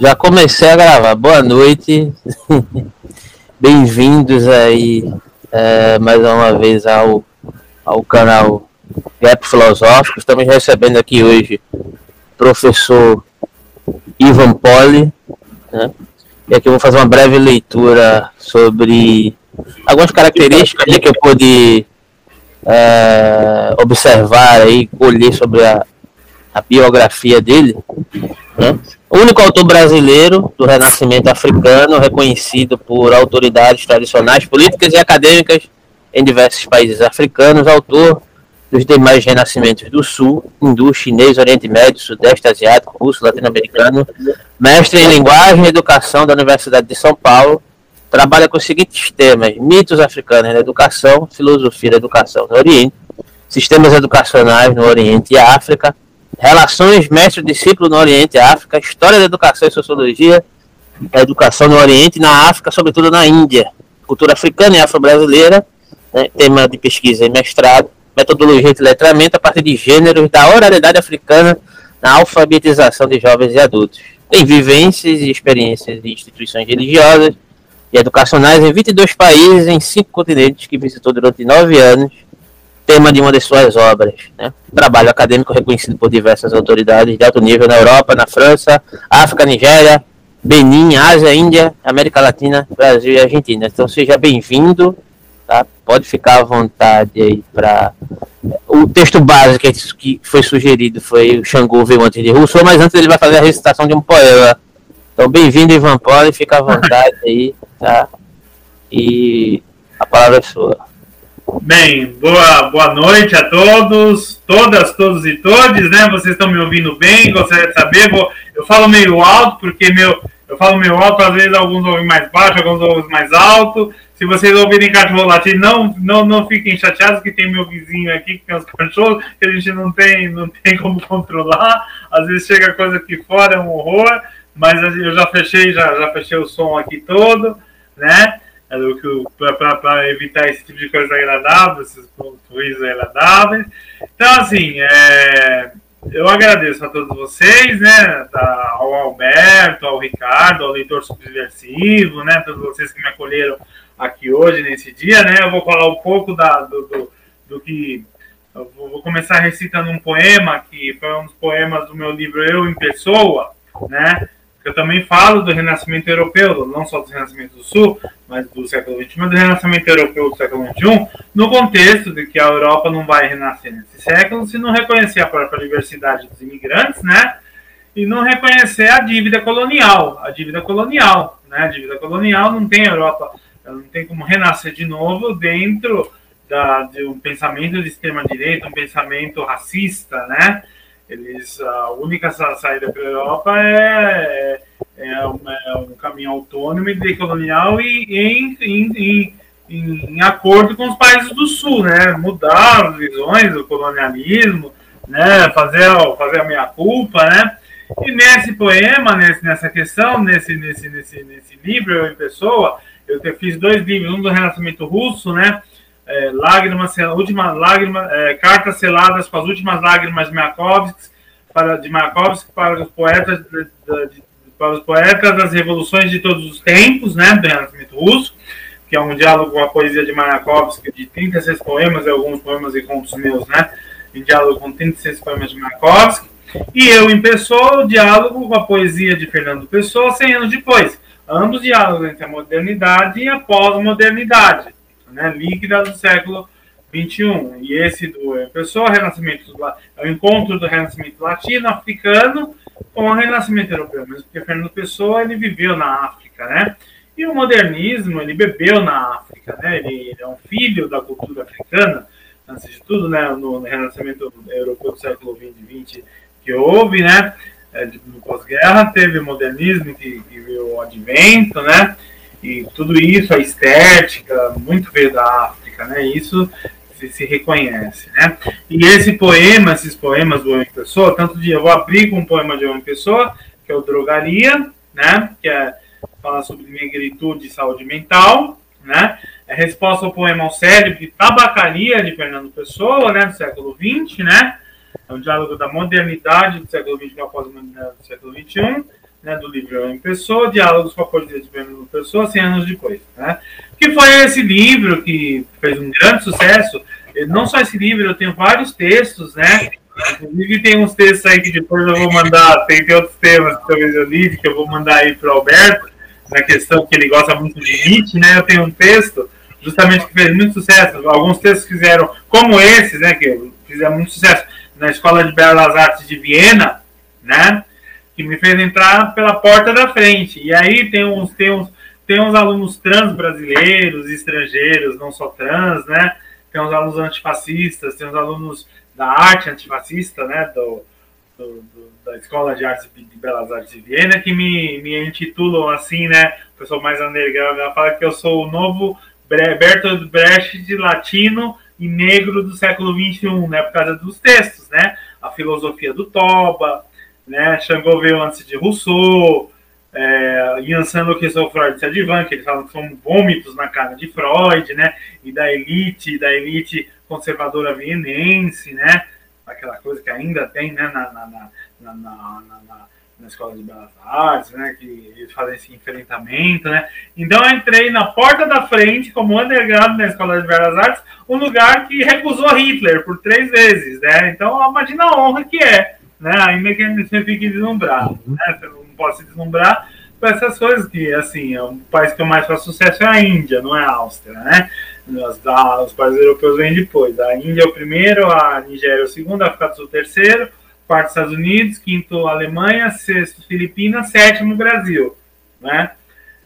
Já comecei a gravar. Boa noite. Bem-vindos aí é, mais uma vez ao, ao canal Gap Filosófico. Estamos recebendo aqui hoje o professor Ivan Poli. Né? E aqui eu vou fazer uma breve leitura sobre algumas características que eu pude é, observar e colher sobre a, a biografia dele. Né? O único autor brasileiro do Renascimento africano, reconhecido por autoridades tradicionais, políticas e acadêmicas em diversos países africanos, autor dos demais renascimentos do Sul, hindu, chinês, Oriente Médio, Sudeste Asiático, Russo, Latino-Americano, mestre em Linguagem e Educação da Universidade de São Paulo, trabalha com os seguintes temas: mitos africanos na educação, filosofia da educação no Oriente, sistemas educacionais no Oriente e África, relações mestre-discípulo no Oriente e África, história da educação e sociologia educação no Oriente e na África, sobretudo na Índia, cultura africana e afro-brasileira, né, tema de pesquisa e mestrado, metodologia de letramento a partir de gêneros da oralidade africana na alfabetização de jovens e adultos. Tem vivências e experiências de instituições religiosas e educacionais em 22 países, em cinco continentes, que visitou durante nove anos, tema de uma de suas obras. Né? Trabalho acadêmico reconhecido por diversas autoridades de alto nível na Europa, na França, África, Nigéria, Benin, Ásia, Índia, América Latina, Brasil e Argentina. Então seja bem-vindo, tá? Pode ficar à vontade aí para o texto básico que foi sugerido foi o Xangô veio antes de Rousseau, mas antes ele vai fazer a recitação de um poema. Então bem-vindo Ivan Poli, fica à vontade aí, tá? E a palavra é sua. Bem, boa, boa noite a todos, todas, todos e todes, né? Vocês estão me ouvindo bem? Gostaria de saber? Vou, eu falo meio alto, porque meu, eu falo meio alto, às vezes alguns ouvem mais baixo, alguns ouvem mais alto. Se vocês ouvirem cachorro latir, não, não, não fiquem chateados que tem meu vizinho aqui que tem os cachorros que a gente não tem, não tem como controlar. Às vezes chega coisa aqui fora, é um horror, mas eu já fechei, já, já fechei o som aqui todo, né? Para evitar esse tipo de coisa agradável, esses ruídos agradáveis. Então, assim, é, eu agradeço a todos vocês, né, ao Alberto, ao Ricardo, ao leitor subversivo, né, todos vocês que me acolheram aqui hoje, nesse dia, né, eu vou falar um pouco da, do, do, do que... Eu vou começar recitando um poema, que foi um dos poemas do meu livro Eu em Pessoa, né, eu também falo do renascimento europeu, não só do renascimento do Sul, mas do século XX, mas do renascimento europeu do século XXI, no contexto de que a Europa não vai renascer nesse século se não reconhecer a própria diversidade dos imigrantes, né? E não reconhecer a dívida colonial. A dívida colonial, né? A dívida colonial não tem Europa, não tem como renascer de novo dentro da, de um pensamento de extrema-direita, um pensamento racista, né? Eles, a única saída para a Europa é, é, é, um, é, um, caminho autônomo e decolonial e em, em, em, em, acordo com os países do Sul, né? Mudar as visões do colonialismo, né? Fazer, fazer a minha culpa, né? E nesse poema, nesse, nessa questão, nesse, nesse, nesse, nesse livro, em pessoa, eu fiz dois livros, um do Renascimento Russo, né? É, lágrimas, última lágrima, é, cartas seladas com as últimas lágrimas de Mayakovsky para, de para os poetas de, de, de, para os poetas das revoluções de todos os tempos, né, do Renascimento Russo, que é um diálogo com a poesia de Mayakovsky de 36 poemas e alguns poemas e contos meus, né, em diálogo com 36 poemas de Mayakovsky. E eu, em Pessoa, o diálogo com a poesia de Fernando Pessoa 100 anos depois. Ambos diálogos entre a modernidade e a pós-modernidade né, líquida do século XXI. E esse do Pessoa, Renascimento é o encontro do Renascimento latino-africano com o Renascimento europeu, mesmo porque Fernando Pessoa ele viveu na África, né? E o modernismo ele bebeu na África, né? Ele é um filho da cultura africana, antes de tudo, né? No Renascimento europeu do século XX XX que houve, né? É, no pós-guerra teve o modernismo que, que veio o advento, né? E tudo isso, a estética, muito veio da África, né? Isso se, se reconhece, né? E esse poema, esses poemas do Homem Pessoa, tanto de eu vou abrir com um poema de Homem Pessoa, que é o Drogaria, né? Que é fala sobre negritude e saúde mental, né? É resposta ao poema ao cérebro de Tabacaria de Fernando Pessoa, né? Do século XX, né? É um diálogo da modernidade do século XX com a pós-modernidade do século XXI né, do livro em Pessoa, Diálogos com a Poesia de Fernando Pessoa, 100 anos depois. Né? Que foi esse livro que fez um grande sucesso. Não só esse livro, eu tenho vários textos, né? Inclusive tem uns textos aí que depois eu vou mandar, tem, tem outros temas que talvez eu li, que eu vou mandar aí para o Alberto, na questão que ele gosta muito de Nietzsche, né? Eu tenho um texto justamente que fez muito sucesso. Alguns textos fizeram, como esses, né? Que fizeram muito sucesso na Escola de Belas Artes de Viena, né? Que me fez entrar pela porta da frente. E aí tem uns, tem uns, tem uns alunos trans brasileiros, estrangeiros, não só trans, né? Tem uns alunos antifascistas, tem uns alunos da arte antifascista, né? Do, do, do, da Escola de Artes de Belas Artes de Viena, que me, me intitulam assim, né? O pessoal mais underground, ela fala que eu sou o novo Bertolt Brecht latino e negro do século XXI, né? Por causa dos textos, né? A filosofia do Toba, né? Xangô veio antes de Rousseau, é, que sou Freud se advan, que eles falam que são vômitos na cara de Freud, né? E da elite, da elite conservadora vienense, né? Aquela coisa que ainda tem, né? Na, na, na, na, na Escola de Belas Artes, né, que eles fazem esse enfrentamento, né. Então eu entrei na porta da frente como underground na Escola de Belas Artes, um lugar que recusou Hitler por três vezes, né. Então imagina a honra que é, né, ainda que você fique deslumbrado, né, você não pode se deslumbrar com essas coisas que, assim, o país que mais faço sucesso é a Índia, não é a Áustria, né. Os, os países europeus vêm depois. A Índia é o primeiro, a Nigéria é o segundo, a África do Sul o terceiro, quarto Estados Unidos, quinto Alemanha, sexto Filipinas, sétimo Brasil, né?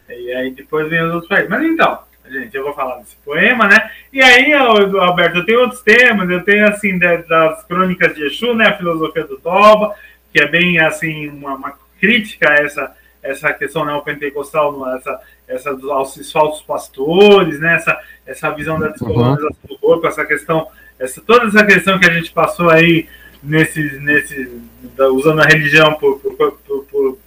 E aí depois vem os outros países. Mas então, gente, eu vou falar desse poema, né? E aí, Alberto, eu tenho outros temas, eu tenho assim das crônicas de Exu, né? A filosofia do Toba, que é bem assim uma, uma crítica a essa essa questão neopentecostal, essa essa dos falsos pastores, né? Essa essa visão da descolonização uhum. do corpo, essa questão, essa toda essa questão que a gente passou aí nesse, nesse, usando a religião por, por, por, por,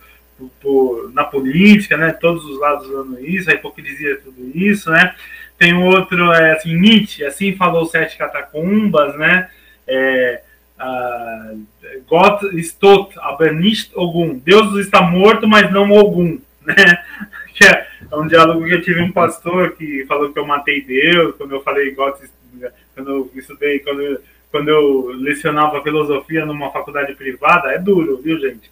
na política, né? Todos os lados usando isso, a hipocrisia, tudo isso, né? Tem outro, é, assim, Nietzsche, assim falou sete catacumbas, né? É, uh, Gott tot, aber nicht Ogum. Deus está morto, mas não Ogum, né? Que é, é um diálogo que eu tive um pastor que falou que eu matei Deus, quando eu falei Gott, quando eu estudei, quando eu quando eu lecionava filosofia numa faculdade privada, é duro, viu, gente?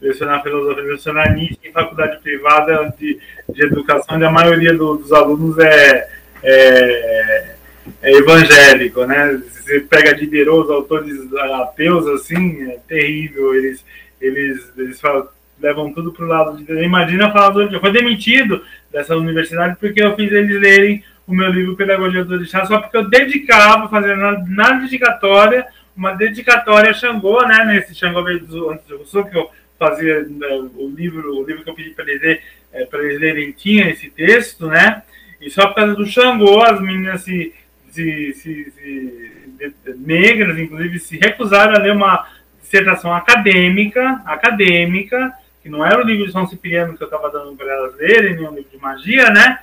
Lecionar filosofia, lecionar Nietzsche em faculdade privada de, de educação, e a maioria do, dos alunos é, é, é, evangélico, né? Você pega Diderot, os autores ateus, assim, é terrível, eles, eles, eles falam, levam tudo para o lado de Imagina falar, eu fui demitido dessa universidade porque eu fiz eles lerem o meu livro Pedagogia do Orixá, só porque eu dedicava, fazendo na, na dedicatória, uma dedicatória a Xangô, né? Nesse Xangô antes do Rousseau, que eu fazia né, o livro, o livro que eu pedi para eles, ler, é, para eles lerem tinha esse texto, né? E só por causa do Xangô, as meninas se, se, se, se negras, inclusive, se recusaram a ler uma dissertação acadêmica, acadêmica, que não era o livro de São Cipriano que eu estava dando para elas lerem, nem um livro de magia, né?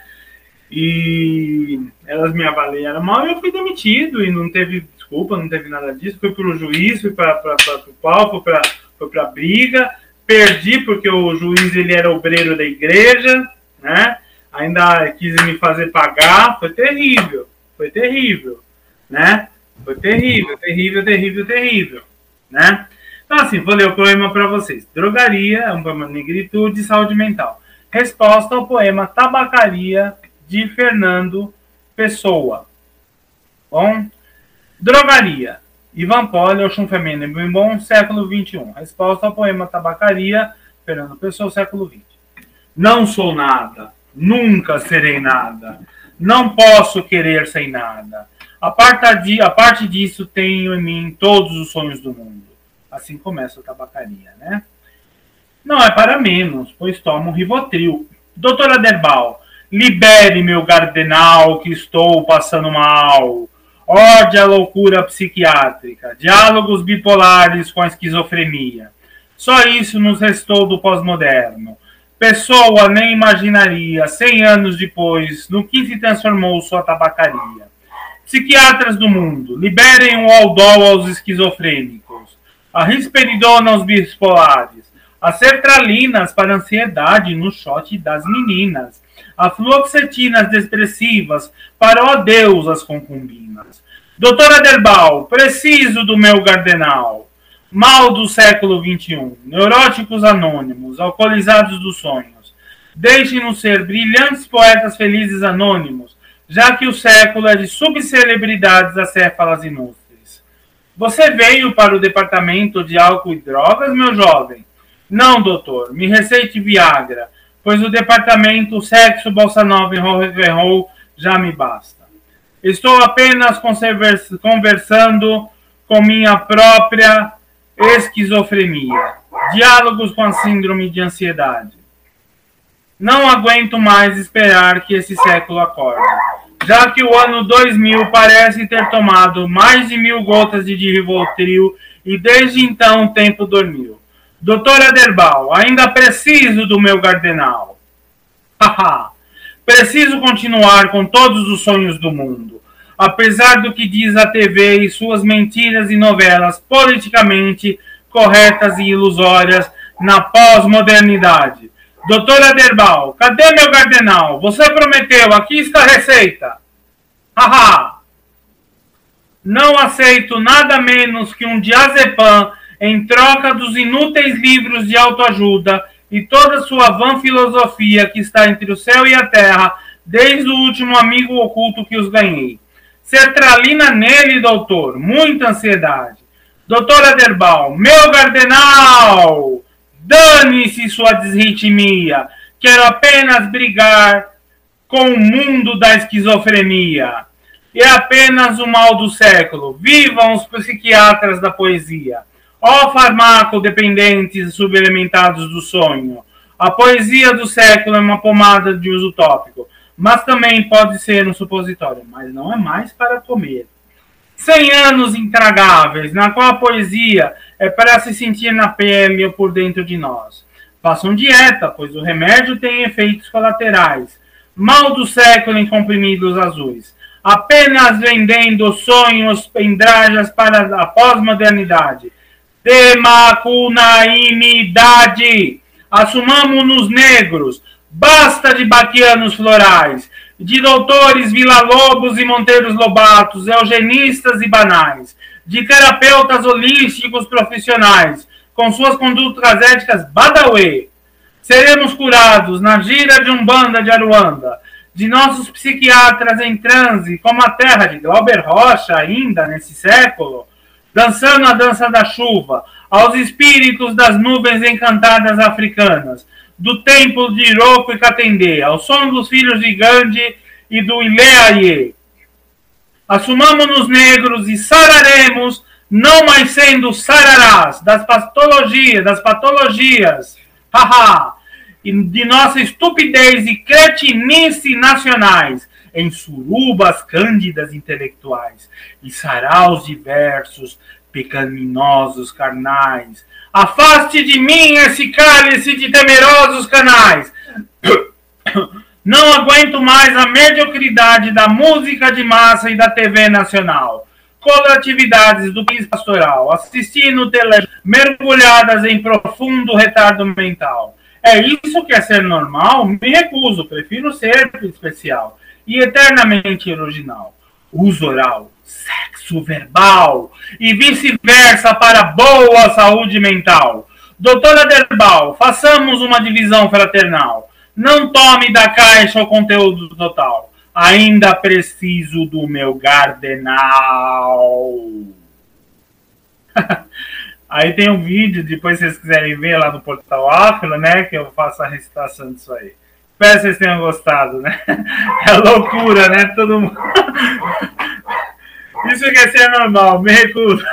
E elas me avaliaram mal e eu fui demitido e não teve desculpa, não teve nada disso. Fui para o juiz, fui para o pau, fui para a briga. Perdi porque o juiz ele era obreiro da igreja, né? Ainda quis me fazer pagar. Foi terrível, foi terrível, né? Foi terrível, terrível, terrível, terrível, né? Então, assim, vou ler o poema para vocês. Drogaria é um poema de negritude saúde mental. Resposta ao poema Tabacaria de Fernando Pessoa. Bom, drogaria. Ivan Poli, Oxum Feminino Bem Bom, século XXI. Resposta ao poema Tabacaria, Fernando Pessoa, século XX. Não sou nada, nunca serei nada, não posso querer sem nada. A parte, a parte disso tenho em mim todos os sonhos do mundo. Assim começa a tabacaria, né? Não é para menos, pois tomo um Rivotril. Doutora Derbal, Libere meu cardenal que estou passando mal. Orde a loucura psiquiátrica. Diálogos bipolares com a esquizofrenia. Só isso nos restou do pós-moderno. Pessoa nem imaginaria, cem anos depois, no que se transformou sua tabacaria. Psiquiatras do mundo, liberem o aldol aos esquizofrênicos. A risperidona aos bipolares. as sertralinas para ansiedade no shot das meninas, a fluoxetinas depressivas para o adeus às concubinas. Doutora Derbal, preciso do meu gardenal. Mal do século XXI, neuróticos anônimos, alcoolizados dos sonhos. Deixem-nos ser brilhantes poetas felizes anônimos, já que o século é de subcelebridades acéfalas inúteis. Você veio para o departamento de álcool e drogas, meu jovem? Não, doutor, me receite Viagra, pois o departamento sexo, bolsa nova e rock and roll já me basta. Estou apenas conversando com minha própria esquizofrenia. Diálogos com a síndrome de ansiedade. Não aguento mais esperar que esse século acorde, já que o ano 2000 parece ter tomado mais de mil gotas de Rivotril e desde então o tempo dormiu. Doutora Derbal, ainda preciso do meu gardenal. Haha, preciso continuar com todos os sonhos do mundo. Apesar do que diz a TV e suas mentiras e novelas politicamente corretas e ilusórias na pós-modernidade. Doutora Derbal, cadê meu cardenal? Você prometeu, aqui está a receita. Haha! Não aceito nada menos que um diazepam em troca dos inúteis livros de autoajuda e toda sua vã filosofia que está entre o céu e a terra, desde o último amigo oculto que os ganhei. Sertralina nele, doutor, muita ansiedade. Doutora Derbal, meu cardenal! Dane-se sua desritmia. Quero apenas brigar com o mundo da esquizofrenia. É apenas o mal do século. Vivam os psiquiatras da poesia. Ó farmaco-dependentes subelementados do sonho. A poesia do século é uma pomada de uso tópico, mas também pode ser um supositório, mas não é mais para comer. Cem anos intragáveis, na qual a poesia é para se sentir na pele ou por dentro de nós. Façam dieta, pois o remédio tem efeitos colaterais. Mal do século em comprimidos azuis. Apenas vendendo sonhos pendrajas para a pós-modernidade. Demacunaimidade. Assumamos-nos negros. Basta de baquianos florais de doutores Vila-Lobos e Monteiros Lobatos, eugenistas e banais, de terapeutas holísticos profissionais, com suas condutas éticas badawê. Seremos curados na gira de Umbanda de Aruanda, de nossos psiquiatras em transe, como a terra de Glauber Rocha, ainda nesse século, dançando a dança da chuva, aos espíritos das nuvens encantadas africanas, do templo de Iroko e Katendê, ao som dos filhos de Gandhi e do Ileaie. Assumamos-nos negros e sararemos, não mais sendo sararás das patologias, das patologias, haha, de nossa estupidez e cretinice nacionais, em surubas cândidas intelectuais, e saraus diversos, pecaminosos carnais, Afaste de mim esse cálice de temerosos canais. Não aguento mais a mediocridade da música de massa e da TV nacional. Coletividades do país pastoral, assistindo tele, mergulhadas em profundo retardo mental. É isso que é ser normal? Me recuso, prefiro ser especial e eternamente original. Uso oral, sexo verbal e vice-versa para boa saúde mental. Doutora Derbal, façamos uma divisão fraternal. Não tome da caixa o conteúdo total. Ainda preciso do meu gardenal. aí tem um vídeo, depois se vocês quiserem ver lá no Portal Afro, né? Que eu faço a recitação disso aí. Espero que vocês tenham gostado, né? É loucura, né? Todo mundo. Isso quer ser normal, me recuso.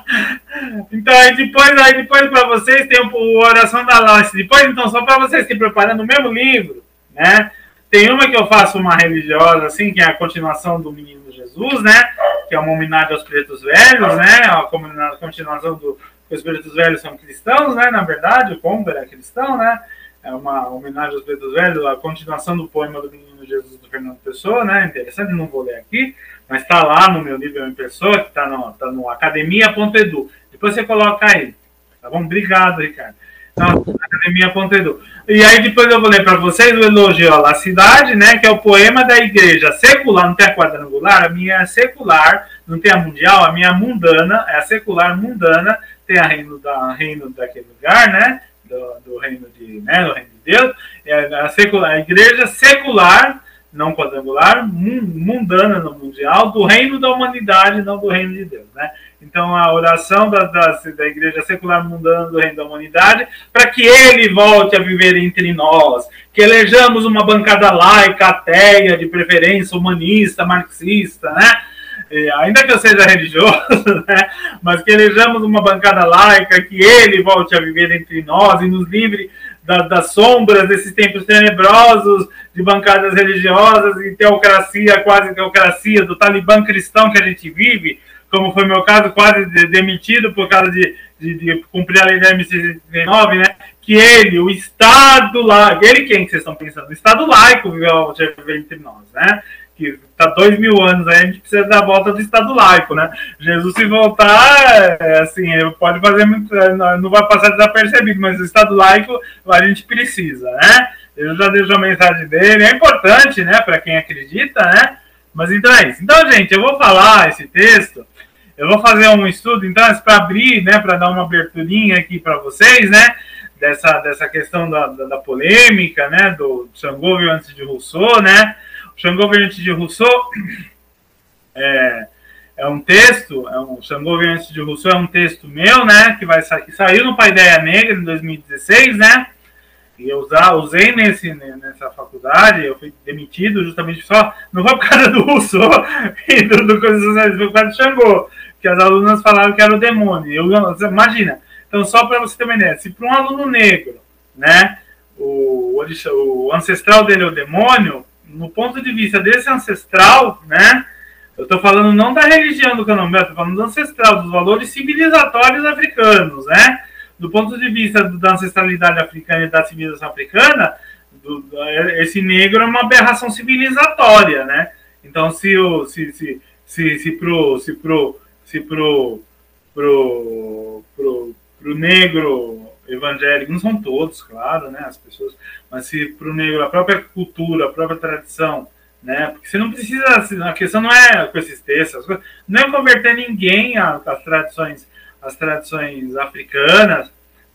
então, aí depois, aí depois para vocês tem o Oração da Launch. Depois, então, só para vocês se preparando o mesmo livro, né? Tem uma que eu faço uma religiosa, assim, que é a continuação do Menino Jesus, né? Que é uma homenagem aos pretos velhos, né? A continuação do os pretos velhos são cristãos, né? Na verdade, o Comber é cristão, né? É uma homenagem aos pretos velhos, a continuação do poema do Menino Jesus do Fernando Pessoa, né? Interessante, não vou ler aqui mas está lá no meu livro em pessoa, que está no, tá no academia.edu. Depois você coloca aí. Tá bom? Obrigado, Ricardo. academia.edu. E aí depois eu vou ler para vocês o elogio à cidade, né? Que é o poema da igreja secular, não tem a quadrangular, a minha é secular, não tem a mundial, a minha é mundana, é a secular mundana, tem a reino, da, reino daquele lugar, né? Do, do reino de, né, do reino de Deus, é a, secular, a igreja secular não quadrangular, mundana no mundial, do reino da humanidade, não do reino de Deus, né? Então, a oração da, da, da igreja secular mundana do reino da humanidade, para que ele volte a viver entre nós, que elejamos uma bancada laica, ateia, de preferência humanista, marxista, né? E, ainda que eu seja religioso, né? mas que elejamos uma bancada laica, que ele volte a viver entre nós e nos livre da, das sombras desses tempos tenebrosos de bancadas religiosas e teocracia, quase teocracia, do talibã cristão que a gente vive, como foi meu caso, quase demitido por causa de, de, de cumprir a lei da MC19, né? Que ele, o Estado laico, ele quem que vocês estão pensando? O Estado laico viveu entre nós, né? Que está dois mil anos aí, a gente precisa da volta do Estado laico, né? Jesus, se voltar, é, assim, pode fazer muito, é, não vai passar desapercebido, mas o Estado laico a gente precisa, né? Eu já deixo a mensagem dele, é importante, né, para quem acredita, né? Mas então é isso. Então, gente, eu vou falar esse texto, eu vou fazer um estudo, então, para abrir, né, para dar uma aberturinha aqui para vocês, né? Dessa, dessa questão da, da, da polêmica, né, do Xangô antes de Rousseau, né? Xangô Variante de Rousseau é, é um texto, é um, Xangô de Rousseau é um texto meu, né, que, vai, que saiu no Paideia Negra em 2016, né, e eu usei nesse, nessa faculdade, eu fui demitido justamente só, não foi por causa do Rousseau e do, do Coisas Sociais, foi por causa do Xangô, que as alunas falaram que era o demônio. Eu, imagina, então só para você ter uma ideia, se para um aluno negro, né, o, o ancestral dele é o demônio, no ponto de vista desse ancestral, né? Eu estou falando não da religião do candomblé, estou falando do ancestral, dos valores civilizatórios africanos, né? Do ponto de vista da ancestralidade africana e da civilização africana, do, do, esse negro é uma aberração civilizatória, né? Então, se o se se se, se pro se pro se pro pro, pro, pro negro evangélico, não são todos, claro, né, as pessoas, mas se para o negro a própria cultura, a própria tradição, né, porque você não precisa, assim, a questão não é consistência, não é converter ninguém às tradições, às tradições africanas,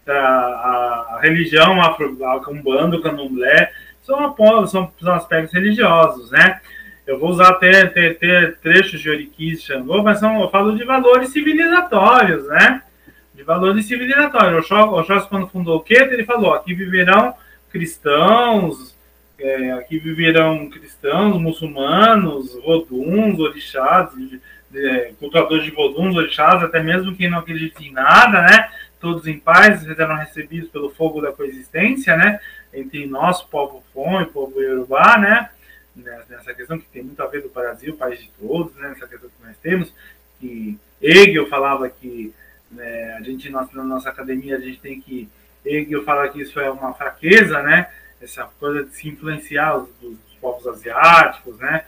a, a, a religião afro, a umbanda, o candomblé, são, são, são aspectos religiosos, né, eu vou usar até, até, até trechos de Oriquis, Xangô, mas são, eu falo de valores civilizatórios, né, de valores civilizatórios. O Oxóssi, quando fundou o Queto, ele falou: aqui viverão cristãos, é, aqui viverão cristãos, muçulmanos, voduns, orixás, é, cultuadores de voduns, orixás, até mesmo quem não acredita em nada, né? Todos em paz, serão recebidos pelo fogo da coexistência, né? Entre nós, povo Fon e povo Yorubá, né? Nessa questão que tem muito a ver do Brasil, país de todos, né? Nessa questão que nós temos, que Hegel falava que né? A gente, na nossa academia, a gente tem que. Eu falo que isso é uma fraqueza, né? Essa coisa de se influenciar os, dos povos asiáticos, né?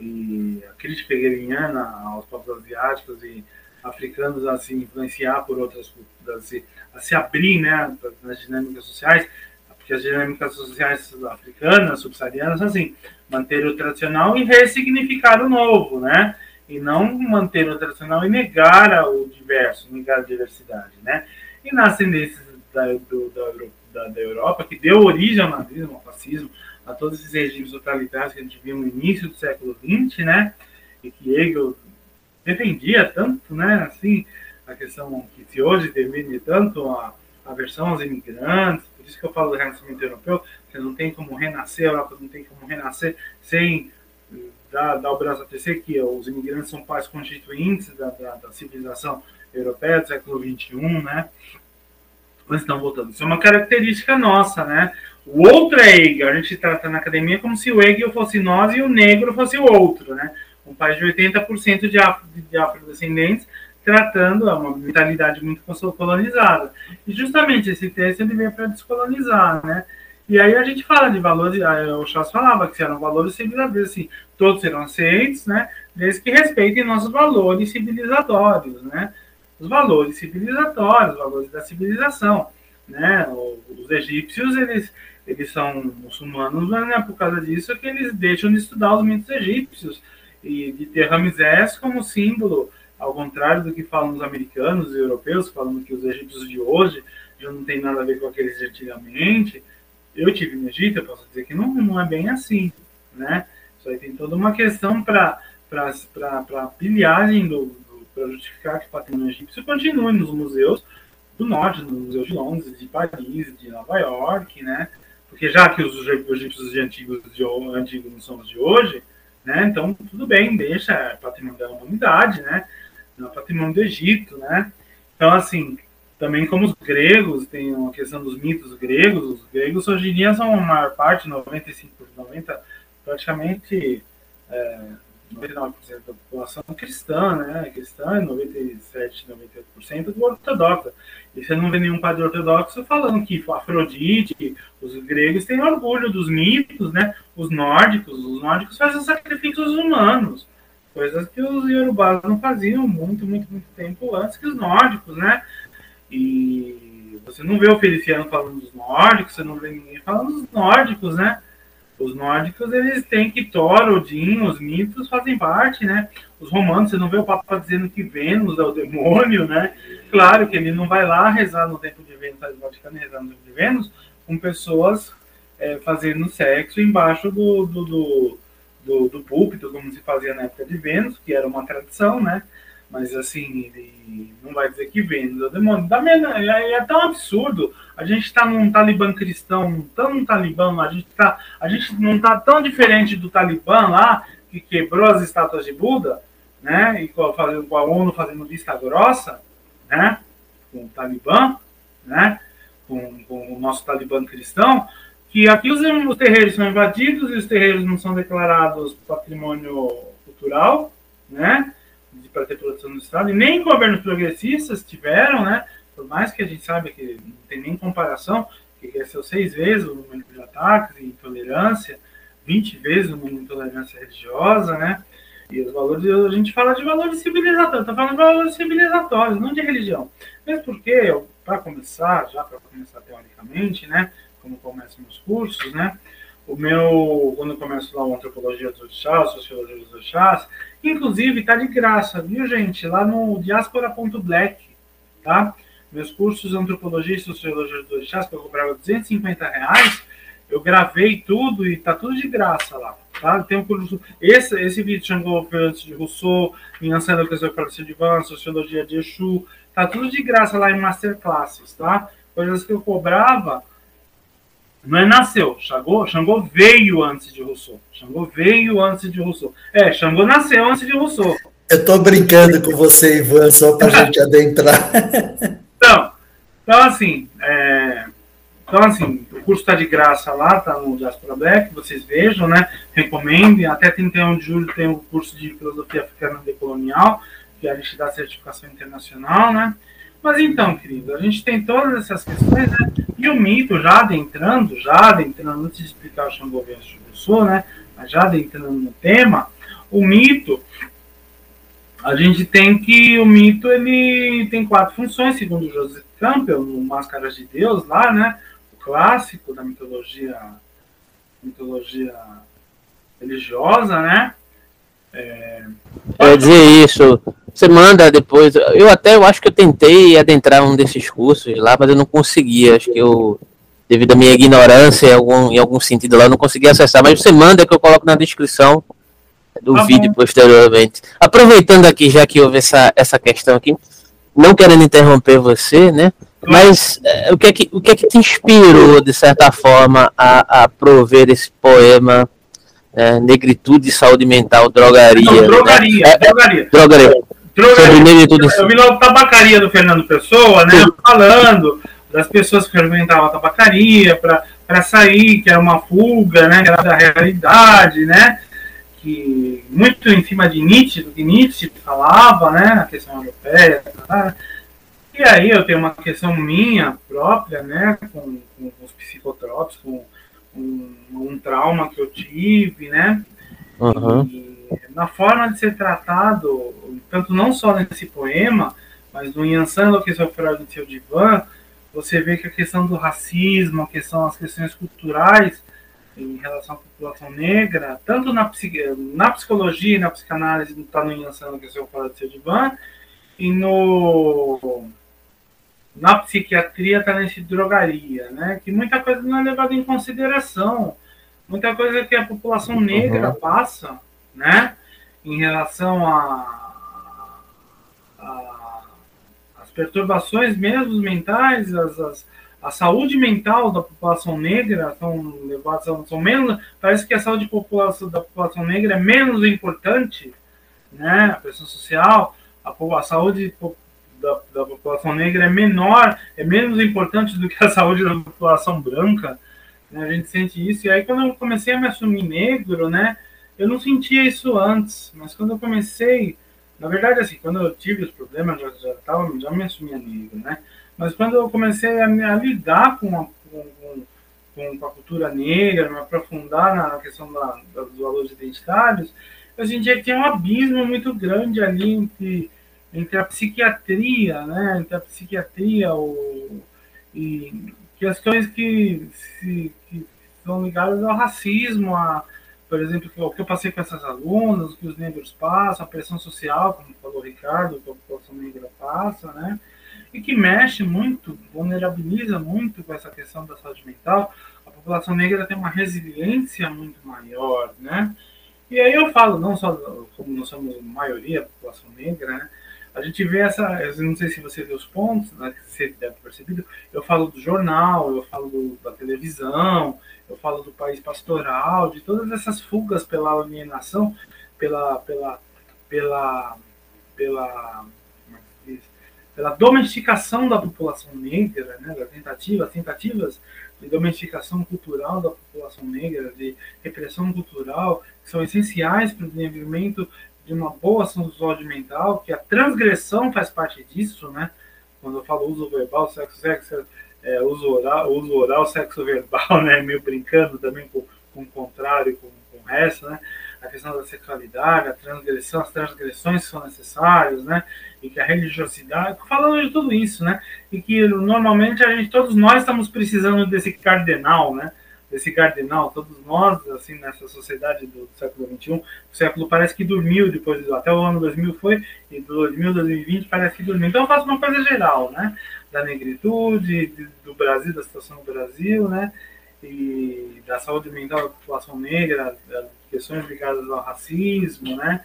E a crítica hegeliana aos povos asiáticos e africanos a se influenciar por outras culturas, a se, a se abrir, né? Nas dinâmicas sociais, porque as dinâmicas sociais africanas, subsaarianas, assim, manter o tradicional e ressignificar o novo, né? E não manter o tradicional e negar o diverso, negar a diversidade, né? E nas tendências da, do, da, da, Europa, que deu origem ao nazismo, ao fascismo, a todos esses regimes totalitários que a gente viu no início do século XX, né? E que Hegel defendia tanto, né? Assim, a questão que se hoje defende tanto a aversão aos imigrantes, por isso que eu falo do renascimento europeu, que não tem como renascer, a Europa não tem como renascer sem da, da Brasil TC, que os imigrantes são partes constituintes da, da, da, civilização europeia do século XXI, né? Mas estão voltando. Isso é uma característica nossa, né? O outro é Hegel. A gente trata na academia como se o Hegel fosse nós e o negro fosse o outro, né? Um país de 80% de, de afrodescendentes tratando é uma mentalidade muito colonizada. E justamente esse texto ele veio para descolonizar, né? E aí a gente fala de valores, o Chas falava que eram valores civilizatórios, assim, todos serão aceitos, né, desde que respeitem nossos valores civilizatórios, né, os valores civilizatórios, os valores da civilização. né? Os egípcios, eles, eles são muçulmanos, mas é por causa disso que eles deixam de estudar os mitos egípcios e de ter Ramsés como símbolo, ao contrário do que falam os americanos e europeus, falando que os egípcios de hoje já não tem nada a ver com aqueles de antigamente. Eu tive no Egito, eu posso dizer que não, não é bem assim, né? Isso aí tem toda uma questão para a pilhagem do, para justificar que o patrimônio egípcio continue nos museus do norte, no Museu de Londres, de Paris, de Nova York, né? Porque já que os egípcios antigos, de, antigos não são os de hoje, né? Então, tudo bem, deixa é patrimônio da humanidade, né? Não é patrimônio do Egito, né? Então, assim, também como os gregos, tem uma questão dos mitos gregos, os gregos hoje em dia são a maior parte, 95%, 90%, praticamente é, 99% da população cristã, né? Cristã, 97, 98% do ortodoxa. E você não vê nenhum padre ortodoxo falando que Afrodite, os gregos têm orgulho dos mitos, né? Os nórdicos, os nórdicos fazem sacrifícios humanos, coisas que os iorubás não faziam muito, muito, muito tempo antes que os nórdicos, né? E você não vê o Feliciano falando dos nórdicos, você não vê ninguém falando dos nórdicos, né? Os nórdicos, eles têm que Thor, Odin, os mitos fazem parte, né? Os romanos, você não vê o Papa dizendo que Vênus é o demônio, né? Claro que ele não vai lá rezar no templo de Vênus, no Vaticano rezar no templo de Vênus, com pessoas é, fazendo sexo embaixo do, do, do, do, do púlpito, como se fazia na época de Vênus, que era uma tradição, né? Mas assim, ele não vai dizer que é o demônio. Da é, é tão absurdo. A gente está num talibã cristão, tão talibã, a gente, tá, a gente não está tão diferente do talibã lá, que quebrou as estátuas de Buda, né? E com com a ONU fazendo vista grossa, né? Com o talibã, né? Com, com o nosso talibã cristão, que aqui os, os terreiros são invadidos e os terreiros não são declarados patrimônio cultural, né? Para ter produção no Estado, e nem governos progressistas tiveram, né? Por mais que a gente saiba que não tem nem comparação, que cresceu seis vezes o número de ataques e intolerância, 20 vezes o número de intolerância religiosa, né? E os valores, a gente fala de valores civilizatórios, está falando de valores civilizatórios, não de religião. Mesmo porque, para começar, já para começar teoricamente, né? Como começam os cursos, né? O meu, quando eu começo lá o Antropologia dos Orixás, Sociologia dos Orixás, inclusive tá de graça, viu, gente? Lá no diaspora.black, tá? Meus cursos de Antropologia e Sociologia dos Orixás, que eu cobrava 250 reais, eu gravei tudo e tá tudo de graça lá, tá? Tem um curso, esse, esse vídeo Xangô de Rousseau, em Ancena que eu de Van, Sociologia de Exu, tá tudo de graça lá em Masterclasses, tá? Coisas que eu cobrava não é nasceu. Xangô, Xangô veio antes de Rousseau. Xangô veio antes de Rousseau. É, Xangô nasceu antes de Rousseau. Eu estou brincando com você, Ivan, só para a gente adentrar. Então, então assim, é, então, assim, o curso está de graça lá, está no Diaspora Black, vocês vejam, né? Recomendem. Até 31 de julho tem o curso de Filosofia Africana Decolonial, que a gente dá certificação internacional, né? Mas então, querido, a gente tem todas essas questões, né? E o mito, já adentrando, já adentrando, antes de explicar o Xangô versus do Sul, né? Mas já adentrando no tema, o mito, a gente tem que o mito ele tem quatro funções, segundo Joseph Campbell, no Máscaras de Deus, lá, né? O clássico da mitologia, mitologia religiosa, né? É... Quer dizer isso, você manda depois. Eu até eu acho que eu tentei adentrar um desses cursos lá, mas eu não conseguia. Acho que eu, devido à minha ignorância em algum, em algum sentido lá, eu não consegui acessar. Mas você manda que eu coloco na descrição do tá vídeo posteriormente. Aproveitando aqui, já que houve essa, essa questão aqui, não querendo interromper você, né? Mas é, o, que é que, o que é que te inspirou, de certa forma, a, a prover esse poema é, Negritude, Saúde Mental, Drogaria? Não, drogaria, né? drogaria. drogaria. Tudo eu vi lá a tabacaria do Fernando Pessoa, né? Falando das pessoas que frequentavam a tabacaria para sair, que era uma fuga, né? Que era da realidade, né? Que muito em cima de Nietzsche, do que Nietzsche falava, né? Na questão europeia. Tá? E aí eu tenho uma questão minha própria, né? Com, com os psicotrópicos, com um, um, trauma que eu tive, né? Uhum. E, na forma de ser tratado, tanto não só nesse poema, mas no Yansan Enlouqueceu em seu divã, você vê que a questão do racismo, a questão, as questões culturais em relação à população negra, tanto na, na psicologia e na psicanálise, está no Yansan, que eu falo de Sedivan, e no na psiquiatria está nesse drogaria, né? Que muita coisa não é levada em consideração, muita coisa que a população negra uhum. passa, né? Em relação a, a, as perturbações mesmo mentais, as, as, a saúde mental da população negra são levadas são menos parece que a saúde população, da população negra é menos importante, né? A pressão social, a, a saúde da, da, população negra é menor, é menos importante do que a saúde da população branca. Né? A gente sente isso. E aí, quando eu comecei a me assumir negro, né, eu não sentia isso antes, mas quando eu comecei, na verdade, assim, quando eu tive os problemas, já, tava, já me assumia negro, né? Mas quando eu comecei a, a lidar com a, com, com, com, a cultura negra, me aprofundar na questão da, dos valores identitários, eu sentia que tinha um abismo muito grande ali entre entre a psiquiatria, né, entre a psiquiatria o, e questões que, se, que são ligadas ao racismo, a, por exemplo, o que eu passei com essas alunas, o que os negros passam, a pressão social, como falou o Ricardo, que a população negra passa, né, e que mexe muito, vulnerabiliza muito com essa questão da saúde mental. A população negra tem uma resiliência muito maior, né, e aí eu falo, não só como nós somos maioria da população negra, né, a gente vê essa, eu não sei se você vê os pontos, né, que você deve ter percebido, eu falo do jornal, eu falo da televisão, eu falo do país pastoral, de todas essas fugas pela alienação, pela, pela, pela, pela, é pela domesticação da população negra, né, da tentativa, tentativas de domesticação cultural da população negra, de repressão cultural, que são essenciais para o desenvolvimento de uma boa ação do saúde mental, que a transgressão faz parte disso, né? Quando eu falo uso verbal, sexo, sexo, é, uso, oral, uso oral, sexo verbal, né? Meio brincando também com, com o contrário, com, com o resto, né? A questão da sexualidade, a transgressão, as transgressões são necessárias, né? E que a religiosidade, falando de tudo isso, né? E que normalmente a gente, todos nós estamos precisando desse cardenal, né? Desse cardenal, todos nós, assim, nessa sociedade do século XXI, o século parece que dormiu depois, até o ano 2000 foi, e do 2000, 2020 parece que dormiu. Então eu faço uma coisa geral, né, da negritude, do Brasil, da situação do Brasil, né, e da saúde mental da população negra, das questões ligadas ao racismo, né,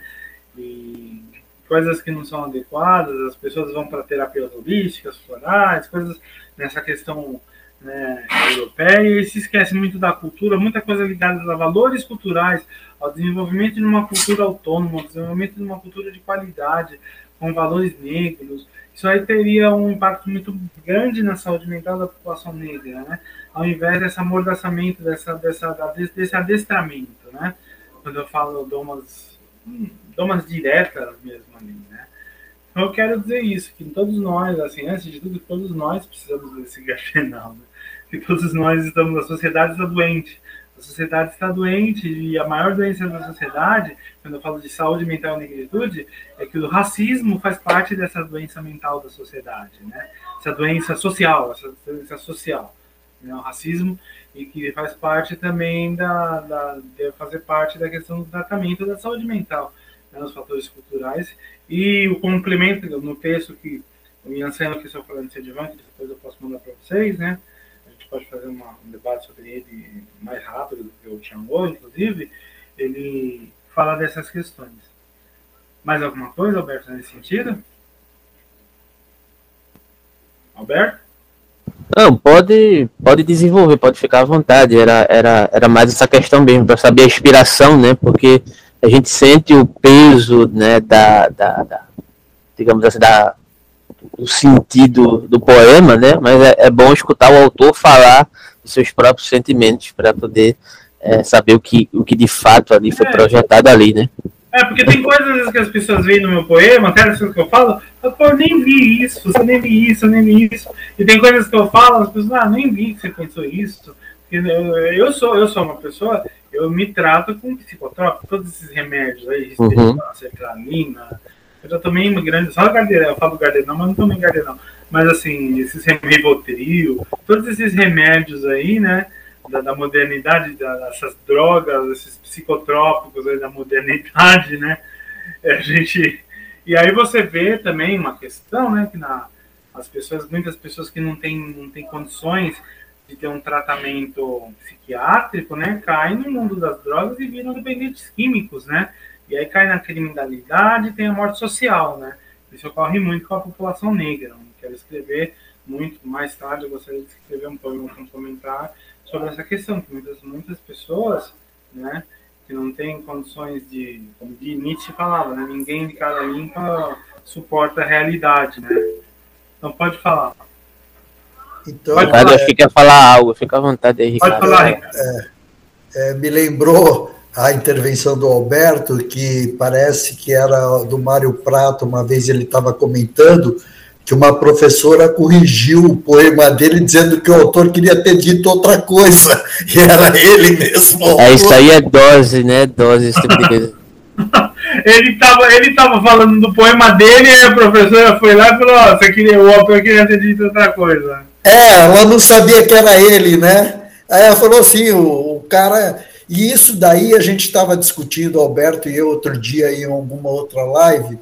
e coisas que não são adequadas, as pessoas vão para terapias holísticas, florais, coisas nessa questão né, europeia e se esquece muito da cultura, muita coisa ligada a valores culturais, ao desenvolvimento de uma cultura autônoma, ao desenvolvimento de uma cultura de qualidade, com valores negros. Isso aí teria um impacto muito grande na saúde mental da população negra, né? Ao invés desse amordaçamento, dessa, dessa, desse adestramento, né? Quando eu falo, umas, hum, dou umas diretas mesmo ali, né? Então eu quero dizer isso, que todos nós, assim, antes de tudo, todos nós precisamos desse gardenal, né? Que todos nós estamos, a sociedade está doente. A sociedade está doente e a maior doença da sociedade, quando eu falo de saúde mental e negritude, é que o racismo faz parte dessa doença mental da sociedade, né? Essa doença social, essa doença social, né? o racismo e que faz parte também da, da fazer parte da questão do tratamento da saúde mental, né? os fatores culturais e o complemento no texto que o Ian Senna que estou falando de advante, depois eu posso mandar para vocês, né? Pode fazer uma, um debate sobre ele mais rápido do que o Tiangô, inclusive, ele fala dessas questões. Mais alguma coisa, Alberto, nesse sentido? Alberto? Não, pode, pode desenvolver, pode ficar à vontade. Era, era, era mais essa questão mesmo, para saber a inspiração, né? Porque a gente sente o peso, né, da, da, da digamos assim, da, o sentido do poema, né? Mas é, é, bom escutar o autor falar dos seus próprios sentimentos para poder é, saber o que, o que de fato ali foi é. projetado ali, né? É, porque tem coisas que as pessoas veem no meu poema, até as coisas que eu falo, eu, pô, nem vi isso, eu nem vi isso, eu nem vi isso. E tem coisas que eu falo, as pessoas, ah, nem vi que você pensou isso. Eu, eu sou, eu sou uma pessoa, eu me trato com psicotrópico, todos esses remédios aí, uhum. sertralina, eu já tomei uma grande. Só gardenão, eu falo gardenão, mas não tomei gardenão. Mas assim, esses Rivotril, todos esses remédios aí, né? Da, da modernidade, dessas drogas, esses psicotrópicos aí da modernidade, né? A gente. E aí você vê também uma questão, né? Que na, as pessoas, muitas pessoas que não têm, não têm condições de ter um tratamento psiquiátrico, né, caem no mundo das drogas e viram dependentes químicos, né? E aí cai na criminalidade e tem a morte social, né? Isso ocorre muito com a população negra. Não quero escrever muito mais tarde, eu gostaria de escrever um poema, um comentário sobre essa questão, que muitas, muitas pessoas, né, que não têm condições de, como de Nietzsche falava, né, ninguém de cara limpa suporta a realidade, né? Então pode falar. Então, pode falar. acho que quer falar algo, fica à vontade aí, Ricardo. Pode falar, Ricardo. É, é, me lembrou a intervenção do Alberto, que parece que era do Mário Prato, uma vez ele estava comentando que uma professora corrigiu o poema dele dizendo que o autor queria ter dito outra coisa, e era ele mesmo. É, isso aí é dose, né? Dose, esse tipo de coisa. ele estava ele tava falando do poema dele e a professora foi lá e falou: oh, você queria, o autor queria ter dito outra coisa. É, ela não sabia que era ele, né? Aí ela falou assim: o, o cara. E isso daí a gente estava discutindo, Alberto e eu, outro dia em alguma outra live,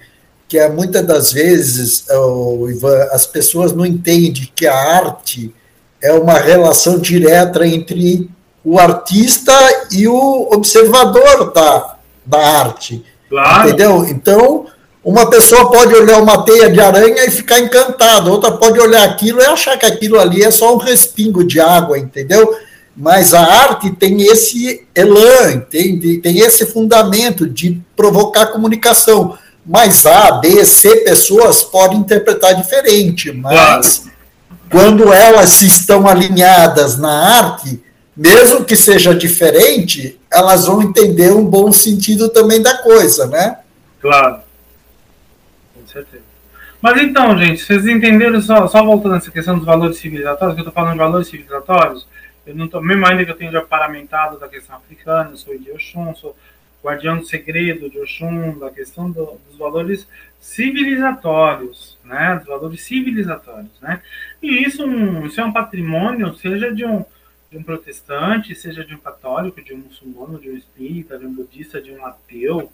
que é muitas das vezes, o Ivan, as pessoas não entendem que a arte é uma relação direta entre o artista e o observador da, da arte. Claro. Entendeu? Então, uma pessoa pode olhar uma teia de aranha e ficar encantada, outra pode olhar aquilo e achar que aquilo ali é só um respingo de água, entendeu? Mas a arte tem esse elan, entende? tem esse fundamento de provocar comunicação. Mas A, B, C pessoas podem interpretar diferente, mas quando elas estão alinhadas na arte, mesmo que seja diferente, elas vão entender um bom sentido também da coisa, né? Claro. Com certeza. Mas então, gente, vocês entenderam, só, só voltando essa questão dos valores civilizatórios, que eu estou falando de valores civilizatórios, eu não tô, mesmo ainda que eu tenha paramentado da questão africana, sou de Oxum, sou guardião do segredo de Oxum, da questão do, dos valores civilizatórios, né? Dos valores civilizatórios, né? E isso, um, isso é um patrimônio, seja de um, de um protestante, seja de um católico, de um muçulmano, de um espírita, de um budista, de um ateu,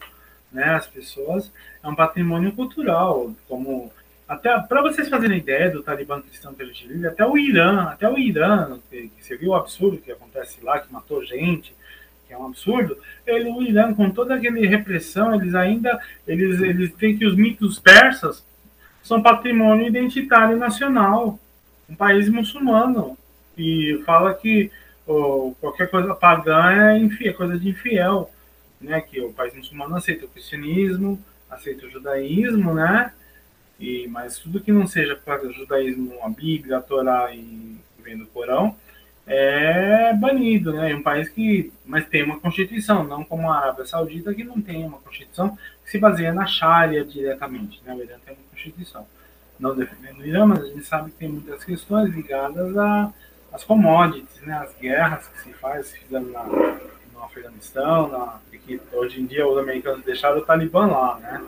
né? As pessoas é um patrimônio cultural, como até para vocês fazerem ideia do Talibã cristão que a até o Irã, até o Irã, que, que você viu o absurdo que acontece lá, que matou gente, que é um absurdo, ele, o Irã, com toda aquela repressão, eles ainda, eles, eles têm que os mitos persas são patrimônio identitário nacional, um país muçulmano, e fala que oh, qualquer coisa pagã é, infiel, é coisa de infiel, né, que o país muçulmano aceita o cristianismo, aceita o judaísmo, né, e, mas tudo que não seja para o judaísmo, a Bíblia, a Torá e vem do Corão, é banido, né? É um país que, mas tem uma constituição, não como a Arábia Saudita que não tem uma constituição que se baseia na Sharia diretamente, né? O Irã tem uma constituição, não defendendo o Irã, mas a gente sabe que tem muitas questões ligadas às commodities, né? As guerras que se faz, se fizeram na, no Afeganistão, na, que hoje em dia os americanos deixaram o Talibã lá, né?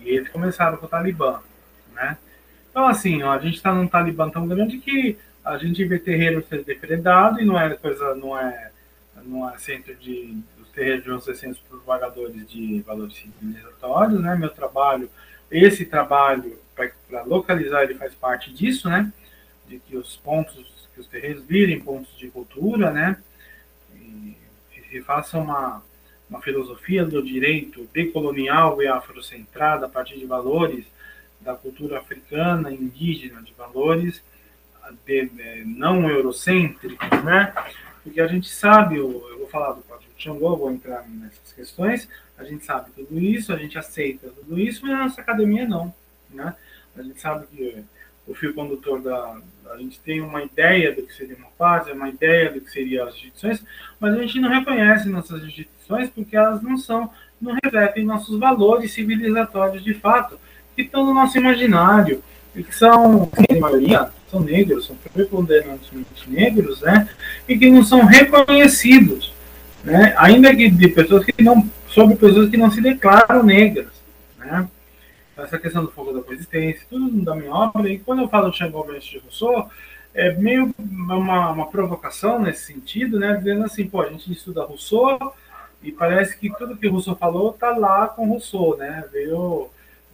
E eles começaram com o Talibã né? Então, assim, ó, a gente está num Talibã tão grande que a gente vê terreiro ser depredado e não é coisa, não é, não é centro de os terreiros vão ser centros propagadores de valores civilizatórios, né? Meu trabalho, esse trabalho para localizar ele faz parte disso, né? De que os pontos, que os terreiros virem pontos de cultura, né? E, e façam uma uma filosofia do direito decolonial e afrocentrada a partir de valores da cultura africana, indígena, de valores de, de, não eurocêntricos, né? Porque a gente sabe, eu, eu vou falar do Código de Xangô, vou entrar nessas questões, a gente sabe tudo isso, a gente aceita tudo isso, mas a nossa academia não, né? A gente sabe que o fio condutor da, a gente tem uma ideia do que seria uma paz, uma ideia do que seriam as instituições, mas a gente não reconhece nossas instituições porque elas não são, não refletem nossos valores civilizatórios de fato que estão no nosso imaginário, e que são, a maioria, são negros, são preponderantemente negros, né? E que não são reconhecidos, né? Ainda que de pessoas que não, sobre pessoas que não se declaram negras, né? essa questão do fogo da coexistência, tudo da minha obra. E quando eu falo Xangô de Rousseau, é meio uma, uma provocação nesse sentido, né? Dizendo assim, pô, a gente estuda Rousseau e parece que tudo que Rousseau falou tá lá com Rousseau, né? Veio,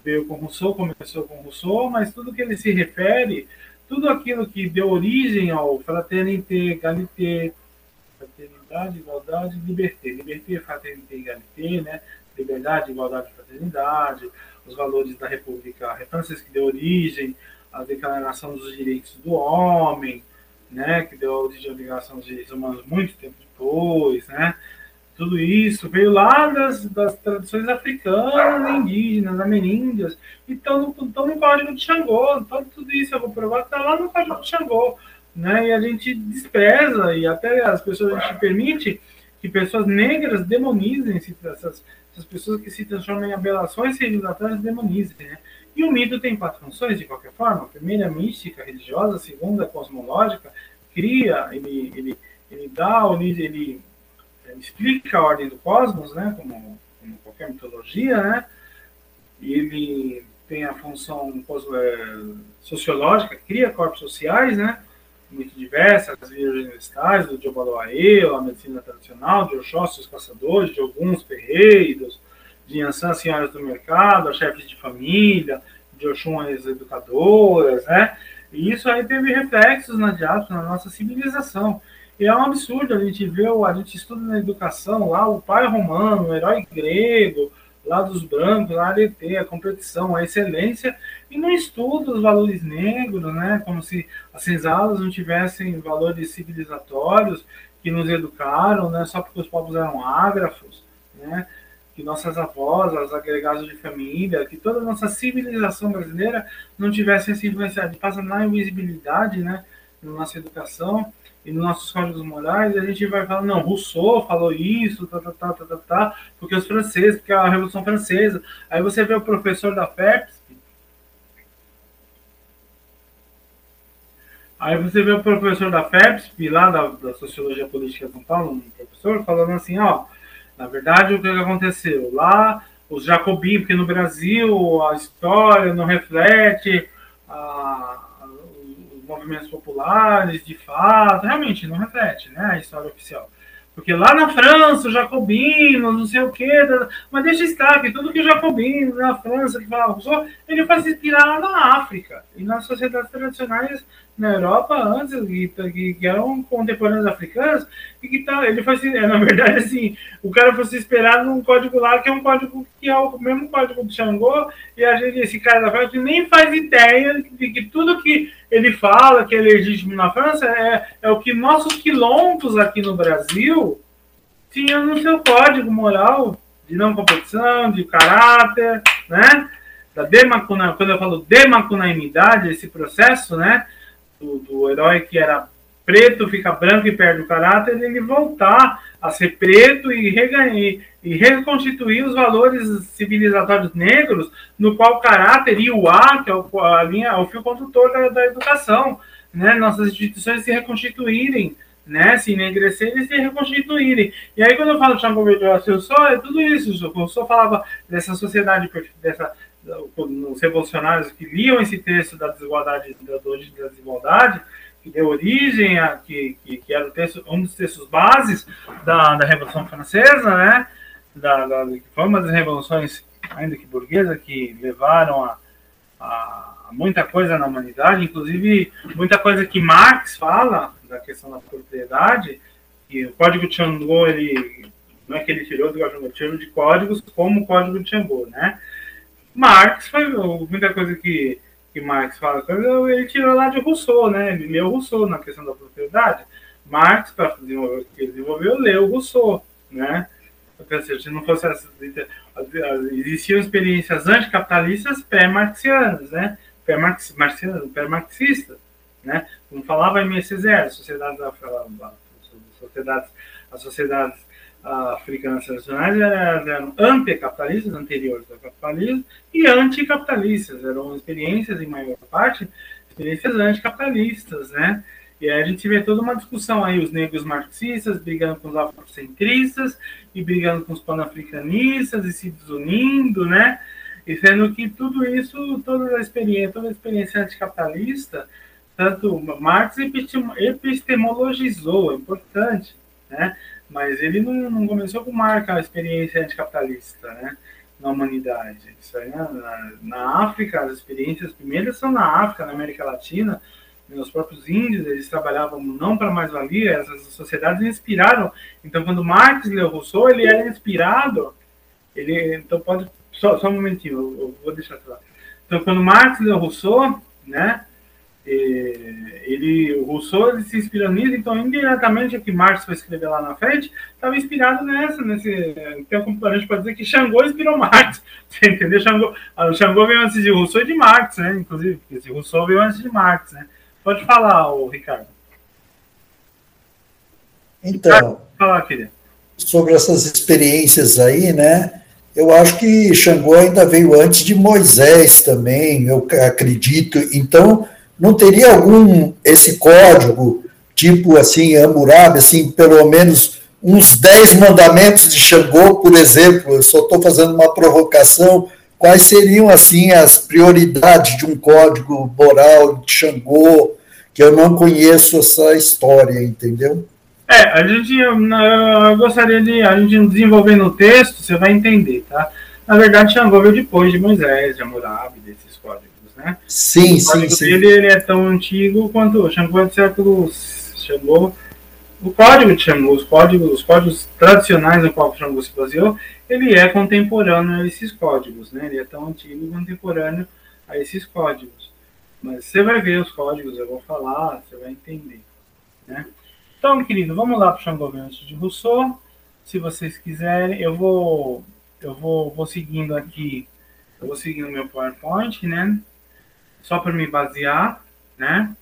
veio com Rousseau, começou com Rousseau, mas tudo que ele se refere, tudo aquilo que deu origem ao fraternité, égalité, fraternidade, igualdade, liberté, liberté, fraternité, égalité, né? Liberdade, igualdade, fraternidade, os valores da República Francesa que deu origem à Declaração dos Direitos do Homem, né, que deu origem à Declaração dos Direitos Humanos muito tempo depois, né, tudo isso veio lá das, das tradições africanas, indígenas, ameríndias, e estão no, Código de Xangô, então tudo isso eu vou provar que está lá no Código de Xangô, né, e a gente despreza, e até as pessoas, a gente permite que pessoas negras demonizem essas, essas pessoas que se transformam em abelações civilizatórias demonizem, né? E o mito tem quatro funções, de qualquer forma. A primeira, mística, religiosa. A segunda, cosmológica. Cria, ele, ele, ele dá, ele, ele explica a ordem do cosmos, né? Como, como qualquer mitologia, né? Ele tem a função é, sociológica, cria corpos sociais, né? muito diversas, as vias universitárias, do Jobaloaê, a medicina tradicional, de Oxóssi, os caçadores, de alguns ferreiros, de Yansan, senhoras do mercado, as chefes de família, de Oxum, as educadoras, né? E isso aí teve reflexos na diáspora, na nossa civilização. E é um absurdo a gente ver, a gente estuda na educação lá, o pai romano, o herói grego, lá dos brancos, a ADT, a competição, a excelência, e não estuda os valores negros, né? Como se as senzalas não tivessem valores civilizatórios que nos educaram, né? Só porque os povos eram ágrafos, né? Que nossas avós, as agregados de família, que toda a nossa civilização brasileira não tivesse essa influência, passa na invisibilidade, né? Na nossa educação e nos nossos códigos morais, a gente vai falar, não, Rousseau falou isso, tá, tá, tá, tá, tá, tá, porque os franceses, porque a Revolução Francesa. Aí você vê o professor da FEPS, Aí você vê o professor da FEPSP, lá da, da Sociologia Política de São Paulo, um professor, falando assim, ó, na verdade o que aconteceu? Lá os jacobinos, porque no Brasil a história não reflete a, movimentos populares, de fato, realmente não reflete né, a história oficial. Porque lá na França, os jacobinos, não sei o quê, mas deixa estar que tudo que os jacobinos na França que falavam, ele faz inspirar lá na África e nas sociedades tradicionais na Europa antes, que, que eram contemporâneos africanos, e que tá, ele foi, é, na verdade, assim, o cara foi se esperar num código lá, que é um código que é o mesmo código do Xangô, e a gente, esse cara da França nem faz ideia de que tudo que ele fala que é legítimo na França é, é o que nossos quilombos aqui no Brasil tinham no seu código moral de não competição, de caráter, né? Da demacuna, quando eu falo demacunaimidade, esse processo, né? Do, do herói que era preto fica branco e perde o caráter, ele voltar a ser preto e, reganhar, e reconstituir os valores civilizatórios negros, no qual o caráter e o A, que é o, a linha, o fio condutor da, da educação, né? nossas instituições se reconstituírem, né? se enegrecerem e se reconstituírem. E aí, quando eu falo de Jean Gauguin só é tudo isso. Eu só falava dessa sociedade, dessa, os revolucionários que liam esse texto da desigualdade, da desigualdade, que deu origem a que, que, que era texto, um dos textos bases da, da Revolução Francesa, né? Da, da, que foi uma das revoluções, ainda que burguesa, que levaram a, a, muita coisa na humanidade, inclusive muita coisa que Marx fala da questão da propriedade, e o Código de Xangô, ele não é que ele tirou do Código, tirou de códigos como o Código de Xangô, né? Marx foi muita coisa que, que Marx fala, ele tirou lá de Rousseau, né? Ele leu Rousseau na questão da propriedade. Marx, para desenvolver o que ele desenvolveu, leu Rousseau, né? se não fosse as, existiam experiências anticapitalistas pré-marxianas, né? Pré-marxistas, pré-marxistas, né? Como falava em MSZ, sociedades, sociedades, as sociedades africanas tradicionais eram anticapitalistas, anteriores ao capitalismo, e anticapitalistas, eram experiências, em maior parte, experiências anticapitalistas, né? E aí a gente vê toda uma discussão aí, os negros marxistas brigando com os afrocentristas e brigando com os panafricanistas e se desunindo, né? E sendo que tudo isso, toda a experiência, toda a experiência anticapitalista, tanto Marx epistemologizou, é importante, né? Mas ele não, não começou com marca a experiência anticapitalista, né? Na humanidade. Isso aí, na, na África, as experiências primeiras são na África, na América Latina, os próprios índios, eles trabalhavam não para mais-valia, essas sociedades inspiraram. Então, quando Marx leu Rousseau, ele era inspirado. Ele, então, pode. Só, só um momentinho, eu, eu vou deixar lá. Então, quando Marx leu Rousseau, né, ele, o Rousseau ele se inspirou nisso, então indiretamente o que Marx foi escrever lá na frente estava inspirado nessa, nesse, então a gente pode dizer que Xangô inspirou Marx, você entendeu? Xangô, o Xangô veio antes de Rousseau e de Marx, né? Inclusive, esse Rousseau veio antes de Marx, né? Pode falar, o Ricardo. Então, falar, sobre essas experiências aí, né? Eu acho que Xangô ainda veio antes de Moisés também, eu acredito. Então, não teria algum esse código, tipo assim, Hammurabi, assim, pelo menos uns dez mandamentos de Xangô, por exemplo, eu só estou fazendo uma provocação, quais seriam, assim, as prioridades de um código moral de Xangô, que eu não conheço essa história, entendeu? É, a gente, eu gostaria de, a gente desenvolver no texto, você vai entender, tá? Na verdade, Xangô veio depois de Moisés, de Hammurabi, desses né? Sim, o sim, sim. Ele, ele é tão antigo quanto o Xangô é do século... Xangô, o código de Xangô, os códigos, os códigos tradicionais no qual o Xangô se baseou, ele é contemporâneo a esses códigos, né? Ele é tão antigo e contemporâneo a esses códigos. Mas você vai ver os códigos, eu vou falar, você vai entender. Né? Então, querido, vamos lá para o Xangô antes de Rousseau. Se vocês quiserem, eu vou, eu vou, vou seguindo aqui, eu vou seguindo meu PowerPoint, né? Só para me basear, né?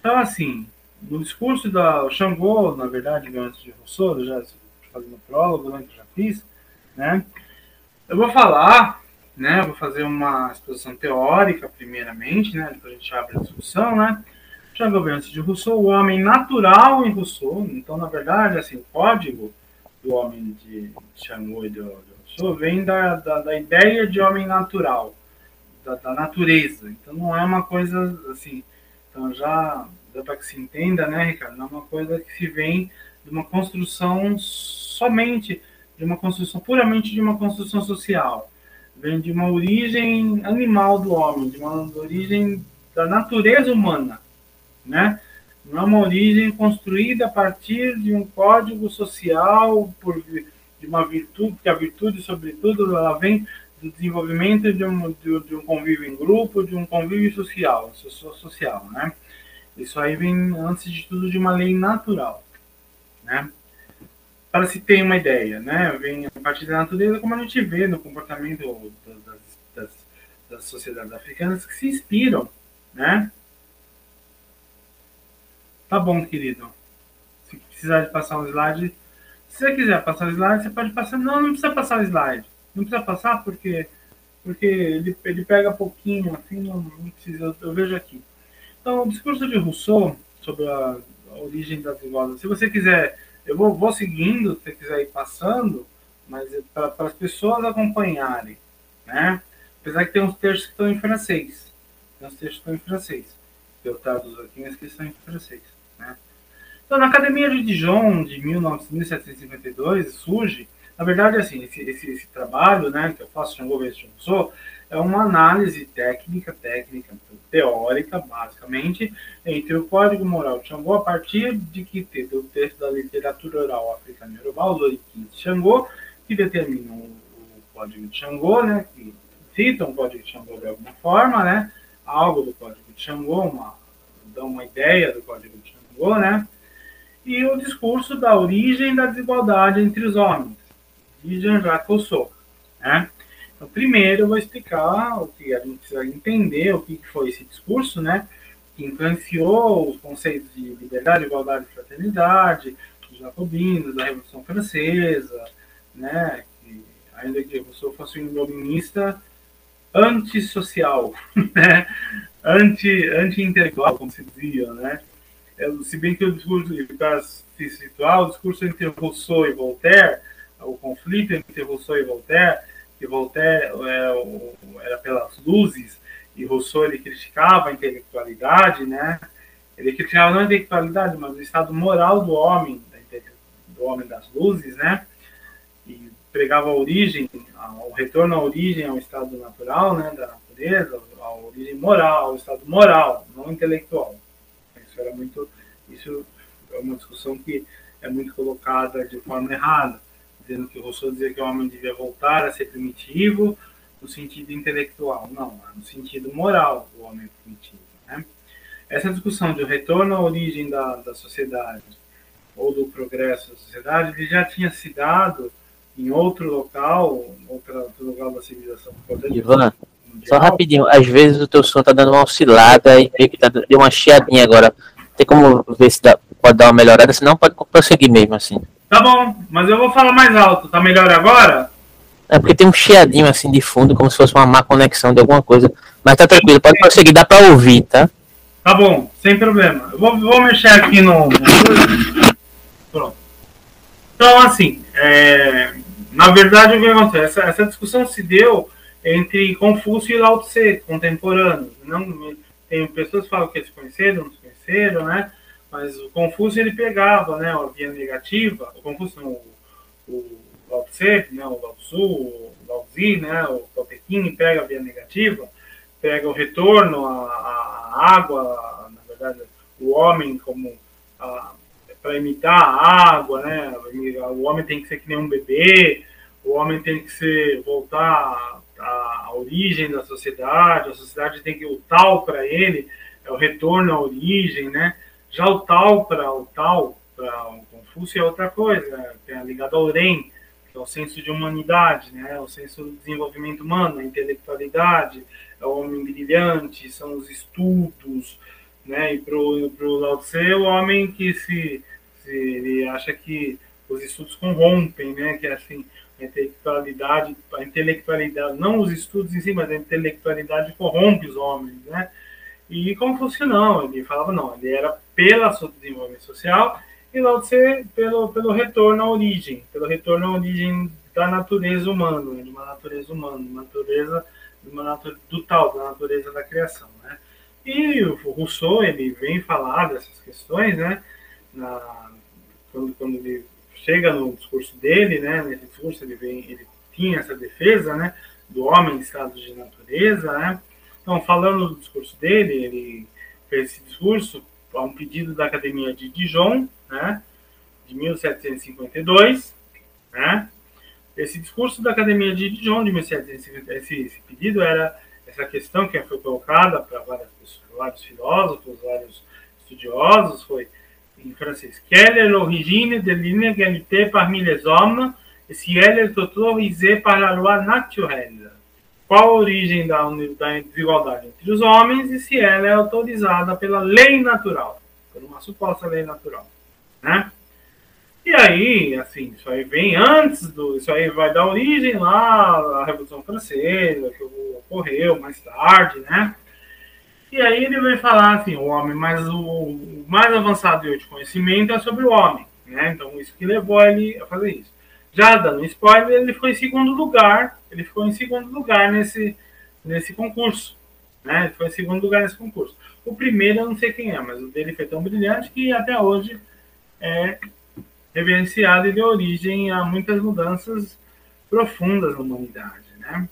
Então, assim, no discurso da Xangô, na verdade, antes de Rousseau, já fazendo prólogo, né, que já fiz, né? Eu vou falar né? Vou fazer uma exposição teórica, primeiramente, né? Depois a gente abre a discussão, né? Já antes de Rousseau, o homem natural em Rousseau. Então, na verdade, assim, o código do homem de Xangô e de, Rousseau vem da, da, da, ideia de homem natural, da, da, natureza. Então, não é uma coisa assim. Então, já dá para que se entenda, né, Ricardo? Não é uma coisa que se vem de uma construção somente, de uma construção puramente de uma construção social vem de uma origem animal do homem, de uma origem da natureza humana, né? Não é uma origem construída a partir de um código social por de uma virtude, que a virtude, sobretudo, ela vem do desenvolvimento de um, de, de um convívio em grupo, de um convívio social, social, né? Isso aí vem, antes de tudo, de uma lei natural, né? para se ter uma ideia, né? Vem a partir da natureza, como a gente vê no comportamento das, das, das sociedades africanas que se inspiram, né? Tá bom, querido. Se precisar de passar um slide, se você quiser passar o um slide, você pode passar. Não, não precisa passar o slide. Não precisa passar porque porque ele, ele pega pouquinho, assim, não, não precisa. Eu, vejo aqui. Então, o discurso de Rousseau sobre a, a origem das igualdades. Se você quiser eu vou, vou seguindo, se você quiser ir passando, mas é para as pessoas acompanharem, né? Apesar que tem uns textos que estão em francês. Tem uns textos que estão em francês. Eu traduzo aqui, mas que estão em francês, né? Então, na Academia de Dijon, de 1752, surge, na verdade, assim, esse, esse, esse trabalho, né, que eu faço, Xangô versus Xangô, é uma análise técnica, técnica, teórica, basicamente, entre o Código Moral de Xangô, a partir de que do texto da literatura oral africana e Yorubá, os Orikins de Xangô, que determinam o, Código de Xangô, né, que citam o Código de Xangô de alguma forma, né, algo do Código de Xangô, uma, dão uma ideia do Código de Xangô, né, e o discurso da origem da desigualdade entre os homens, de Jean-Jacques Rousseau, né, então, primeiro eu vou explicar o que a gente precisa entender, o que foi esse discurso, né? Que influenciou os conceitos de liberdade, igualdade e fraternidade, dos jacobinos, da Revolução Francesa, né? Que, ainda que Rousseau fosse um iluminista antissocial, né? Anti, anti-intelectual, como se dizia, né? Se bem que o discurso, para se situar, o discurso entre Rousseau e Voltaire, o conflito entre Rousseau e Voltaire, que Voltaire é, era pelas luzes e Rousseau ele criticava a intelectualidade, né? Ele criticava não a intelectualidade, mas o estado moral do homem, do homem das luzes, né? E pregava a origem, o retorno à origem ao estado natural, né, da natureza, a origem moral, ao estado moral, não intelectual. Isso era muito, isso é uma discussão que é muito colocada de forma errada, dizendo que o Rousseau dizia que o homem devia voltar a ser primitivo no sentido intelectual, não, no sentido moral o homem primitivo. Né? Essa discussão de retorno à origem da, da sociedade ou do progresso da sociedade, ele já tinha se dado em outro local, outra, outro local da civilização. Ivan, só rapidinho, às vezes o teu som tá dando uma oscilada e que tá, deu uma chiadinha agora. Tem como ver se dá, pode dar uma melhorada, senão pode prosseguir mesmo assim. Tá bom, mas eu vou falar mais alto. Tá melhor agora? É porque tem um chiadinho assim de fundo, como se fosse uma má conexão de alguma coisa. Mas tá tranquilo, pode prosseguir, dá pra ouvir, tá? Tá bom, sem problema. Eu vou, vou mexer aqui no. Pronto. Então, assim, é... na verdade, o que acontece? Essa, essa discussão se deu entre Confúcio e Lao Tse, contemporâneos. Não, tem pessoas que falam que eles conheceram, não se conheceram, né? Mas o Confúcio ele pegava, né, a via negativa. O Confúcio, não, o, Lao Tse, né, o Lao Tzu, o Lao Zi, né, o Tao Peking pega a via negativa, pega o retorno à, água, na verdade, o homem como para imitar a água, né? O homem tem que ser que nem um bebê, o homem tem que ser voltar à, origem da sociedade, a sociedade tem que o tal para ele é o retorno à origem, né? Já o tal para o tal para o Confúcio é outra coisa, é ligado ao Ren, é o senso de humanidade, né? o senso do desenvolvimento humano, a intelectualidade, é o homem brilhante, são os estudos, né? e para o Lao Tse, o homem que se, se, ele acha que os estudos corrompem, né? que é assim, a intelectualidade, a intelectualidade, não os estudos em si, mas a intelectualidade corrompe os homens, né? E Confúcio não, ele falava não, ele era seu desenvolvimento social e Lao Tse pelo, pelo retorno à origem, pelo retorno à origem da natureza humana, de uma natureza humana, uma natureza, uma natureza do tal, da natureza da criação, né? E o Rousseau, ele vem falar dessas questões, né? Na, quando, quando ele chega no discurso dele, né? Nesse discurso ele vem, ele tinha essa defesa, né? Do homem em estado de natureza, né? Então, falando do discurso dele, ele fez esse discurso a um pedido da Academia de Dijon, né, de 1752, né, esse discurso da Academia de Dijon de 1750, esse, esse pedido era essa questão que foi colocada para vários filósofos, vários estudiosos, foi em francês. Quelle est l'origine de l'inégalité parmi les hommes si elle est autorisée par la loi naturelle? Qual a origem da, da desigualdade entre os homens e se ela é autorizada pela lei natural, por uma suposta lei natural? né? E aí, assim, isso aí vem antes do. Isso aí vai dar origem lá à Revolução Francesa, que ocorreu mais tarde, né? E aí ele vai falar assim, o homem, mas o, o mais avançado de conhecimento é sobre o homem, né? Então isso que levou ele a fazer isso. Já dando spoiler, ele ficou em segundo lugar, ele ficou em segundo lugar nesse, nesse concurso, né? Ele foi em segundo lugar nesse concurso. O primeiro eu não sei quem é, mas o dele foi tão brilhante que até hoje é reverenciado e deu origem a muitas mudanças profundas na humanidade, né?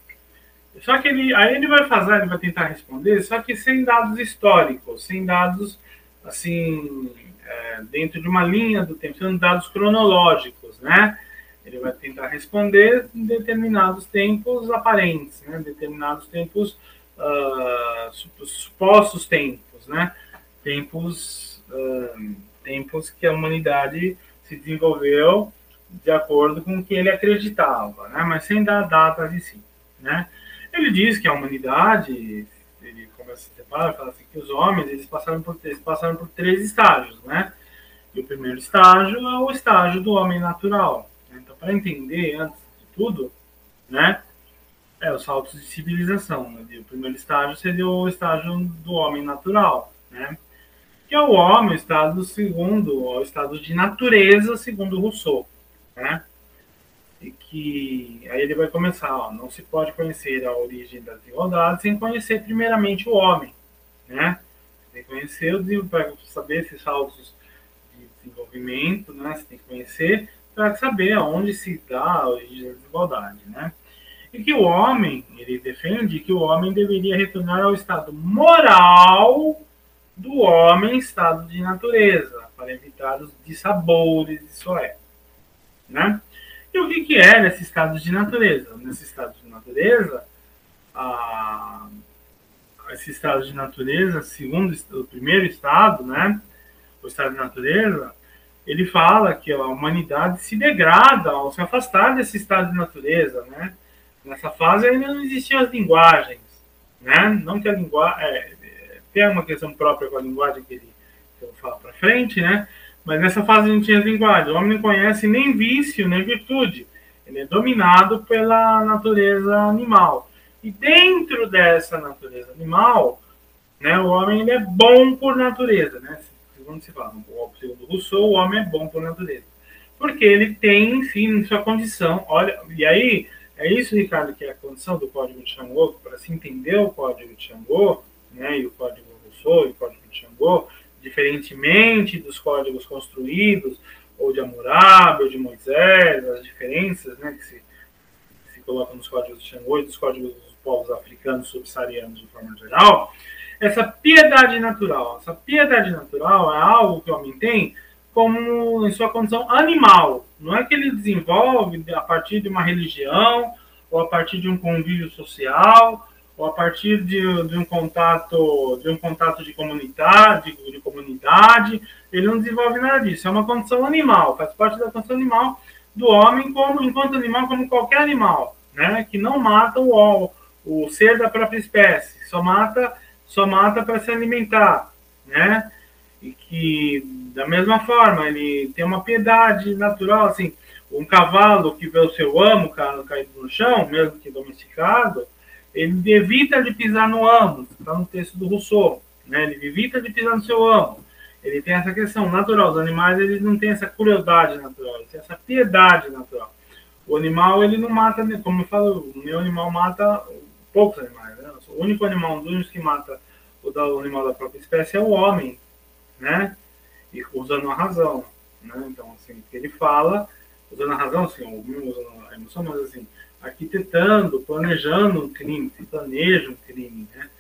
Só que ele, aí ele vai fazer, ele vai tentar responder, só que sem dados históricos, sem dados assim é, dentro de uma linha do tempo, sendo dados cronológicos, né? Ele vai tentar responder em determinados tempos aparentes, né? Determinados tempos uh, supostos tempos, né? Tempos uh, tempos que a humanidade se desenvolveu de acordo com o que ele acreditava, né? mas sem dar datas em si. Né? Ele diz que a humanidade, ele começa a separar, fala assim, que os homens eles passaram, por, eles passaram por três estágios. Né? E o primeiro estágio é o estágio do homem natural. Então, para entender, antes de tudo, né, é os saltos de civilização. Né? O primeiro estágio seria o estágio do homem natural. Né? que é o homem, o estado segundo, o estado de natureza, segundo Rousseau, né? E que aí ele vai começar, ó, não se pode conhecer a origem das desigualdades sem conhecer primeiramente o homem, né? Tem que conhecer para saber esses saltos de desenvolvimento, né? Você tem que conhecer para saber aonde se dá a desigualdade, né? E que o homem, ele defende que o homem deveria retornar ao estado moral do homem, estado de natureza, para evitar os dissabores de sua época, né? E o que, que é nesse estado de natureza? Nesse estado de natureza, a, esse estado de natureza, segundo o primeiro estado, né, o estado de natureza, ele fala que a humanidade se degrada ao se afastar desse estado de natureza, né? Nessa fase ainda não existiam as linguagens, né? Não que a linguagem é, tem uma questão própria com a linguagem que, ele, que eu para frente, né? Mas nessa fase não tinha linguagem. O homem não conhece nem vício, nem virtude. Ele é dominado pela natureza animal. E dentro dessa natureza animal, né, o homem ele é bom por natureza. Né? Segundo se fala, segundo Rousseau, o homem é bom por natureza. Porque ele tem, enfim, sua condição. Olha, e aí, é isso, Ricardo, que é a condição do Código de Xangô, para se entender o Código de Xangô, né, e o Código Rousseau e o Código de Xangô, diferentemente dos códigos construídos, ou de Hammurabi, ou de Moisés, as diferenças né, que se, que se colocam nos códigos de Xangô e dos códigos dos povos africanos subsaarianos de forma geral, essa piedade natural. Essa piedade natural é algo que o homem tem como em sua condição animal. Não é que ele desenvolve a partir de uma religião, ou a partir de um convívio social, ou a partir de, de, um contato de um contato de comunidade, de, de, comunidade, ele não desenvolve nada disso. É uma condição animal, faz parte da condição animal do homem como enquanto animal como qualquer animal, né? Que não mata o, o ser da própria espécie, só mata só mata para se alimentar, né? E que da mesma forma ele tem uma piedade natural, assim, um cavalo que vê o seu amo caído no chão, mesmo que domesticado, ele evita de pisar no amo, está no texto do Rousseau, né? Ele evita de pisar no seu amo. Ele tem essa questão natural. Os animais eles não têm essa crueldade natural, eles têm essa piedade natural. O animal ele não mata, como eu falo, o meu animal mata poucos animais. O único animal, um dos únicos que mata o, animal da própria espécie é o homem, né? E usando a razão, né? Então assim, ele fala usando a razão, assim, usando a emoção, mas assim, arquitetando, planejando um crime, se planeja um crime, né?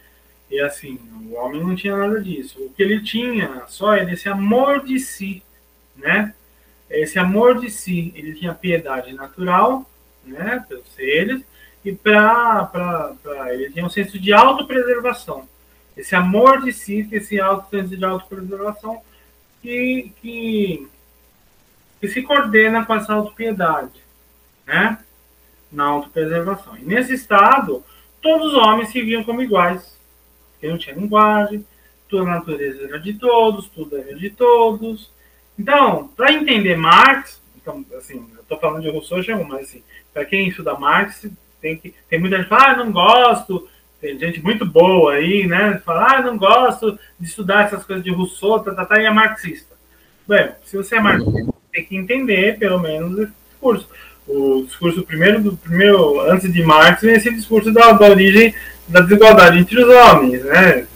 E assim, o homem não tinha nada disso. O que ele tinha só era esse amor de si, né? Esse amor de si, ele tinha piedade natural, né, pelos seres, e para ele tinha um senso de autopreservação. Esse amor de si, esse auto, senso de autopreservação que, que, que se coordena com essa autopiedade, né? na autopreservação. E nesse estado, todos os homens se viam como iguais, porque não tinha linguagem, toda a natureza era de todos, tudo era de todos. Então, para entender Marx, então, assim, eu estou falando de Rousseau, mas assim, para quem estuda Marx, tem que tem muita gente que fala, ah, não gosto, tem gente muito boa aí, né? Fala, ah, não gosto de estudar essas coisas de Rousseau, tá, tá, tá, e é marxista. Bem, se você é marxista, tem que entender, pelo menos, esse discurso o discurso primeiro do primeiro antes de Marx vem esse discurso da, da origem da desigualdade entre os homens, né?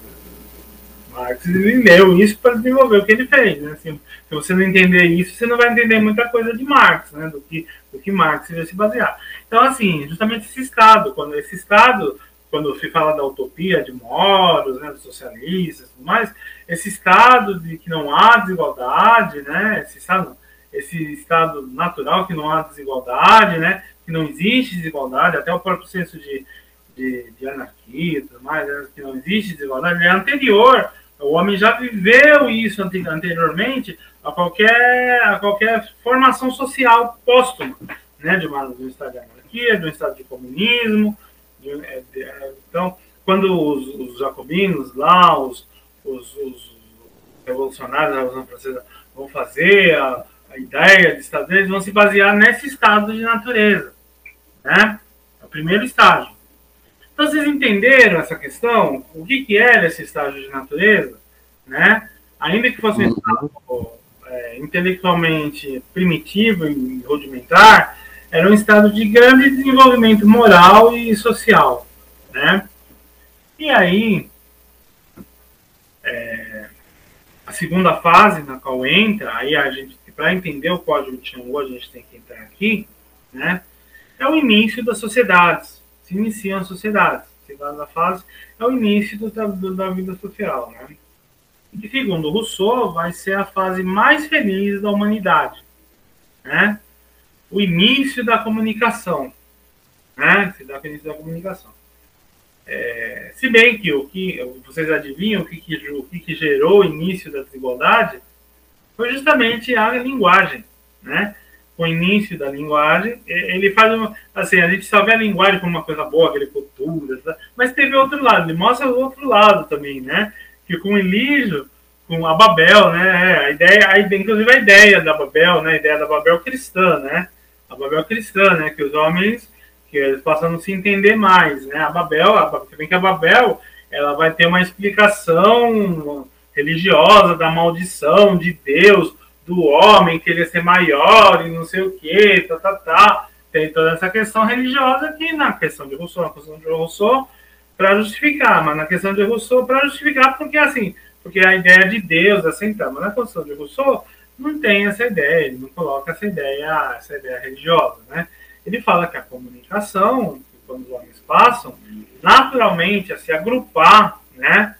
Marx leu isso para desenvolver o que ele fez, né? Assim, se você não entender isso, você não vai entender muita coisa de Marx, né? Do que do que Marx ia se basear. Então, assim, justamente esse estado, quando esse estado, quando se fala da utopia de Moros, né, dos socialistas, tudo mais, esse estado de que não há desigualdade, né? Esse estado esse estado natural que não há desigualdade, né? que não existe desigualdade, até o próprio senso de, de, de anarquia e tudo mais, né? que não existe desigualdade, é anterior. O homem já viveu isso anteriormente a qualquer, a qualquer formação social póstuma, né? de, uma, de um estado de um estado de comunismo. De, é, de, é, então, quando os, os, jacobinos lá, os, os, os revolucionários da Revolução Francesa vão fazer a, a ideia de Estado, eles vão se basear nesse estado de natureza. Né? É o primeiro estágio. Então, vocês entenderam essa questão? O que, que era esse estágio de natureza? Né? Ainda que fosse um estado é, intelectualmente primitivo e rudimentar, era um estado de grande desenvolvimento moral e social, né? E aí, é, a segunda fase na qual entra, aí a gente, para entender o código de Xangô, a gente tem que entrar aqui, né? É o início das sociedades, se iniciam as sociedades. Segunda fase é o início do, do, da vida social, né? E segundo Rousseau, vai ser a fase mais feliz da humanidade, né? O início da comunicação, né? Se dá o início da comunicação. É, se bem que o que vocês adivinham o que, que, o que, que gerou o início da desigualdade foi justamente a linguagem, né? O início da linguagem, ele faz uma, assim, a gente só vê a linguagem como uma coisa boa, agricultura, tá? mas teve outro lado, ele mostra o outro lado também, né? Que com Elígio, com a Babel, né? A ideia, a inclusive a ideia da Babel, né? A ideia da Babel cristã, né? A Babel cristã, né? Que os homens que eles possam se entender mais, né? A Babel, a, bem que a Babel, ela vai ter uma explicação religiosa da maldição de Deus, do homem querer ser maior e não sei o que, tá, tá, tá. Tem toda essa questão religiosa aqui na questão de Rousseau, na questão de Rousseau, para justificar, mas na questão de Rousseau, para justificar, porque assim, porque a ideia de Deus é central, mas na questão de Rousseau, não tem essa ideia, ele não coloca essa ideia, essa ideia religiosa, né? Ele fala que a comunicação, quando os homens passam, naturalmente a se agrupar, né?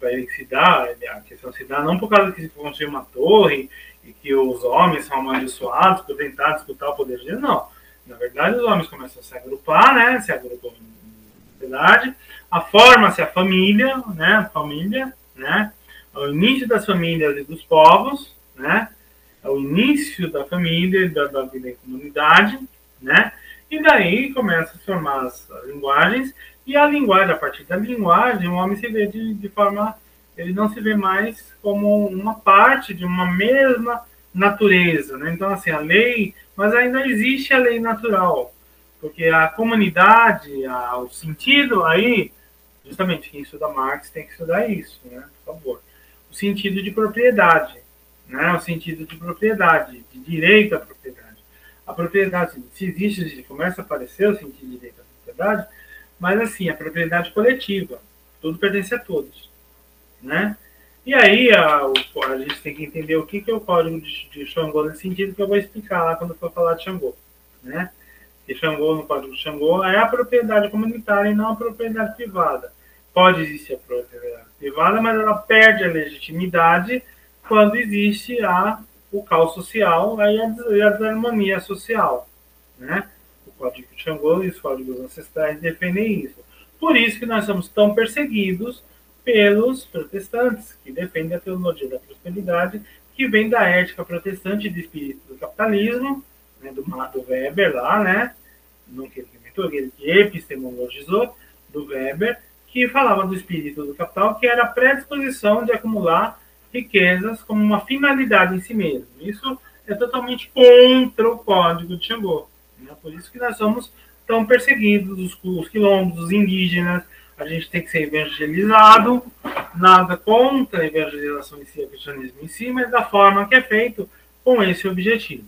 Para ele se dar, a questão se dá não por causa que se construir uma torre e que os homens são amaldiçoados por tentar disputar o poder de Deus, não. Na verdade, os homens começam a se agrupar, né? Se agrupam em sociedade, a forma-se a família, né? A família, né? O início das famílias e dos povos, né? É o início da família, da, da vida em comunidade, né? E daí começa a formar as, linguagens, e a linguagem, a partir da linguagem, o homem se vê de, de forma. Ele não se vê mais como uma parte de uma mesma natureza, né? Então, assim, a lei, mas ainda existe a lei natural, porque a comunidade, a, o sentido aí, justamente quem estuda Marx tem que estudar isso, né? Por favor. O sentido de propriedade né, o sentido de propriedade, de direito à propriedade. A propriedade, se existe, começa a aparecer o sentido de direito à propriedade, mas assim, a propriedade coletiva, tudo pertence a todos, né? E aí a, a gente tem que entender o que, que é o código de, de Xangô nesse sentido que eu vou explicar lá quando for falar de Xangô, né? Que Xangô, no código de Xangô, é a propriedade comunitária e não a propriedade privada. Pode existir a propriedade privada, mas ela perde a legitimidade quando existe a, o caos social aí a, a desarmonia social. Né? O Código de Xangô e os códigos ancestrais defendem isso. Por isso que nós somos tão perseguidos pelos protestantes, que defendem a teologia da prosperidade, que vem da ética protestante de espírito do capitalismo, né, do, do Weber lá, né? Não que ele inventou, ele que epistemologizou, do Weber, que falava do espírito do capital, que era a predisposição de acumular riquezas como uma finalidade em si mesmo. Isso é totalmente contra o código de Xangô. Né? Por isso que nós somos tão perseguidos, os, os quilombos, os indígenas, a gente tem que ser evangelizado, nada contra a evangelização em si, o cristianismo em si, mas da forma que é feito com esse objetivo.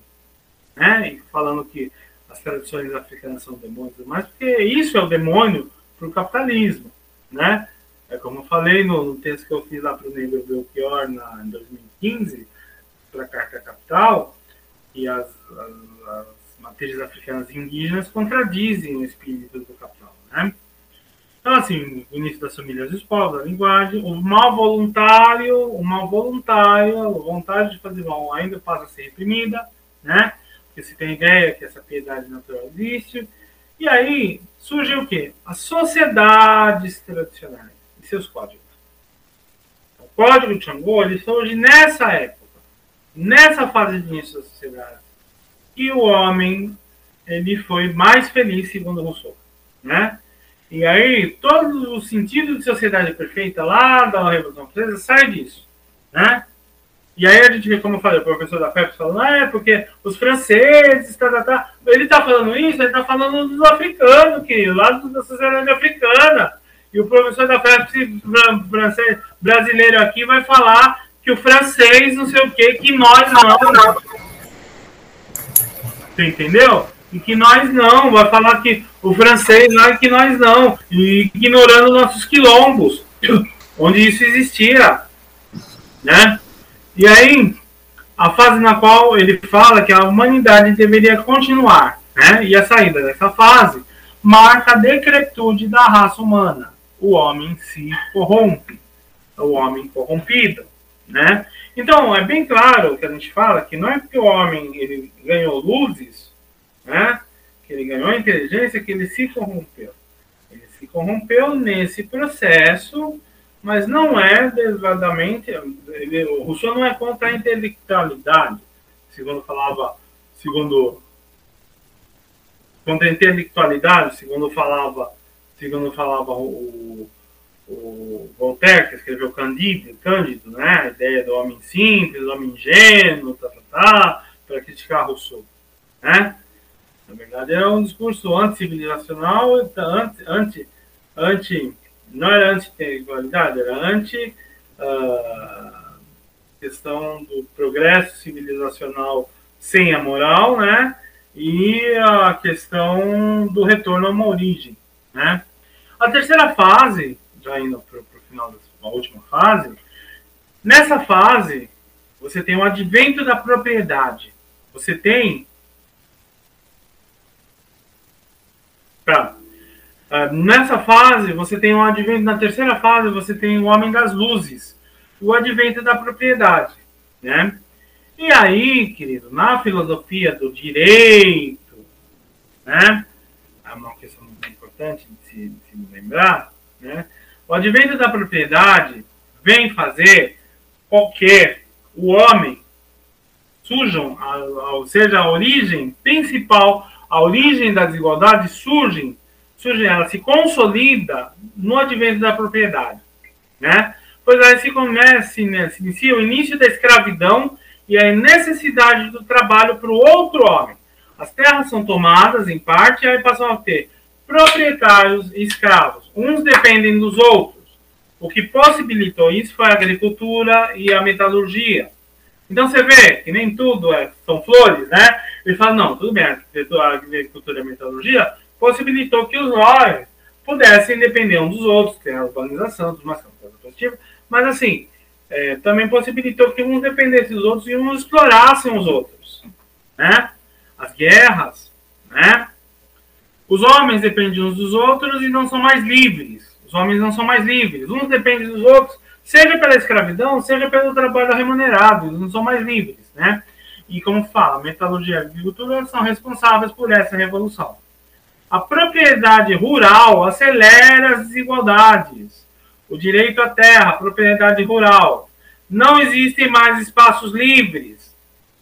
Né? E falando que as tradições africanas são demônios, mas porque isso é o demônio para o capitalismo. Né? É como eu falei no, texto que eu fiz lá para o Negro Belchior na, em 2015, para a Carta Capital, e as, as, as africanas e indígenas contradizem o espírito do capital. Né? Então, assim, o início das famílias dos povos, a linguagem, o mal voluntário, o mal voluntário, a vontade de fazer mal ainda passa a ser reprimida, né? Porque se tem ideia que essa piedade natural existe. E aí surge o quê? As sociedades tradicionais seus códigos. O código de Xangô ele surge nessa época, nessa fase de início da sociedade, que o homem ele foi mais feliz, segundo Rousseau. Né? E aí, todo o sentido de sociedade perfeita lá da Revolução Francesa sai disso. Né? E aí a gente vê, como eu falei, o professor da FEP falando, ah, é porque os franceses, tá, tá, tá. ele está falando isso, ele está falando dos africanos, que lá da sociedade africana. E o professor da FEP brasileiro aqui vai falar que o francês não sei o que, que nós não. não. Você entendeu? E que nós não, vai falar que o francês lá que nós não, e ignorando nossos quilombos, onde isso existia, né? E aí, a fase na qual ele fala que a humanidade deveria continuar, né? E a saída dessa fase marca a decretude da raça humana. O homem se corrompe, o homem corrompido, né? Então, é bem claro que a gente fala que não é porque o homem ele ganhou luzes, né? Que ele ganhou inteligência, que ele se corrompeu. Ele se corrompeu nesse processo mas não é desvadamente. Ele, o Rousseau não é contra a intelectualidade, segundo falava, segundo contra a intelectualidade, segundo falava, segundo falava o, o Voltaire, que escreveu Cândido, Cândido, né? A ideia do homem simples, do homem ingênuo, tá, tá, tá, para criticar Rousseau, né? Na verdade, é um discurso anti-civilizacional, anti, anti, anti não era anti-igualdade, era anti uh, questão do progresso civilizacional sem a moral, né? E a questão do retorno a uma origem, né? A terceira fase, já indo para o final da última fase, nessa fase você tem o advento da propriedade. Você tem para ah, nessa fase, você tem o advento, na terceira fase, você tem o homem das luzes, o advento da propriedade, né? E aí, querido, na filosofia do direito, né? É uma questão muito importante se, se lembrar, né? O advento da propriedade vem fazer com que o homem surjam, ou seja, a origem principal, a origem da desigualdade surge surge, ela se consolida no advento da propriedade, né? Pois aí se começa, né, se inicia o início da escravidão e a necessidade do trabalho para o outro homem. As terras são tomadas em parte e aí passam a ter proprietários e escravos. Uns dependem dos outros. O que possibilitou isso foi a agricultura e a metalurgia. Então você vê que nem tudo é, são flores, né? Ele fala, não, tudo bem, a agricultura e a metalurgia possibilitou que os nós pudessem depender uns dos outros, ter a urbanização, tudo mais, positiva, mas assim, é, também possibilitou que uns dependessem dos outros e uns explorassem os outros, né? As guerras, né? Os homens dependem uns dos outros e não são mais livres. Os homens não são mais livres. Uns dependem dos outros, seja pela escravidão, seja pelo trabalho remunerado. Eles não são mais livres, né? E como fala, metalurgia e agricultura são responsáveis por essa revolução. A propriedade rural acelera as desigualdades. O direito à terra, a propriedade rural. Não existem mais espaços livres.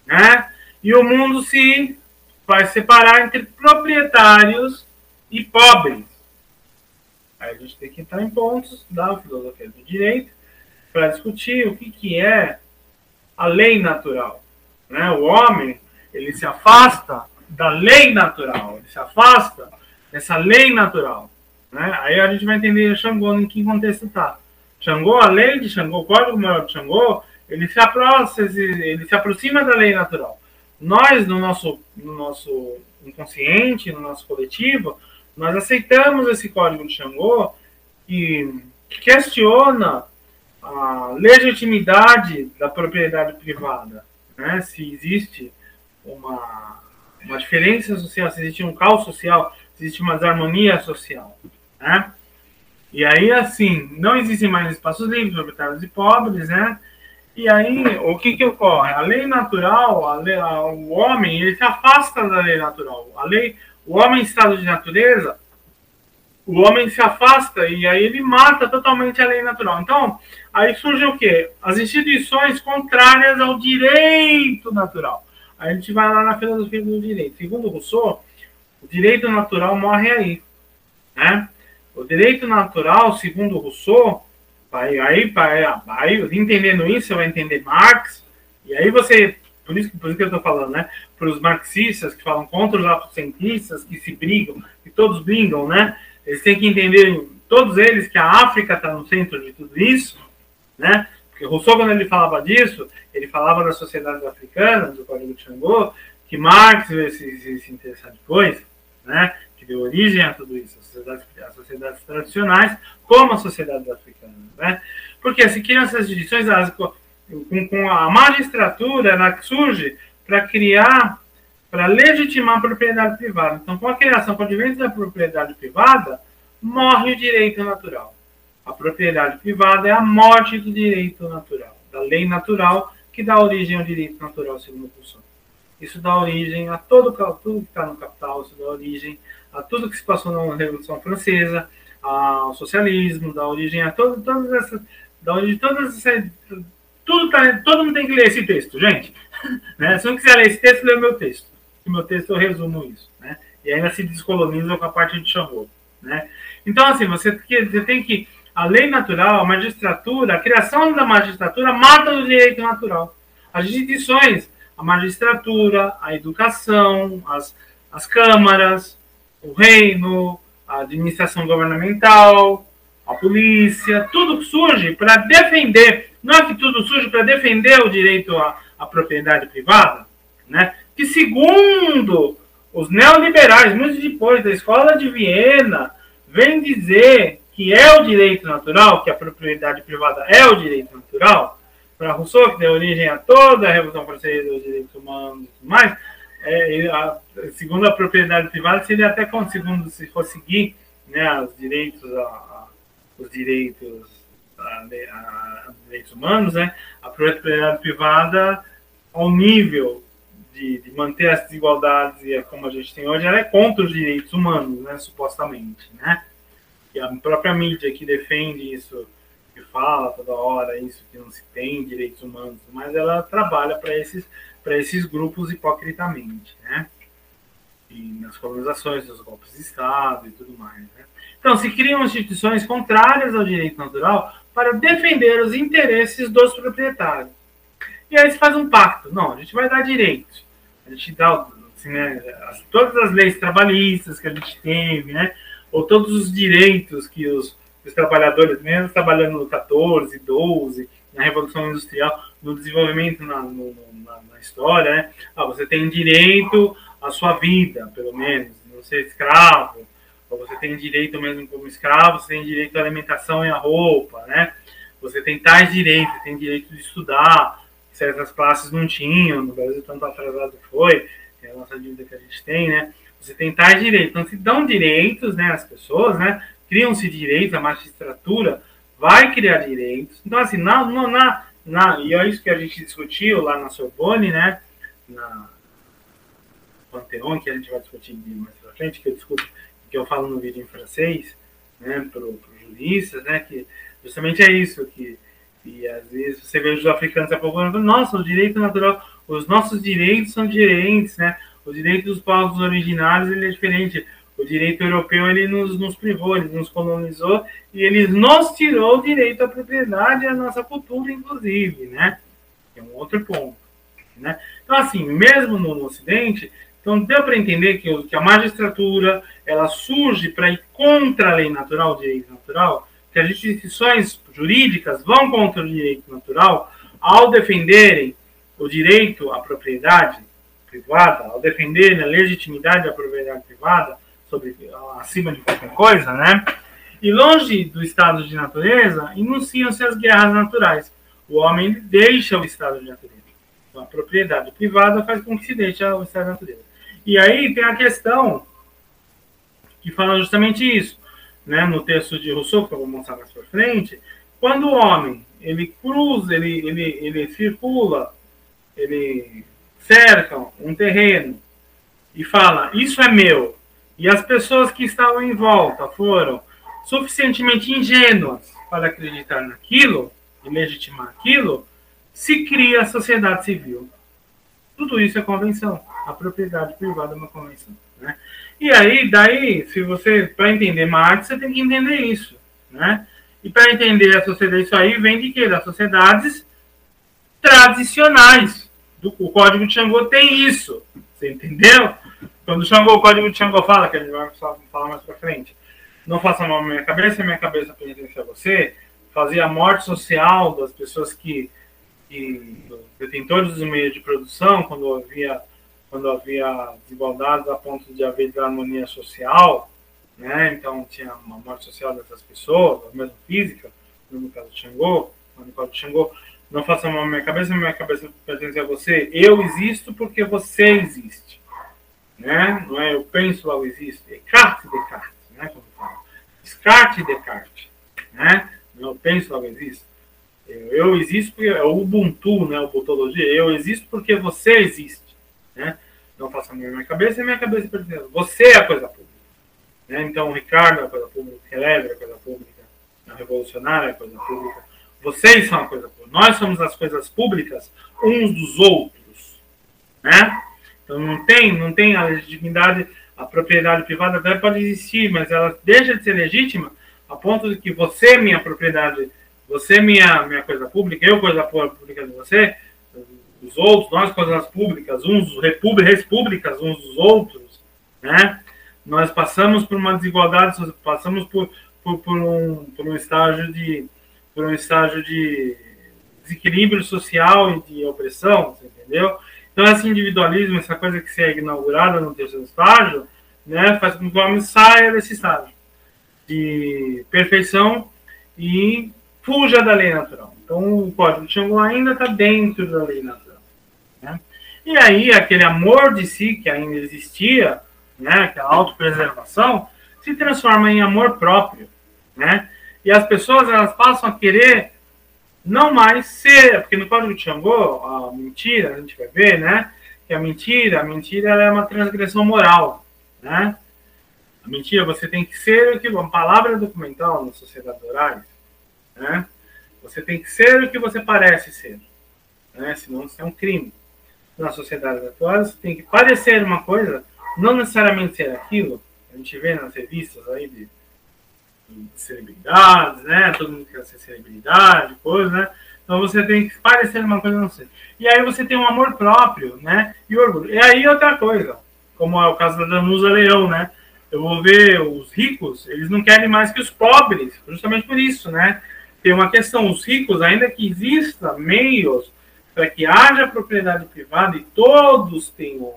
Né? E o mundo se vai separar entre proprietários e pobres. Aí a gente tem que entrar em pontos da filosofia do direito para discutir o que, que é a lei natural. Né? O homem ele se afasta da lei natural, ele se afasta essa lei natural. Né? Aí a gente vai entender Xangô em que contexto está. Xangô, a lei de Xangô, o código moral de Xangô, ele se, aproxima, ele se aproxima da lei natural. Nós, no nosso, no nosso inconsciente, no nosso coletivo, nós aceitamos esse código de Xangô que, que questiona a legitimidade da propriedade privada. Né? Se existe uma, uma diferença social, se existe um caos social, existe uma desarmonia social, né? E aí, assim, não existem mais espaços livres, proprietários e pobres, né? E aí, o que que ocorre? A lei natural, a lei, a, o homem, ele se afasta da lei natural. A lei, o homem em estado de natureza, o homem se afasta e aí ele mata totalmente a lei natural. Então, aí surge o quê? As instituições contrárias ao direito natural. Aí a gente vai lá na filosofia do direito. Segundo Rousseau, o direito natural morre aí. Né? O direito natural, segundo Rousseau, aí, vai, vai, entendendo isso, você vai entender Marx, e aí você, por isso, por isso que eu estou falando, né? Para os marxistas que falam contra os afrocentristas, que se brigam, que todos brigam, né? Eles têm que entender, todos eles, que a África está no centro de tudo isso, né? Porque Rousseau, quando ele falava disso, ele falava das sociedades africanas, do Código de Xangô, que Marx veio se, se, interessar depois, né, que deu origem a tudo isso, as sociedades, as sociedades tradicionais, como as sociedades africanas. Né? Porque se criam essas divisões, com, com, a magistratura, ela surge para criar, para legitimar a propriedade privada. Então, com a criação, com o advento da propriedade privada, morre o direito natural. A propriedade privada é a morte do direito natural, da lei natural que dá origem ao direito natural, segundo Rousseau. Isso dá origem a todo, tudo que está no capital, isso dá origem a tudo que se passou na Revolução Francesa, ao socialismo, dá origem a todo, todas essas. Dá origem a todas essas. Tudo tá, todo mundo tem que ler esse texto, gente. né? Se não quiser ler esse texto, lê o meu texto. No meu texto eu resumo isso. Né? E ainda se descoloniza com a parte de Chamorro. Né? Então, assim, você, você tem que. A lei natural, a magistratura, a criação da magistratura mata o direito natural. As instituições, a magistratura, a educação, as, as câmaras, o reino, a administração governamental, a polícia, tudo surge para defender, não é que tudo surge para defender o direito à, à propriedade privada, né? que segundo os neoliberais, muito depois da escola de Viena, vem dizer que é o direito natural, que a propriedade privada é o direito natural, para Rousseau, que deu origem a toda a Revolução Francesa, os direitos humanos e tudo mais, é, a, segundo a propriedade privada, seria até como, segundo, se for seguir né, os direitos, a, a, os direitos, direitos humanos, né, a propriedade privada, ao nível de, de, manter as desigualdades e como a gente tem hoje, ela é contra os direitos humanos, né, supostamente, né? E a própria mídia que defende isso, que fala toda hora isso, que não se tem direitos humanos, mas ela trabalha para esses, esses grupos hipocritamente, né? E nas colonizações, nos golpes de Estado e tudo mais, né? Então, se criam instituições contrárias ao direito natural para defender os interesses dos proprietários. E aí se faz um pacto. Não, a gente vai dar direitos. A gente dá assim, né, todas as leis trabalhistas que a gente teve, né? ou todos os direitos que os, os trabalhadores, mesmo trabalhando no 14, 12, na Revolução Industrial, no desenvolvimento na, no, na, na história, né? Ah, você tem direito à sua vida, pelo menos, não ser escravo, ou você tem direito mesmo como escravo, você tem direito à alimentação e à roupa, né? Você tem tais direitos, tem direito de estudar, certas classes não tinham, no Brasil tanto atrasado foi, é a nossa dívida que a gente tem, né? Você tem tais direitos. Então, se dão direitos né, às pessoas, né? Criam-se direitos, a magistratura vai criar direitos. Então, assim, na, na, na, e é isso que a gente discutiu lá na Sorbonne, né? Na Panteon, que a gente vai discutir mais pra frente, que eu discuto, que eu falo no vídeo em francês, né? Para os juristas, né? Que justamente é isso, que e às vezes você vê os africanos apontando, nossa, o direito natural, os nossos direitos são diferentes, né? O direito dos povos originários ele é diferente. O direito europeu ele nos, nos privou, ele nos colonizou e ele nos tirou o direito à propriedade e à nossa cultura, inclusive, né? É um outro ponto, né? Então, assim, mesmo no, Ocidente, então deu para entender que, que a magistratura ela surge para ir contra a lei natural, o direito natural, que as instituições jurídicas vão contra o direito natural ao defenderem o direito à propriedade privada, ao defender a legitimidade da propriedade privada sobre acima de qualquer coisa, né? E longe do estado de natureza, enunciam-se as guerras naturais. O homem deixa o estado de natureza. Então, a propriedade privada faz com que se deixe o estado de natureza. E aí tem a questão que fala justamente isso né, no texto de Rousseau, que eu vou mostrar mais para frente, quando o homem ele cruza, ele, ele, ele circula, ele cerca um terreno e fala, isso é meu, e as pessoas que estavam em volta foram suficientemente ingênuas para acreditar naquilo e legitimar aquilo, se cria a sociedade civil. Tudo isso é convenção. A propriedade privada é uma convenção. Né? E aí, daí, se você, para entender Marx, você tem que entender isso, né? E para entender a sociedade, isso aí vem de quê? Das sociedades tradicionais. Do, o Código de Xangô tem isso, você entendeu? Quando o o Código de Xangô fala, que a gente vai falar mais para frente, não faça mal à minha cabeça, minha cabeça pertence a você, fazia a morte social das pessoas que, que detentores dos meios de produção, quando havia quando havia desigualdades a ponto de haver desarmonia social, né? Então tinha uma morte social dessas pessoas, mesmo física, no caso de Xangô, no caso de Xangô, não faça mal à minha cabeça, minha cabeça pertence a você. Eu existo porque você existe. Né? Não é eu penso, logo existo. Descartes, Descartes. Né? Como fala. Descartes, Descartes. Né? Não eu penso, logo existo. Eu, eu existo porque é o Ubuntu, né? Ubuntuologia. Eu existo porque você existe. Né? Não faça mal à minha cabeça, minha cabeça pertence a você. é a coisa pública. Né? Então, o Ricardo é a coisa pública, o é a coisa pública, a Revolucionária é a coisa pública vocês são a coisa pública. Nós somos as coisas públicas uns dos outros. Né? Então não tem, não tem a legitimidade, a propriedade privada até pode existir, mas ela deixa de ser legítima a ponto de que você, minha propriedade, você, minha, minha coisa pública, eu, coisa pública de você, os outros, nós, coisas públicas, uns, repúblicas uns dos outros, né? Nós passamos por uma desigualdade, passamos por, por, por, um, por um estágio de, por um estágio de desequilíbrio social e de opressão, entendeu? Então, esse individualismo, essa coisa que se é inaugurada no terceiro estágio, né, faz com que o homem saia desse estágio de perfeição e fuja da lei natural. Então, o código de Xangô ainda está dentro da lei natural. Né? E aí, aquele amor de si que ainda existia, né, aquela autopreservação, se transforma em amor próprio, né? E as pessoas elas passam a querer não mais ser, porque no código de Xangô, a mentira, a gente vai ver, né? Que a mentira, a mentira é uma transgressão moral, né? A mentira, você tem que ser o que uma palavra documental na sociedade orais, né? Você tem que ser o que você parece ser, né? Senão isso é um crime. Na sociedade atual, você tem que parecer uma coisa, não necessariamente ser aquilo. A gente vê nas revistas aí de celebridades, né? Todo mundo quer ser celebridade, coisa, né? Então você tem que parecer uma coisa não sei. E aí você tem um amor próprio, né? E orgulho. E aí outra coisa, como é o caso da Danusa Leão, né? Eu vou ver os ricos, eles não querem mais que os pobres, justamente por isso, né? Tem uma questão, os ricos, ainda que exista meios para que haja propriedade privada e todos tenham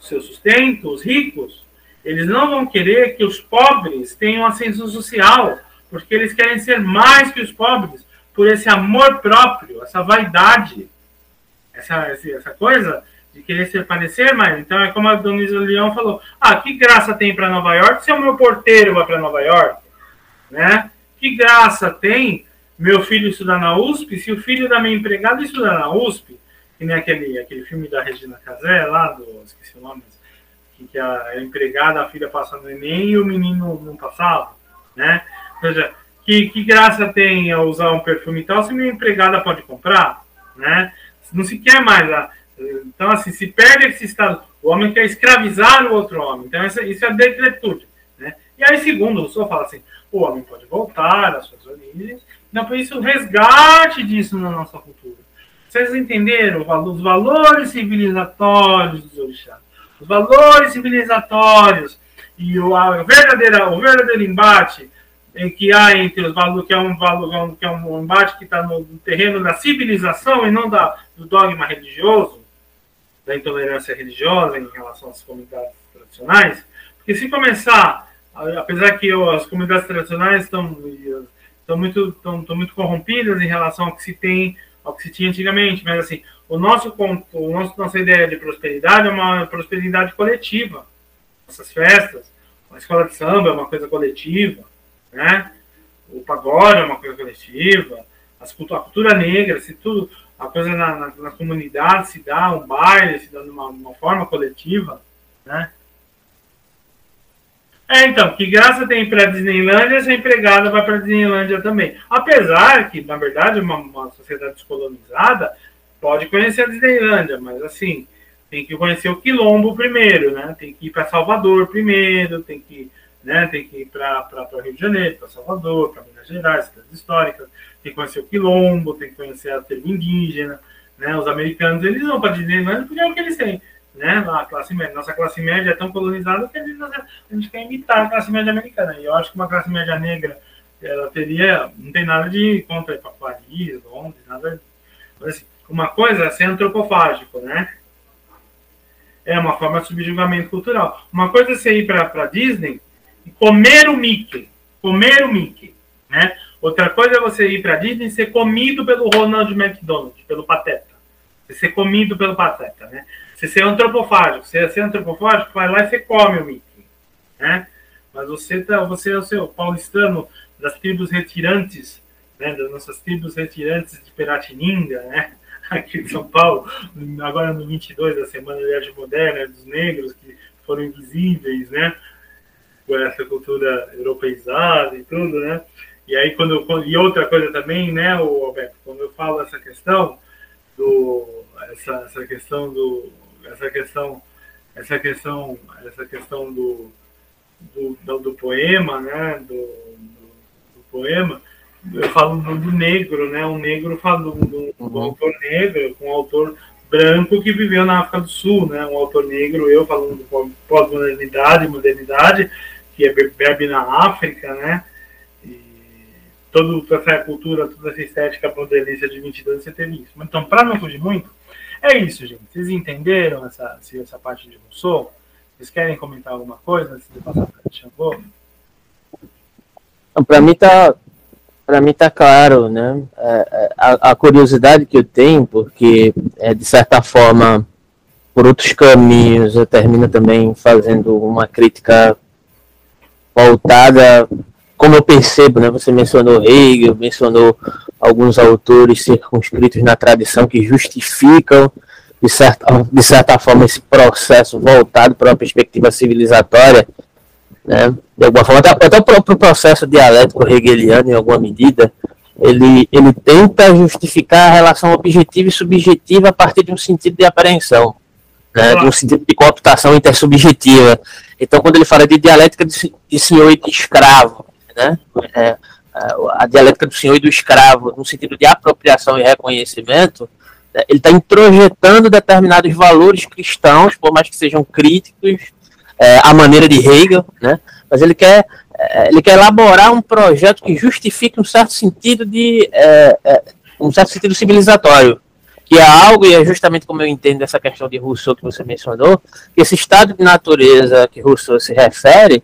seu sustento, os ricos, eles não vão querer que os pobres tenham ascensão social, porque eles querem ser mais que os pobres, por esse amor próprio, essa vaidade, essa, essa coisa de querer se parecer mais. Então é como a Donisa Leão falou: ah, que graça tem para Nova York se o meu porteiro vai para Nova York? Né? Que graça tem meu filho estudar na USP se o filho da minha empregada estudar na USP? Que nem aquele, aquele filme da Regina Casé lá, do, esqueci o nome, que a empregada, a filha passa no Enem e o menino não passava, né? Ou seja, que, que graça tem usar um perfume tal se minha empregada pode comprar, né? Não se quer mais. A, então, assim, se perde esse estado. O homem quer escravizar o outro homem. Então, isso, isso é decretude. Né? E aí, segundo, o senhor fala assim: o homem pode voltar às suas origens. Não, por isso, o resgate disso na nossa cultura. Vocês entenderam os valores civilizatórios dos orixás? Os valores civilizatórios e o, a verdadeira, o verdadeiro embate em que há entre os valores, que é um valor, que é um embate que está no terreno da civilização e não da, do dogma religioso, da intolerância religiosa em relação às comunidades tradicionais, porque se começar, apesar que as comunidades tradicionais estão, estão, muito, estão, estão muito corrompidas em relação ao que se tem, ao que se tinha antigamente, mas assim, o nosso, o nosso, nossa ideia de prosperidade é uma prosperidade coletiva. Nossas festas, a escola de samba é uma coisa coletiva, né? o pagode é uma coisa coletiva, as, a cultura negra, se tudo, a coisa na, na, na comunidade se dá, um baile se dá de uma, uma forma coletiva, né? É, então, que graça tem para a Disneylândia, essa empregada vai para a Disneylândia também. Apesar que, na verdade, uma, uma sociedade descolonizada, pode conhecer a Disneylândia, mas assim, tem que conhecer o Quilombo primeiro, né? Tem que ir para Salvador primeiro, tem que, né, tem que ir para Rio de Janeiro, para Salvador, para Minas Gerais, cidades históricas, tem que conhecer o Quilombo, tem que conhecer a tribo indígena, né? Os americanos, eles vão para Disneylândia porque é o que eles têm, né? A classe média, nossa classe média é tão colonizada que a gente, a gente quer imitar a classe média americana. E eu acho que uma classe média negra, ela teria, não tem nada de contra para Paris, Londres, nada, mas assim, uma coisa é ser antropofágico, né? É uma forma de subjugamenento cultural. Uma coisa é você ir para Disney e comer o Mickey. Comer o Mickey. Né? Outra coisa é você ir para Disney e ser comido pelo Ronald McDonald, pelo Pateta. Você ser comido pelo Pateta. Né? Você ser antropofágico. Você ser antropofágico, vai lá e você come o Mickey. Né? Mas você, tá, você é o seu paulistano das tribos retirantes, né? das nossas tribos retirantes de Peratininga, né? aqui de São Paulo, agora no 22 da Semana de Arte Moderna, dos negros que foram invisíveis, né? Com essa cultura europeizada e tudo, né? E aí, quando, e outra coisa também, né, o Alberto, quando eu falo essa questão do, essa, essa questão do, essa questão, essa questão, essa questão do, do, do, do poema, né, do, do, do poema, eu falo do, do, negro, né? Um negro falo do, do, uhum. autor negro, com um autor branco que viveu na África do Sul, né? Um autor negro, eu falando do pós-modernidade, modernidade, que é bebe na África, né? E toda essa cultura, toda essa estética modernista de 22 você teve isso. Então, para não fugir muito, é isso, gente. Vocês entenderam essa, essa parte de Rousseau? Vocês querem comentar alguma coisa antes de passar para o Xangô? Para mim tá para mim está claro, né? É, é, a, a, curiosidade que eu tenho, porque é, de certa forma, por outros caminhos, eu termino também fazendo uma crítica voltada, como eu percebo, né? Você mencionou Hegel, mencionou alguns autores circunscritos na tradição que justificam de certa, de certa forma esse processo voltado para uma perspectiva civilizatória né? De alguma forma, até, até o próprio processo dialético hegeliano, em alguma medida, ele, ele tenta justificar a relação objetiva e subjetiva a partir de um sentido de apreensão, né? de um sentido de cooptação intersubjetiva. Então, quando ele fala de dialética de, de senhor e de escravo, né? É, a dialética do senhor e do escravo, no sentido de apropriação e reconhecimento, né? ele está introjetando determinados valores cristãos, por mais que sejam críticos, é, a maneira de Hegel, né? mas ele quer, é, ele quer elaborar um projeto que justifique um certo sentido de é, é, um certo sentido civilizatório, que é algo, e é justamente como eu entendo essa questão de Rousseau que você mencionou, que esse estado de natureza que Rousseau se refere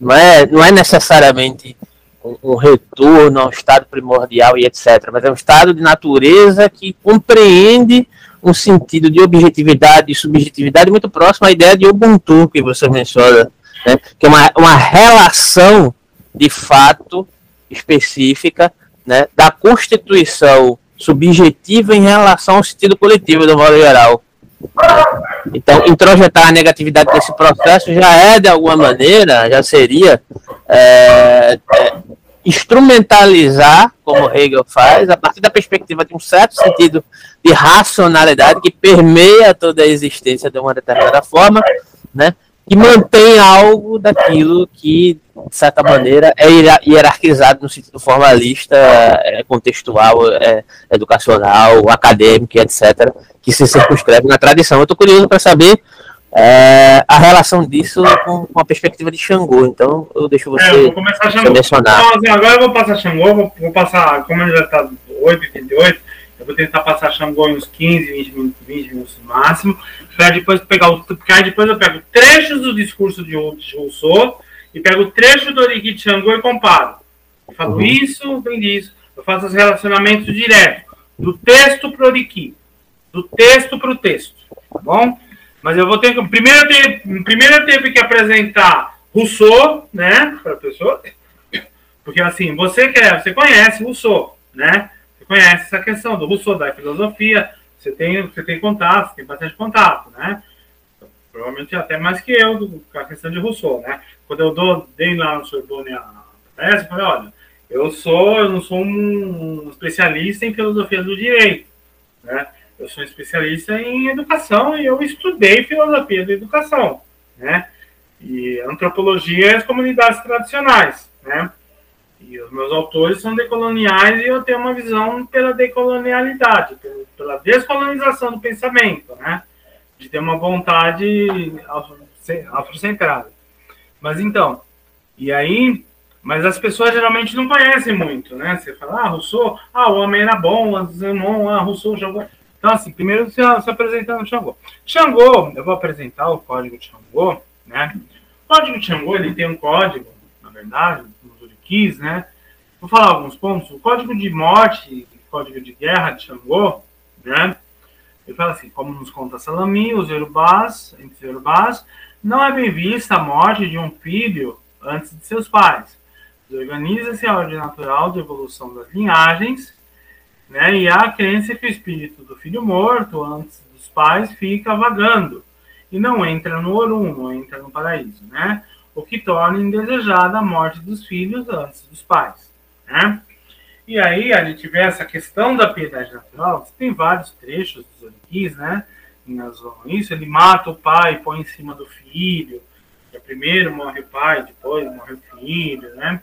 não é, não é necessariamente um, um retorno ao estado primordial e etc., mas é um estado de natureza que compreende um sentido de objetividade e subjetividade muito próximo à ideia de Ubuntu que você menciona, né? que é uma, uma relação de fato específica né, da constituição subjetiva em relação ao sentido coletivo do modo geral. Então, introjetar a negatividade desse processo já é, de alguma maneira, já seria é, é, instrumentalizar, como Hegel faz, a partir da perspectiva de um certo sentido de racionalidade que permeia toda a existência de uma determinada forma, né? que mantém algo daquilo que, de certa maneira, é hierarquizado no sentido formalista, é contextual, é educacional, acadêmico, etc., que se circunscreve na tradição. Eu estou curioso para saber é, a relação disso com, com, a perspectiva de Xangô. Então, eu deixo você é, eu vou começar Xangô. mencionar. Então, assim, agora eu vou passar Xangô, vou, vou passar, como ele já está 8h38, eu vou tentar passar Xangô em uns 15, 20 minutos, 20 minutos no máximo, para depois pegar o. Porque aí depois eu pego trechos do discurso de Rousseau e pego o trecho do Origi de Xangô e comparo. Eu falo uhum. isso, vem disso. Eu faço os relacionamentos diretos. Do texto para o Oriki. Do texto para o texto. Tá bom? Mas eu vou ter que. Primeiro primeiro eu teve que apresentar Rousseau, né, para a pessoa. Porque assim, você quer, você conhece Rousseau, né? Você conhece essa questão do Rousseau, da filosofia, você tem, você tem contato, você tem bastante contato, né? Provavelmente até mais que eu com a questão de Rousseau, né? Quando eu dou, dei lá no Sorbonne a peça, eu falei, olha, eu sou, eu não sou um especialista em filosofia do direito, né? Eu sou especialista em educação e eu estudei filosofia da educação, né? E antropologia e as comunidades tradicionais, né? E os meus autores são decoloniais e eu tenho uma visão pela decolonialidade, pela descolonização do pensamento, né? De ter uma vontade afrocentrada. Mas então, e aí, mas as pessoas geralmente não conhecem muito, né? Você fala, ah, Rousseau, ah, o homem era bom, Zenon, ah, Rousseau jogou. Então, assim, primeiro se, se apresentando o Xangô. Xangô, eu vou apresentar o código de Xangô, né? O código de Xangô, ele tem um código, na verdade, nos Uriquis, né? Vou falar alguns pontos. O código de morte e código de guerra de Xangô, né? Ele fala assim, como nos conta Salami, os Yorubás, entre os Yorubás, não é bem vista a morte de um filho antes de seus pais. Organiza-se a ordem natural de evolução das linhagens, né? E há a crença que o espírito do filho morto, antes dos pais, fica vagando e não entra no Orum, não entra no paraíso, né? O que torna indesejada a morte dos filhos antes dos pais, né? E aí a gente vê essa questão da piedade natural, tem vários trechos dos Oriquis, né? Isso, ele mata o pai, põe em cima do filho, primeiro morre o pai, depois morre o filho, né?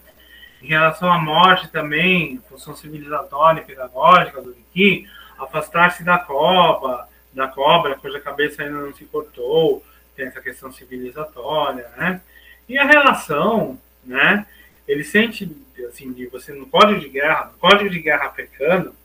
Em relação à morte também, função civilizatória e pedagógica do Oriki, afastar-se da cobra, da cobra, cuja cabeça ainda não se cortou, tem essa questão civilizatória, né? E a relação, né? Ele sente, assim, de você no código de guerra, no código de guerra africano,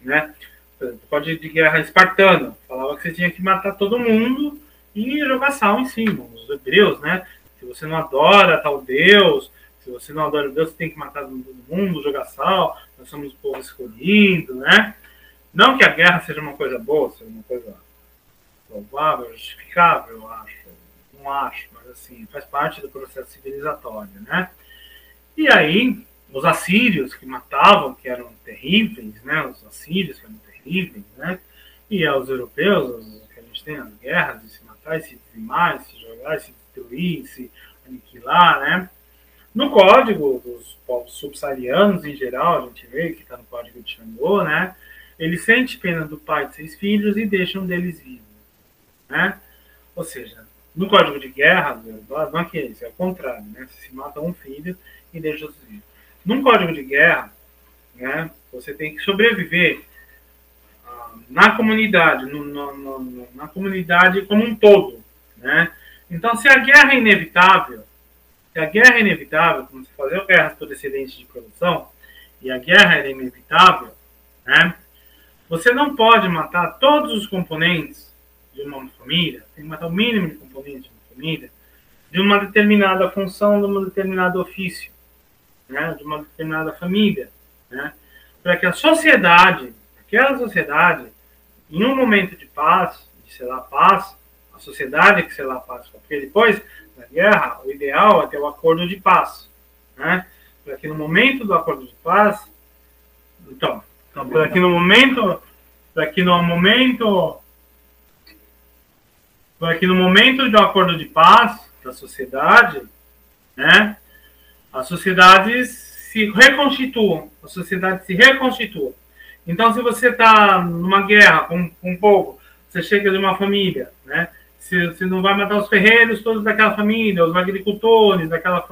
né? No código de guerra espartano, falava que você tinha que matar todo mundo e jogar sal em cima. Os hebreus, né? Se você não adora tal Deus, se você não adora Deus, você tem que matar todo mundo, jogar sal, nós somos o povo escolhido, né? Não que a guerra seja uma coisa boa, seja uma coisa louvável, justificável, eu acho. Não acho, mas assim, faz parte do processo civilizatório, né? E aí, os assírios que matavam, que eram terríveis, né? Os assírios que eram terríveis, né? E aos europeus, que a gente tem as guerras, de se matar, e se dizimar, e se jogar, e se destruir, se aniquilar, né? No código dos povos subsaarianos, em geral, a gente vê que está no código de Xangô, né? Ele sente pena do pai de seis filhos e deixa um deles vivo, né? Ou seja, no código de guerra, não é que é isso, é o contrário, né? Se mata um filho e deixa os vivos. Num código de guerra, né? Você tem que sobreviver ah, na comunidade, no, no, no, na comunidade como um todo, né? Então, se a guerra é inevitável, se a guerra é inevitável, como se fazer guerras por excedente de produção, e a guerra é inevitável, né? Você não pode matar todos os componentes de uma família, tem que matar o mínimo de componentes de uma família, de uma determinada função, de um determinado ofício, né? de uma determinada família, né? para que a sociedade, aquela sociedade, em um momento de paz, de lá, paz, sociedade que se lá passa. Porque depois da guerra, o ideal é ter o acordo de paz. Né? Para que no momento do acordo de paz. Então, então para que no momento. Para que no momento. Para que no momento do acordo de paz da sociedade, né, a sociedade se reconstitua, a sociedade se reconstitua. Então, se você está numa guerra com, com um povo, você chega de uma família, né? Se, se não vai matar os ferreiros todos daquela família, os agricultores daquela,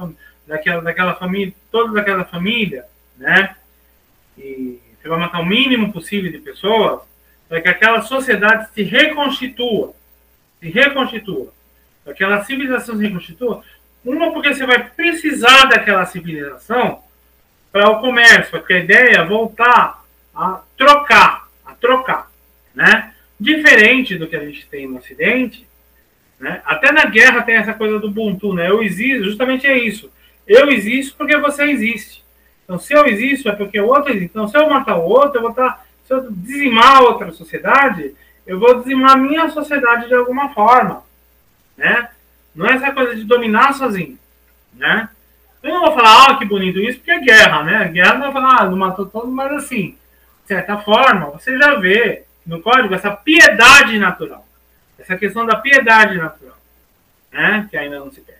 daquela, daquela família, todos daquela família, né? E você vai matar o mínimo possível de pessoas para que aquela sociedade se reconstitua, se reconstitua, para que aquela civilização se reconstitua. Uma, porque você vai precisar daquela civilização para o comércio, porque a ideia é voltar a trocar, a trocar, né? Diferente do que a gente tem no Ocidente, né? Até na guerra tem essa coisa do Ubuntu, né? Eu existo, justamente é isso. Eu existo porque você existe. Então, se eu existo, é porque o outro existe. Então, se eu matar o outro, eu vou estar. Tá, se eu dizimar outra sociedade, eu vou dizimar a minha sociedade de alguma forma. Né? Não é essa coisa de dominar sozinho. Né? Eu não vou falar, ah, que bonito isso, porque é guerra, né? Guerra não vai falar, ah, não matou todo, mas assim, de certa forma, você já vê no código essa piedade natural. Essa questão da piedade natural, né? que ainda não se perde.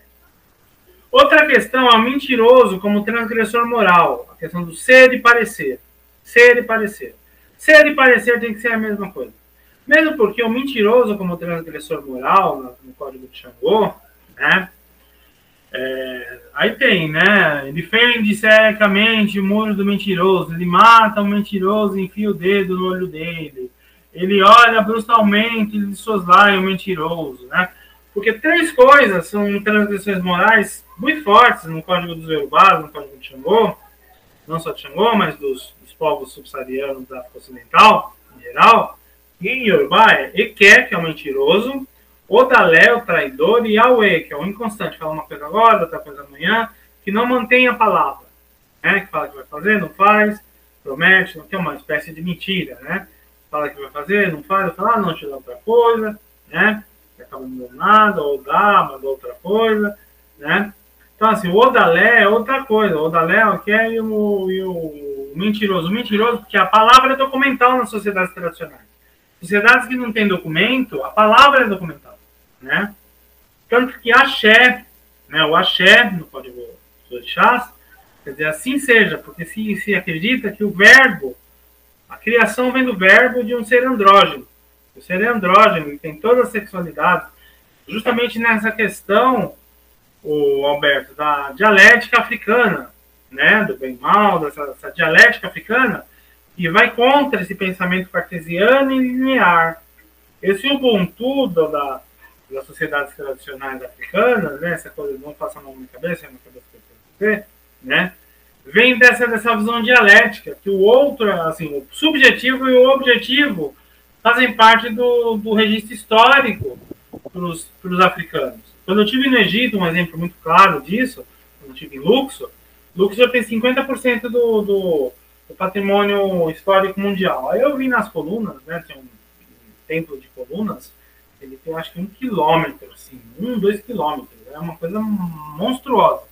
Outra questão é o mentiroso como transgressor moral, a questão do ser e parecer. Ser e parecer. Ser e parecer tem que ser a mesma coisa. Mesmo porque o mentiroso como transgressor moral, no, Código de Xangô, né? É, aí tem, né? Ele fende secamente o muro do mentiroso, ele mata o mentiroso enfia o dedo no olho dele ele olha brutalmente de soslaio o mentiroso, né? Porque três coisas são transgressões morais muito fortes no Código dos Yorubás, no Código de Xangô, não só de Xangô, mas dos, dos povos subsaarianos da África Ocidental, em geral, E em Yorubá é Eke, que é o mentiroso, Odalé, o traidor, e Aue, que é o inconstante, fala uma coisa agora, outra coisa amanhã, que não mantém a palavra, né? que fala que vai fazer, não faz, promete, não tem uma espécie de mentira, né? Fala que vai fazer, não faz, fala, ah, não, te dá outra coisa, né? Acaba não dando nada, ou dá, manda outra coisa, né? Então, assim, o Odalé é outra coisa. O Odalé é o que é e o, e o mentiroso. O mentiroso, porque a palavra é documental nas sociedades tradicionais. Sociedades que não têm documento, a palavra é documental, né? Tanto que axé, né, o axé, no código dos chás, quer dizer, assim seja, porque se, se acredita que o verbo, a criação vem do verbo de um ser andrógeno. O ser andrógeno, ele tem toda a sexualidade. Justamente nessa questão o Alberto, da dialética africana, né, do bem mal, dessa, dessa dialética africana, e vai contra esse pensamento cartesiano e linear. Esse Ubuntu da, das sociedades tradicionais africanas, né, essa coisa, não passa a mão na cabeça, na cabeça que eu né, vem dessa, dessa visão dialética, que o outro, assim, o subjetivo e o objetivo fazem parte do, do registro histórico para os africanos. Quando eu tive no Egito, um exemplo muito claro disso, quando eu tive em Luxor, Luxor tem 50% do, do, do, patrimônio histórico mundial. Aí eu vi nas colunas, né, tem um, um templo de colunas, ele tem acho que um quilômetro, assim, um, dois quilômetros, é uma coisa monstruosa.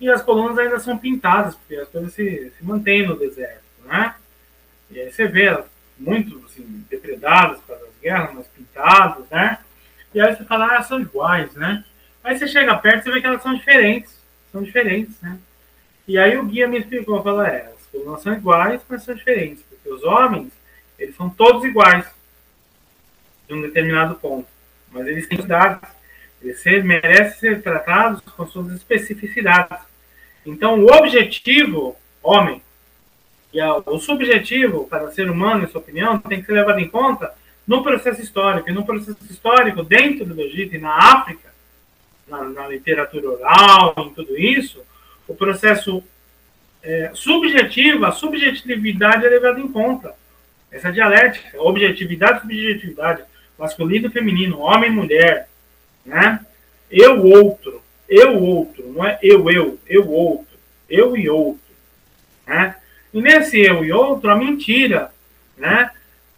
E as colunas ainda são pintadas, porque as coisas se, se mantêm no deserto, né? E aí você vê muito, assim, depredadas para as guerras, mas pintadas, né? E aí você fala, ah, são iguais, né? Aí você chega perto e vê que elas são diferentes. São diferentes, né? E aí o guia me explicou, falou, é, as colunas são iguais, mas são diferentes. Porque os homens, eles são todos iguais. De um determinado ponto. Mas eles têm idades. Eles merecem ser tratados com suas especificidades. Então, o objetivo, homem, e o subjetivo para ser humano, em sua opinião, tem que ser levado em conta no processo histórico. E no processo histórico, dentro do Egito e na África, na, na literatura oral, em tudo isso, o processo é, subjetivo, a subjetividade é levada em conta. Essa dialética, objetividade, subjetividade, masculino e feminino, homem e mulher, né? Eu outro, eu outro, não é eu eu, eu outro, eu e outro, né? E nesse eu e outro, a mentira, né?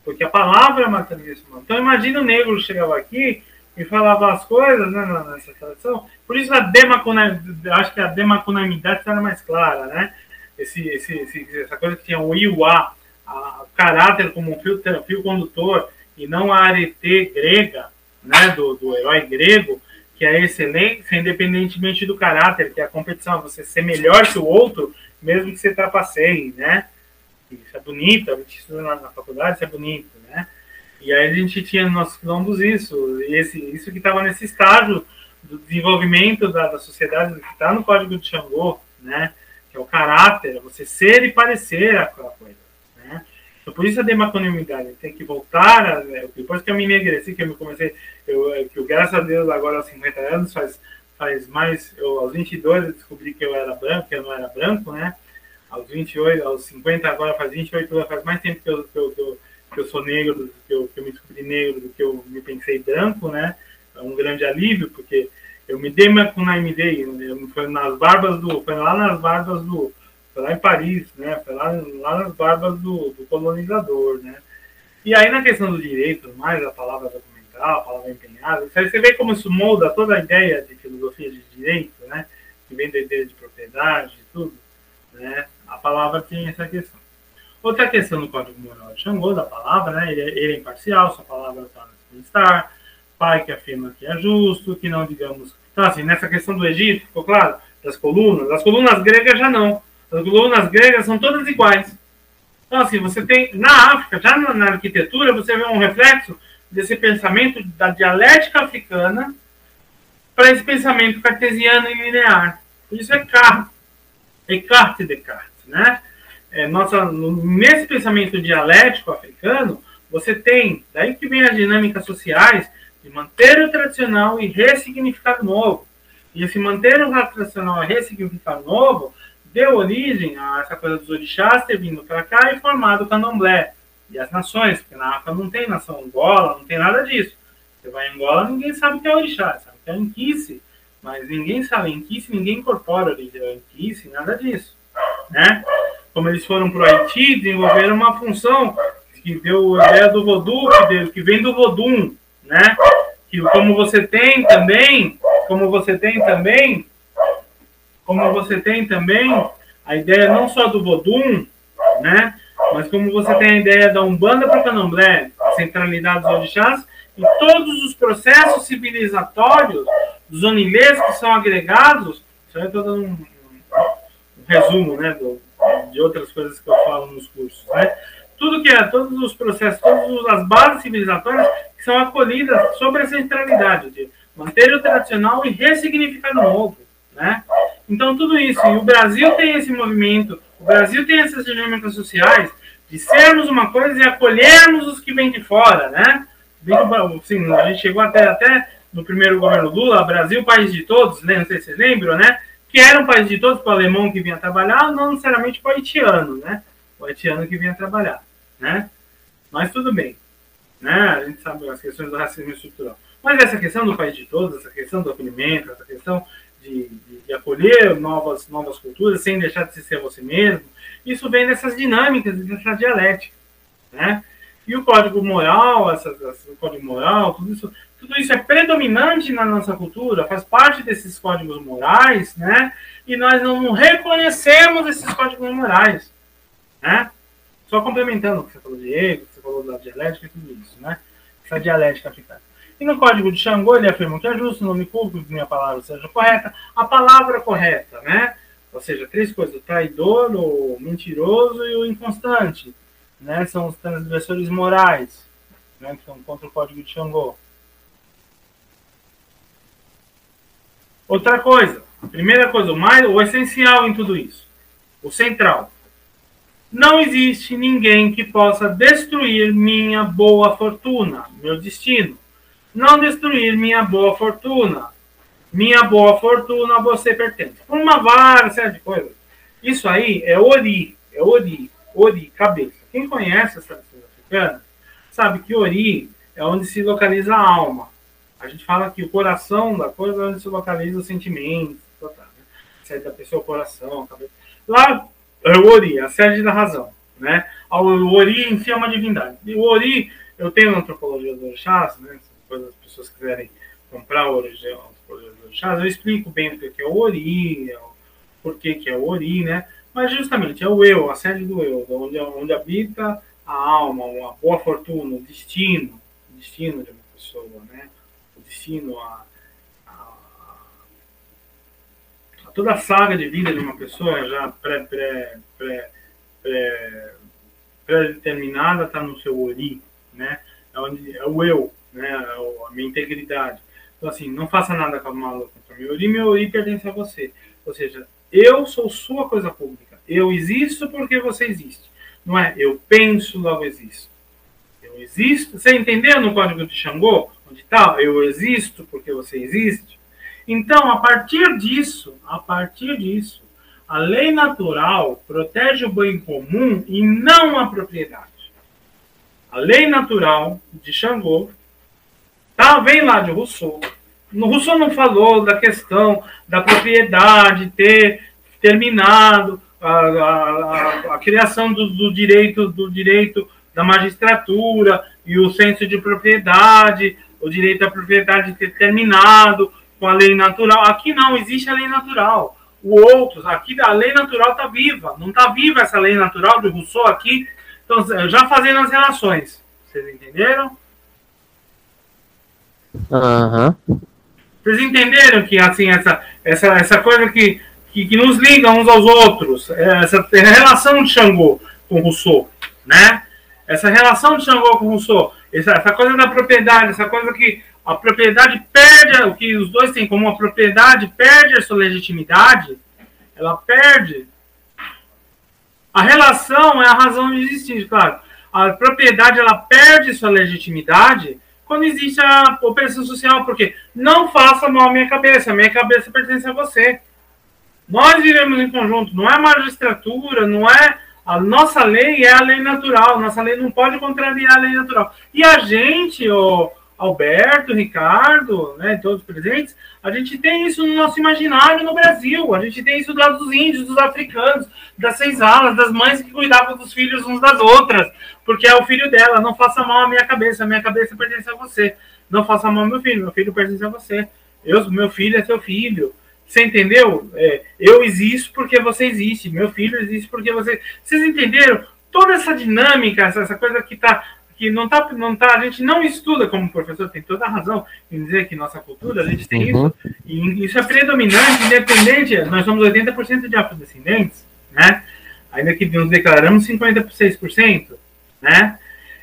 porque a palavra é materialíssima. Então imagina o negro chegava aqui e falava as coisas né, nessa tradição. Por isso a demacunamidade, acho que a demacunamidade era mais clara, né? Esse, esse, esse, essa coisa que tinha o iuá, o caráter como um fio, fio condutor e não a arete grega, né, do, do herói grego, que é a excelência, independentemente do caráter, que é a competição, você ser melhor que o outro, mesmo que você trapaceie, né? isso é bonito, a gente estuda na, na, faculdade, isso é bonito, né? E aí a gente tinha nos nossos quilombos isso, esse, isso que estava nesse estágio do desenvolvimento da, da sociedade, que está no código de Xangô, né? Que é o caráter, é você ser e parecer aquela coisa? Então, por isso a demaconimidade, tem que voltar, a, né? depois que eu me enegreci, que eu me comecei, eu, que eu, graças a Deus, agora aos 50 anos, faz, faz mais, eu, aos 22 eu descobri que eu era branco, que eu não era branco, né? aos 28, aos 50, agora faz 28 anos, faz mais tempo que eu, que eu, que eu, que eu sou negro, que eu, que eu me descobri negro do que eu me pensei branco, né? É um grande alívio, porque eu me dei com na MD, foi nas barbas do, foi lá nas barbas do, foi lá em Paris, né? Foi lá, lá nas barbas do, do colonizador, né? E aí na questão do direito, mais a palavra documental, a palavra empenhada, você vê como isso molda toda a ideia de filosofia de direito, né? Que vem da ideia de propriedade e tudo, né? A palavra tem essa questão. Outra questão do Código Moral de Xangô, da palavra, né? Ele, é, ele é imparcial, sua palavra no bem-estar, pai que afirma que é justo, que não digamos. Então, assim, nessa questão do Egito, ficou claro? Das colunas, as colunas gregas já não. As colunas gregas são todas iguais. Então, assim, você tem, na África, já na, na arquitetura, você vê um reflexo desse pensamento da dialética africana para esse pensamento cartesiano e linear. Isso é Descartes, Descartes Descartes né? É, nossa, nesse pensamento dialético africano, você tem, daí que vem as dinâmicas sociais, de manter o tradicional e ressignificar o novo. E esse manter o tradicional e ressignificar o novo deu origem a essa coisa dos orixás ter vindo para cá e formado o candomblé. e as nações, porque na África não tem nação Angola, não tem nada disso. Você vai em Angola, ninguém sabe o que é orixá, sabe o que é Anquice, mas ninguém sabe Anquice, ninguém incorpora Anquice, nada disso. Né? Como eles foram para o Haiti, desenvolveram uma função que deu a ideia do deu, que vem do vodum, né? Que como você tem também, como você tem também, como você tem também a ideia não só do vodum, né? Mas como você tem a ideia da Umbanda para o Candomblé, a centralidade dos orixás, e todos os processos civilizatórios dos onilês que são agregados, isso aí eu estou dando um, um, resumo né, do, de outras coisas que eu falo nos cursos, né? Tudo que é, todos os processos, todas as bases civilizatórias que são acolhidas sobre a centralidade de manter o tradicional e ressignificar o novo, né? Então, tudo isso. E o Brasil tem esse movimento, o Brasil tem essas dinâmicas sociais de sermos uma coisa e acolhermos os que vêm de fora, né? A gente chegou até, até no primeiro governo Lula, Brasil, país de todos, né? não sei se vocês lembram, né? Que era um país de todos para o alemão que vinha trabalhar, não necessariamente para o haitiano, né? O haitiano que vinha trabalhar, né? Mas tudo bem, né? A gente sabe as questões do racismo estrutural. Mas essa questão do país de todos, essa questão do acolhimento, essa questão de, de, de, acolher novas, novas culturas sem deixar de ser você mesmo. Isso vem dessas dinâmicas, dessa dialética. Né? E o código moral, essa, essa, o código moral, tudo isso, tudo isso é predominante na nossa cultura, faz parte desses códigos morais, né? E nós não reconhecemos esses códigos morais, né? Só complementando o que você falou de ego, que você falou da dialética e tudo isso, né? Essa dialética aplicada. E no código de Xangô, ele afirma que é justo, não me culpo que minha palavra seja correta. A palavra correta, né? Ou seja, três coisas: o traidor, o mentiroso e o inconstante. Né? São os transgressores morais, né? que são contra o código de Xangô. Outra coisa, primeira coisa, o, mais, o essencial em tudo isso, o central. Não existe ninguém que possa destruir minha boa fortuna, meu destino não destruir minha boa fortuna. Minha boa fortuna você pertence. Por uma várias série de coisas. Isso aí é Ori, é Ori, Ori, cabeça. Quem conhece as tradições africanas sabe que Ori é onde se localiza a alma. A gente fala que o coração da coisa é onde se localiza os sentimentos, tá, tá, né? sede da pessoa, coração, cabeça. Lá é o Ori, a sede da razão. Né? O Ori em si é uma divindade. E o Ori, eu tenho na antropologia do Orixás, né? Quando as pessoas quiserem comprar o original do chás, eu explico bem o que é o Ori, por que, que é o Ori, né? Mas justamente é o eu, a sede do eu, onde, onde habita a alma, uma boa fortuna, o destino, o destino de uma pessoa, né? O destino, a, a, a toda a saga de vida de uma pessoa já pré, pré, pré, pré, pré-determinada está no seu Ori, né? É, onde, é o eu, né, a minha integridade. Então, assim, não faça nada com a maluca contra mim. Ori, meu Ori pertence a você. Ou seja, eu sou sua coisa pública. Eu existo porque você existe. Não é eu penso, logo existo. Eu existo. Você entendeu no código de Xangô? Onde está? Eu existo porque você existe. Então, a partir disso, a partir disso, a lei natural protege o bem comum e não a propriedade. A lei natural de Xangô Tá? Vem lá de Rousseau. No Rousseau não falou da questão da propriedade ter terminado a, a, a criação do, do, direito do direito da magistratura e o senso de propriedade, o direito à propriedade ter terminado com a lei natural. Aqui não existe a lei natural. O outro, aqui a lei natural está viva. Não está viva essa lei natural do Rousseau aqui. Então, já fazendo as relações. Vocês entenderam? Uhum. Vocês entenderam que assim essa, essa, essa coisa que, que, que nos liga uns aos outros, é, essa relação de Xangô com Rousseau, né? Essa relação de Xangô com Rousseau, essa, essa coisa da propriedade, essa coisa que a propriedade perde, o que os dois têm como a propriedade perde a sua legitimidade, ela perde. A relação é a razão de existir, claro. A propriedade ela perde sua legitimidade quando existe a opressão social, porque não faça mal à minha cabeça, a minha cabeça pertence a você. Nós vivemos em conjunto, não é magistratura, não é A nossa lei é a lei natural, nossa lei não pode contrariar a lei natural. E a gente, o Alberto, Ricardo, né, todos presentes, a gente tem isso no nosso imaginário no Brasil, a gente tem isso do lado dos índios, dos africanos, das senzalas, das mães que cuidavam dos filhos uns das outras, porque é o filho dela, não faça mal à minha cabeça, a minha cabeça pertence a você, não faça mal ao meu filho, meu filho pertence a você, eu, meu filho é seu filho, você entendeu? É, eu existo porque você existe. Meu filho existe porque você. Vocês entenderam? Toda essa dinâmica, essa, coisa que tá. Que não tá, não tá, a gente não estuda como professor, tem toda a razão em dizer que nossa cultura, a gente tem uhum. isso, e isso é predominante, independente, nós somos 80% de afrodescendentes, né? Ainda que nos declaramos 56%, né?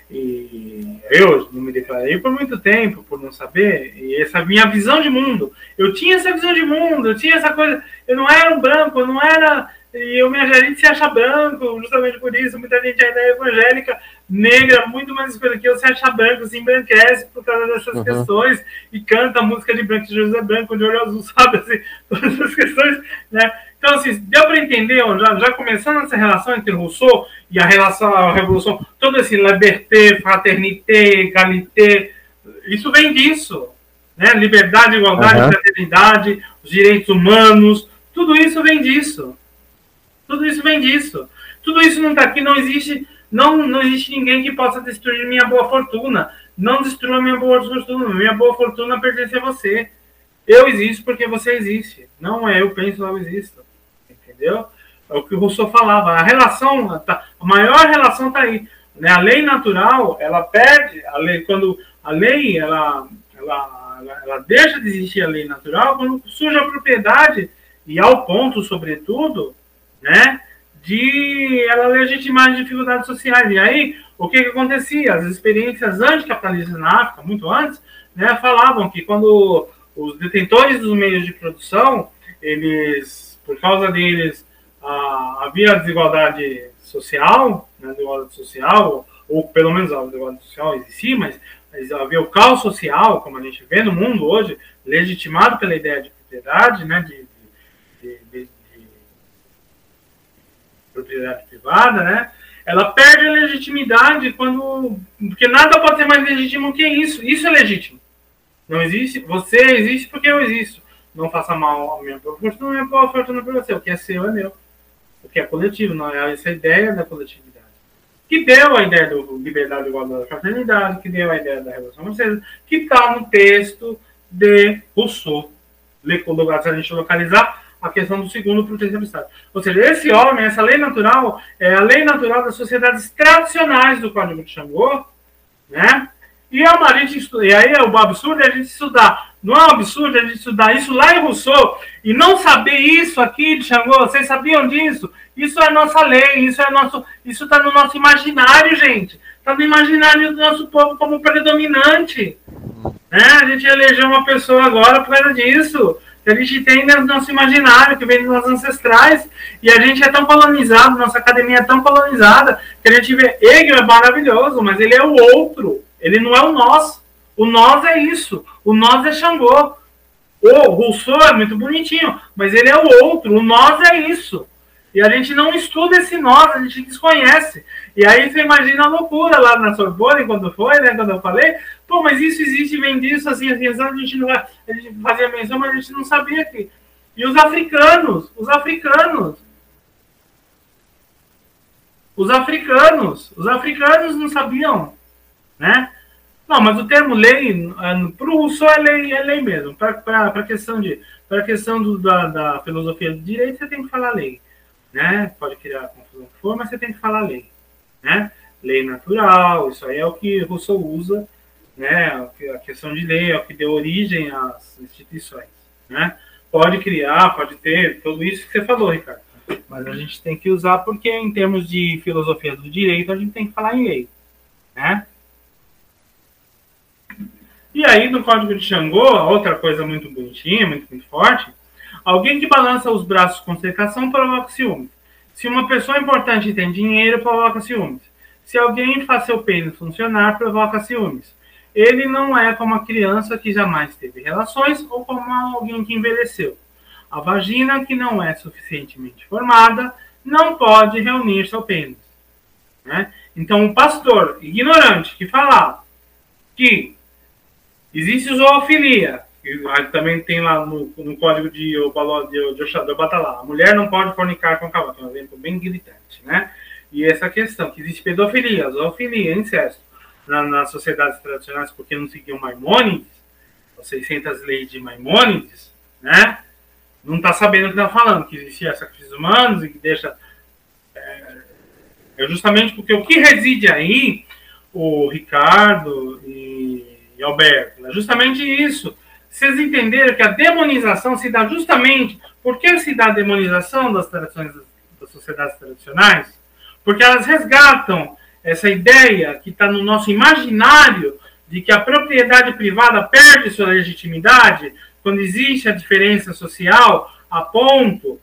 E eu não me declarei por muito tempo, por não saber, e essa minha visão de mundo. Eu tinha essa visão de mundo, eu tinha essa coisa. Eu não era um branco, eu não era. E eu, minha gente se acha branco, justamente por isso. Muita gente ainda é evangélica, negra, muito mais escura que eu, se acha branco, se embranquece por causa dessas uhum. questões, e canta a música de branco de José Branco, de olho azul, sabe? Assim, todas essas questões, né? Então, assim, deu para entender, já, já começando essa relação entre Rousseau e a relação à Revolução, todo esse liberté, fraternité, égalité, isso vem disso. Né? Liberdade, igualdade, uhum. fraternidade, os direitos humanos, tudo isso vem disso. Tudo isso vem disso. Tudo isso não está aqui, não existe, não, não existe ninguém que possa destruir minha boa fortuna. Não destrua minha boa fortuna. Minha boa fortuna pertence a você. Eu existo porque você existe. Não é eu penso, eu existo entendeu? É o que o Rousseau falava. A relação, tá, a maior relação está aí. Né? A lei natural, ela perde, a lei, quando a lei, ela, ela, ela, ela deixa de existir a lei natural quando surge a propriedade, e ao ponto, sobretudo, né, de ela legitimar as dificuldades sociais. E aí, o que, que acontecia? As experiências anticapitalistas na África, muito antes, né, falavam que quando os detentores dos meios de produção, eles por causa deles ah, havia desigualdade social, né, desigualdade social, ou pelo menos a desigualdade social existia, mas, mas havia o caos social, como a gente vê no mundo hoje, legitimado pela ideia de propriedade, né, de, de, de, propriedade privada, né, ela perde a legitimidade quando. Porque nada pode ser mais legítimo que isso. Isso é legítimo. Não existe. Você existe porque eu existo não faça mal à minha fortuna, minha própria fortuna para você. O que é seu é meu. O que é coletivo, não é essa ideia da coletividade. Que deu a ideia do liberdade, igualdade, fraternidade, que deu a ideia da Revolução Francesa, que está no texto de Rousseau. Se a gente localizar a questão do segundo proteção do Estado. Ou seja, esse homem, essa lei natural, é a lei natural das sociedades tradicionais do Código de Xangô, né? E, é uma, a gente, e aí é o absurdo é a gente estudar não é um absurdo a gente estudar isso lá em Rousseau e não saber isso aqui de Xangô? Vocês sabiam disso? Isso é nossa lei, isso é nosso, isso está no nosso imaginário, gente. Está no imaginário do nosso povo como predominante. Né? A gente elegeu uma pessoa agora por causa disso. Que a gente tem no nosso imaginário, que vem dos nossos ancestrais, e a gente é tão colonizado, nossa academia é tão colonizada, que a gente vê, Hegel é maravilhoso, mas ele é o outro, ele não é o nosso. O nós é isso. O nós é Xangô. O Rousseau é muito bonitinho, mas ele é o outro. O nós é isso. E a gente não estuda esse nós, a gente desconhece. E aí você imagina a loucura lá na Sorbonne, quando foi, né? Quando eu falei, pô, mas isso existe, vem disso, assim, assim, assim a gente não a gente fazia menção, mas a gente não sabia que. E os africanos, os africanos. Os africanos, os africanos não sabiam, né? Não, mas o termo lei, é, para o Rousseau é lei, é lei mesmo. Para a questão, de, questão do, da, da filosofia do direito, você tem que falar lei. Né? Pode criar a confusão que for, mas você tem que falar lei. Né? Lei natural, isso aí é o que Rousseau usa, né? a questão de lei é o que deu origem às instituições. Né? Pode criar, pode ter, tudo isso que você falou, Ricardo. Mas a gente tem que usar porque, em termos de filosofia do direito, a gente tem que falar em lei. Né? E aí, no código de Xangô, outra coisa muito bonitinha, muito, muito forte, alguém que balança os braços com secação provoca ciúmes. Se uma pessoa importante tem dinheiro, provoca ciúmes. Se alguém faz seu pênis funcionar, provoca ciúmes. Ele não é como a criança que jamais teve relações ou como alguém que envelheceu. A vagina que não é suficientemente formada não pode reunir seu pênis. Né? Então, o pastor ignorante que falar que existe zoofilia, também tem lá no, no código de Obaló Oxador, bata lá, a mulher não pode fornicar com cavalo, que é um exemplo bem gritante, né? E essa questão, que existe pedofilia, zoofilia, incesto, na, nas sociedades tradicionais, porque não seguiam Maimônides, as 600 leis de Maimônides, né? Não está sabendo o que está falando, que existia sacrifícios humanos e que deixa é justamente porque o que reside aí, o Ricardo e, e Alberto, é justamente isso. Vocês entenderam que a demonização se dá justamente. Por que se dá a demonização das tradições das sociedades tradicionais? Porque elas resgatam essa ideia que está no nosso imaginário de que a propriedade privada perde sua legitimidade quando existe a diferença social a ponto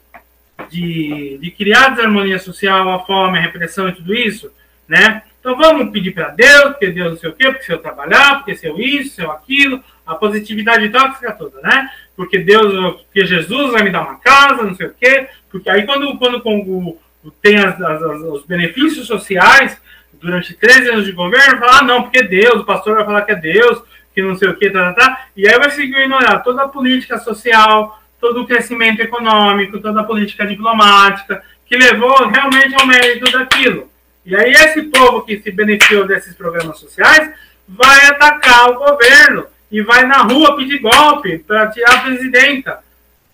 de, de criar desarmonia social, a fome, a repressão e tudo isso, né? Então vamos pedir para Deus, porque Deus não sei o quê, porque se eu trabalhar, porque se eu isso, se eu aquilo, a positividade tóxica toda, né? Porque Deus, porque Jesus vai me dar uma casa, não sei o quê, porque aí quando, quando, quando tem as, as, os benefícios sociais durante 13 anos de governo, falar, ah, não, porque Deus, o pastor vai falar que é Deus, que não sei o quê, tá, tá, tá, e aí vai seguir ignorar toda a política social, todo o crescimento econômico, toda a política diplomática, que levou realmente ao mérito daquilo. E aí esse povo que se beneficiou desses programas sociais vai atacar o governo e vai na rua pedir golpe para tirar a presidenta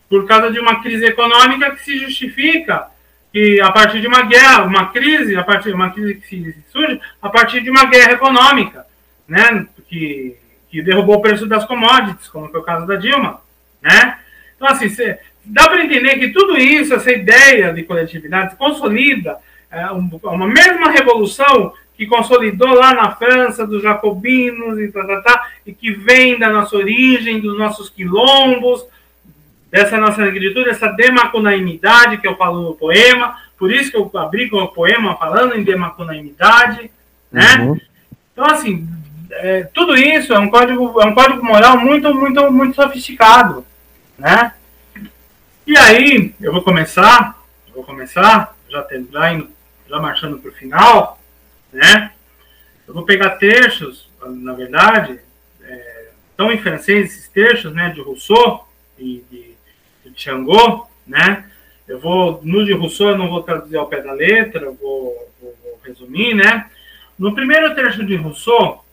por causa de uma crise econômica que se justifica que a partir de uma guerra, uma crise, a partir de uma crise que surge a partir de uma guerra econômica, né, que, que derrubou o preço das commodities, como foi o caso da Dilma, né? Então, assim, cê, dá para entender que tudo isso, essa ideia de coletividade, consolida é, uma mesma revolução que consolidou lá na França dos jacobinos e, tá, tá, tá, e que vem da nossa origem, dos nossos quilombos, dessa nossa negritude, dessa demacunaimidade que eu falo no poema, por isso que eu abri com o poema falando em demacunaimidade, né? Uhum. Então, assim, é, tudo isso é um código, é um código moral muito, muito, muito sofisticado né? E aí, eu vou começar, vou começar, já, já, indo, já marchando para o final, né? Eu vou pegar textos, na verdade, é, estão em francês esses textos, né, de Rousseau e de, de Changot, né? Eu vou, no de Rousseau, eu não vou traduzir ao pé da letra, eu vou, vou, vou resumir, né? No primeiro trecho de Rousseau,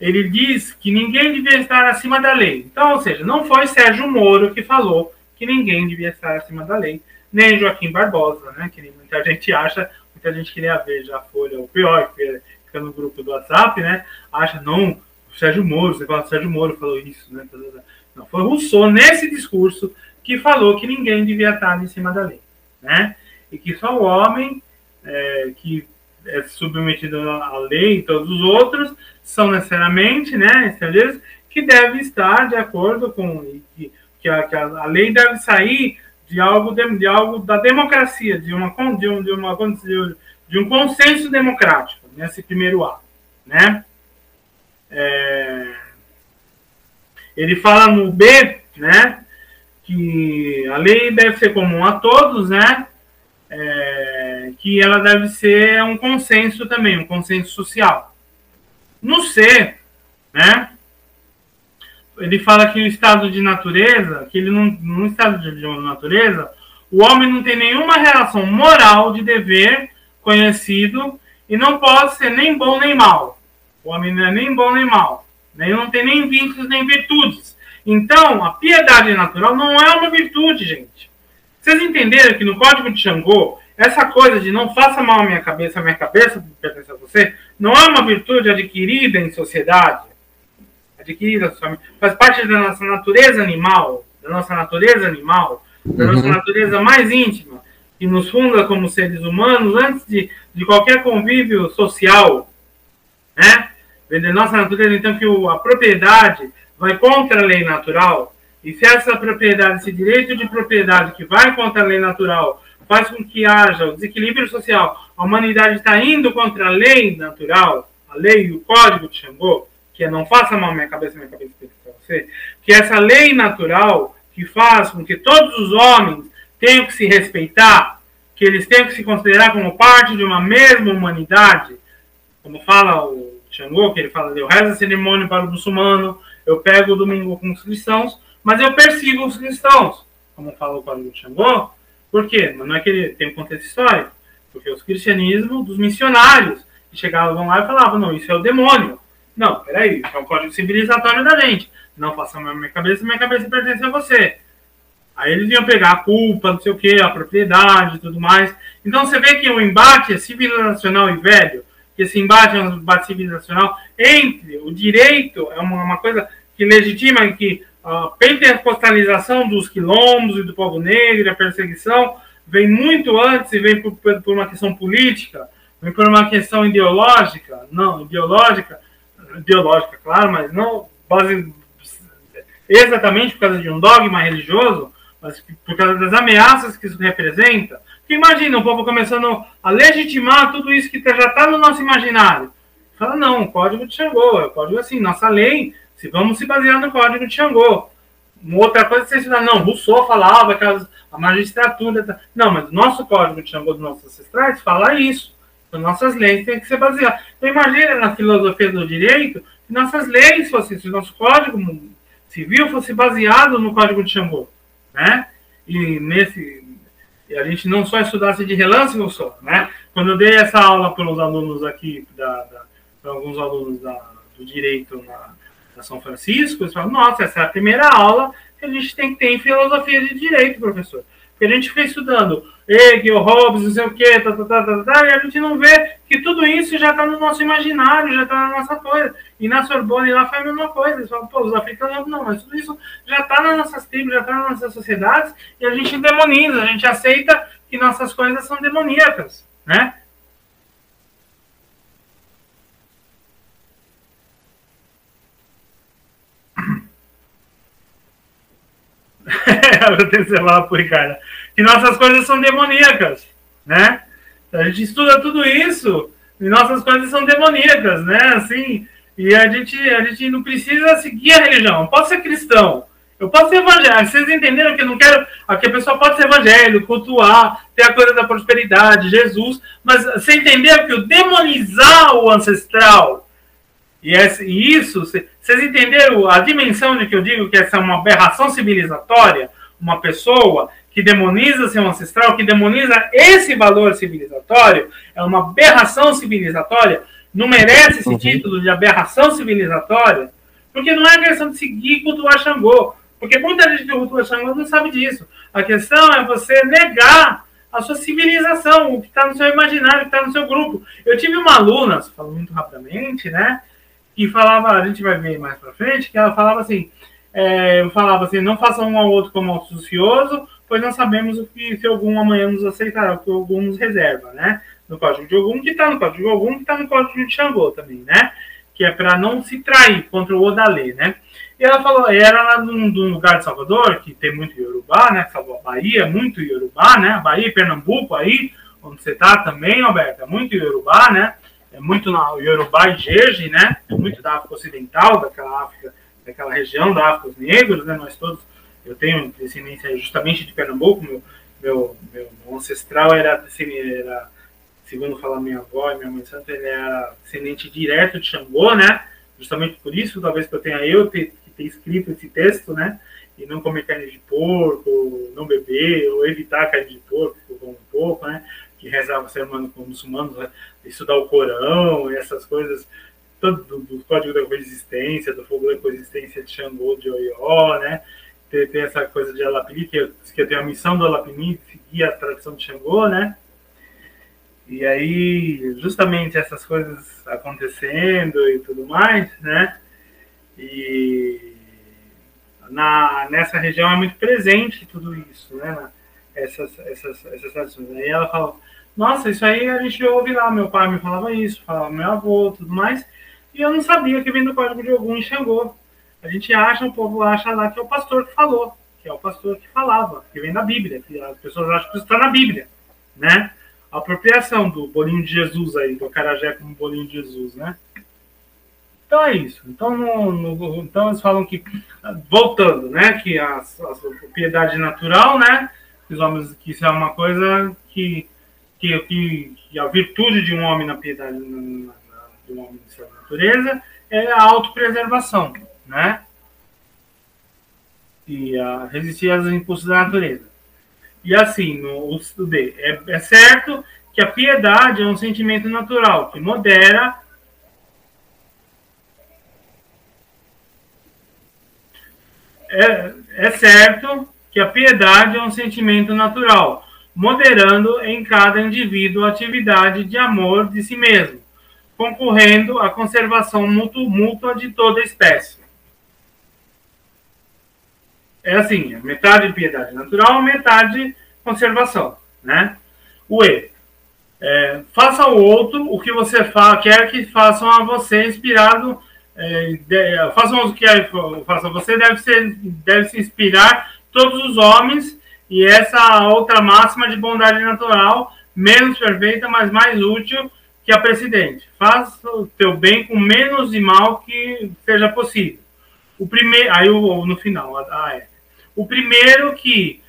ele diz que ninguém devia estar acima da lei. Então, ou seja, não foi Sérgio Moro que falou que ninguém devia estar acima da lei, nem Joaquim Barbosa, né? Que muita gente acha, muita gente queria ver já a Folha, o pior, que fica no grupo do WhatsApp, né? Acha, não, o Sérgio Moro, você fala, Sérgio Moro falou isso, né? Não, foi Rousseau nesse discurso que falou que ninguém devia estar em cima da lei, né? E que só o homem é, que é submetido à lei e todos os outros são necessariamente, né, estrangeiros, que devem estar de acordo com que, que, a, que a, lei deve sair de algo de, de, algo da democracia, de uma de um, de uma de um consenso democrático nesse primeiro ato, né? É, ele fala no B, né, que a lei deve ser comum a todos, né? É, que ela deve ser um consenso também, um consenso social. No C, né? Ele fala que o estado de natureza, que ele não, no estado de natureza, o homem não tem nenhuma relação moral de dever conhecido e não pode ser nem bom nem mal. O homem não é nem bom nem mal. Né? Ele não tem nem vínculos nem virtudes. Então, a piedade natural não é uma virtude, gente. Vocês entenderam que no Código de Xangô, essa coisa de não faça mal à minha cabeça, a minha cabeça pertence a você, não é uma virtude adquirida em sociedade. Adquirida faz parte da nossa natureza animal, da nossa natureza animal, da nossa uhum. natureza mais íntima, que nos funda como seres humanos antes de, de qualquer convívio social. Né? Da nossa natureza, então, que o, a propriedade vai contra a lei natural. E se essa propriedade, esse direito de propriedade que vai contra a lei natural, faz com que haja o desequilíbrio social, a humanidade está indo contra a lei natural, a lei e o código de Xangô, que é não faça mal minha cabeça, minha cabeça para você, que essa lei natural que faz com que todos os homens tenham que se respeitar, que eles têm que se considerar como parte de uma mesma humanidade, como fala o Xangô, que ele fala, eu rezo a cerimônia para o muçulmano, eu pego o domingo com os cristãos, mas eu persigo os cristãos, como fala o de Xangô. Por quê? Mas não é que ele tem um contexto histórico, porque os cristianismos dos missionários que chegavam lá e falavam, não, isso é o demônio. Não, peraí, isso é um código civilizatório da gente. Não faça a minha cabeça, minha cabeça pertence a você. Aí eles iam pegar a culpa, não sei o que, a propriedade e tudo mais. Então você vê que o embate é civilizacional e velho, que esse embate é um embate civilizacional entre o direito, é uma, uma coisa que legitima que a pentecostalização dos quilombos e do povo negro, a perseguição, vem muito antes e vem por, por uma questão política, vem por uma questão ideológica, não, ideológica, ideológica, claro, mas não base, exatamente por causa de um dogma religioso, mas por causa das ameaças que isso representa. Porque imagina o povo começando a legitimar tudo isso que já está no nosso imaginário. Fala, não, o código de Xangô, é o código assim, nossa lei, se vamos se basear no código de Xangô. Uma outra coisa é você estudar, não, Rousseau falava que a magistratura. Tá, não, mas o nosso código de Xangô dos nossos ancestrais fala isso. Nossas leis têm que ser baseadas. Então, imagina na filosofia do direito que nossas leis fossem, se nosso código civil fosse baseado no código de Xangô né? E nesse a gente não só estudasse de relance, não só, né? Quando eu dei essa aula para os alunos aqui, da, da para alguns alunos da, do direito na, na São Francisco, eles falaram, nossa, essa é a primeira aula que a gente tem que ter em filosofia de direito, professor. Porque a gente fica estudando Hegel, Hobbes, não sei o quê, tá, tá, tá, tá, tá, e a gente não vê que tudo isso já está no nosso imaginário, já está na nossa coisa. E na Sorbonne lá foi a mesma coisa. Eles falam, pô, os africanos não, mas tudo isso já está nas nossas tribos, já está nas nossas sociedades, e a gente demoniza, a gente aceita que nossas coisas são demoníacas, né? eu tenho que falar por Ricardo, que nossas coisas são demoníacas, né? A gente estuda tudo isso e nossas coisas são demoníacas, né? Assim, e a gente, a gente não precisa seguir a religião. Eu posso ser cristão, eu posso ser evangélico. Vocês entenderam que eu não quero. Que a pessoa pode ser evangélico, cultuar, ter a coisa da prosperidade, Jesus, mas você entendeu que o demonizar o ancestral e, isso, vocês entenderam a dimensão de que eu digo que essa é uma aberração civilizatória? Uma pessoa que demoniza seu ancestral, que demoniza esse valor civilizatório, é uma aberração civilizatória, não merece esse uhum. título de aberração civilizatória, porque não é questão de seguir cultuar Xangô, porque muita gente que cultua Xangô não sabe disso. A questão é você negar a sua civilização, o que está no seu imaginário, o que está no seu grupo. Eu tive uma aluna, falando muito rapidamente, né? que falava, a gente vai ver mais para frente, que ela falava assim, é, eu falava assim, não faça um ao outro como auspicioso, pois não sabemos o que se algum amanhã nos aceitará, o que algum nos reserva, né? No código de algum que está no código de algum que está no código de Xangô também, né? Que é para não se trair contra o Odalê, né? E ela falou, era lá num, num, lugar de Salvador, que tem muito Yorubá, né? Salvador, Bahia, muito Yorubá, né? Bahia Pernambuco aí, onde você está também, Alberto, é muito Yorubá, né? é muito na Yorubá e Jeje, né? É muito da África Ocidental, daquela África, daquela região da África dos negros, né? Nós todos, eu tenho descendência justamente de Pernambuco, meu, meu, meu ancestral era, era, segundo fala minha avó e minha mãe santa, ele era descendente direto de Xangô, né? Justamente por isso, talvez que eu tenha eu ter, ter escrito esse texto, né? E não comer carne de porco, não beber, ou evitar carne de porco, um pouco, né? que rezava semana com muçulmanos, né? estudar o Corão e essas coisas, todo do, do, Código da Coexistência, do Fogo da Coexistência de Xangô, de Oió, né? Tem, tem essa coisa de Alapini, que eu, que eu tenho a missão do Alapini, seguir a tradição de Xangô, né? E aí, justamente essas coisas acontecendo e tudo mais, né? E na, nessa região é muito presente tudo isso, né? Essas, essas, essas tradições. Aí ela fala, nossa, isso aí a gente ouve lá, meu pai me falava isso, falava meu avô, tudo mais, e eu não sabia que vem do código de Ogum e Xangô. A gente acha, o povo acha lá que é o pastor que falou, que é o pastor que falava, que vem da Bíblia, que as pessoas acham que isso está na Bíblia, né? A apropriação do bolinho de Jesus aí, do acarajé como bolinho de Jesus, né? Então é isso. Então, no, no, então eles falam que, voltando, né, que a, a piedade natural, né, Os homens, que isso é uma coisa que, que, que, que a virtude de um homem na piedade, na, na, de um homem na natureza, é a autopreservação, né? E a resistir aos impulsos da natureza. E assim, no, o D, é, é certo que a piedade é um sentimento natural que modera é, é certo que a piedade é um sentimento natural, moderando em cada indivíduo a atividade de amor de si mesmo, concorrendo à conservação mútua de toda a espécie. É assim, metade piedade natural, metade conservação, né? O E. É, faça ao outro o que você fa quer que façam a você, inspirado. É, de, façam o que faça a você, deve, ser, deve se inspirar todos os homens, e essa outra máxima de bondade natural, menos perfeita, mas mais útil que a precedente. Faça o teu bem com menos de mal que seja possível. O primeiro, aí no final, a, a, o primeiro que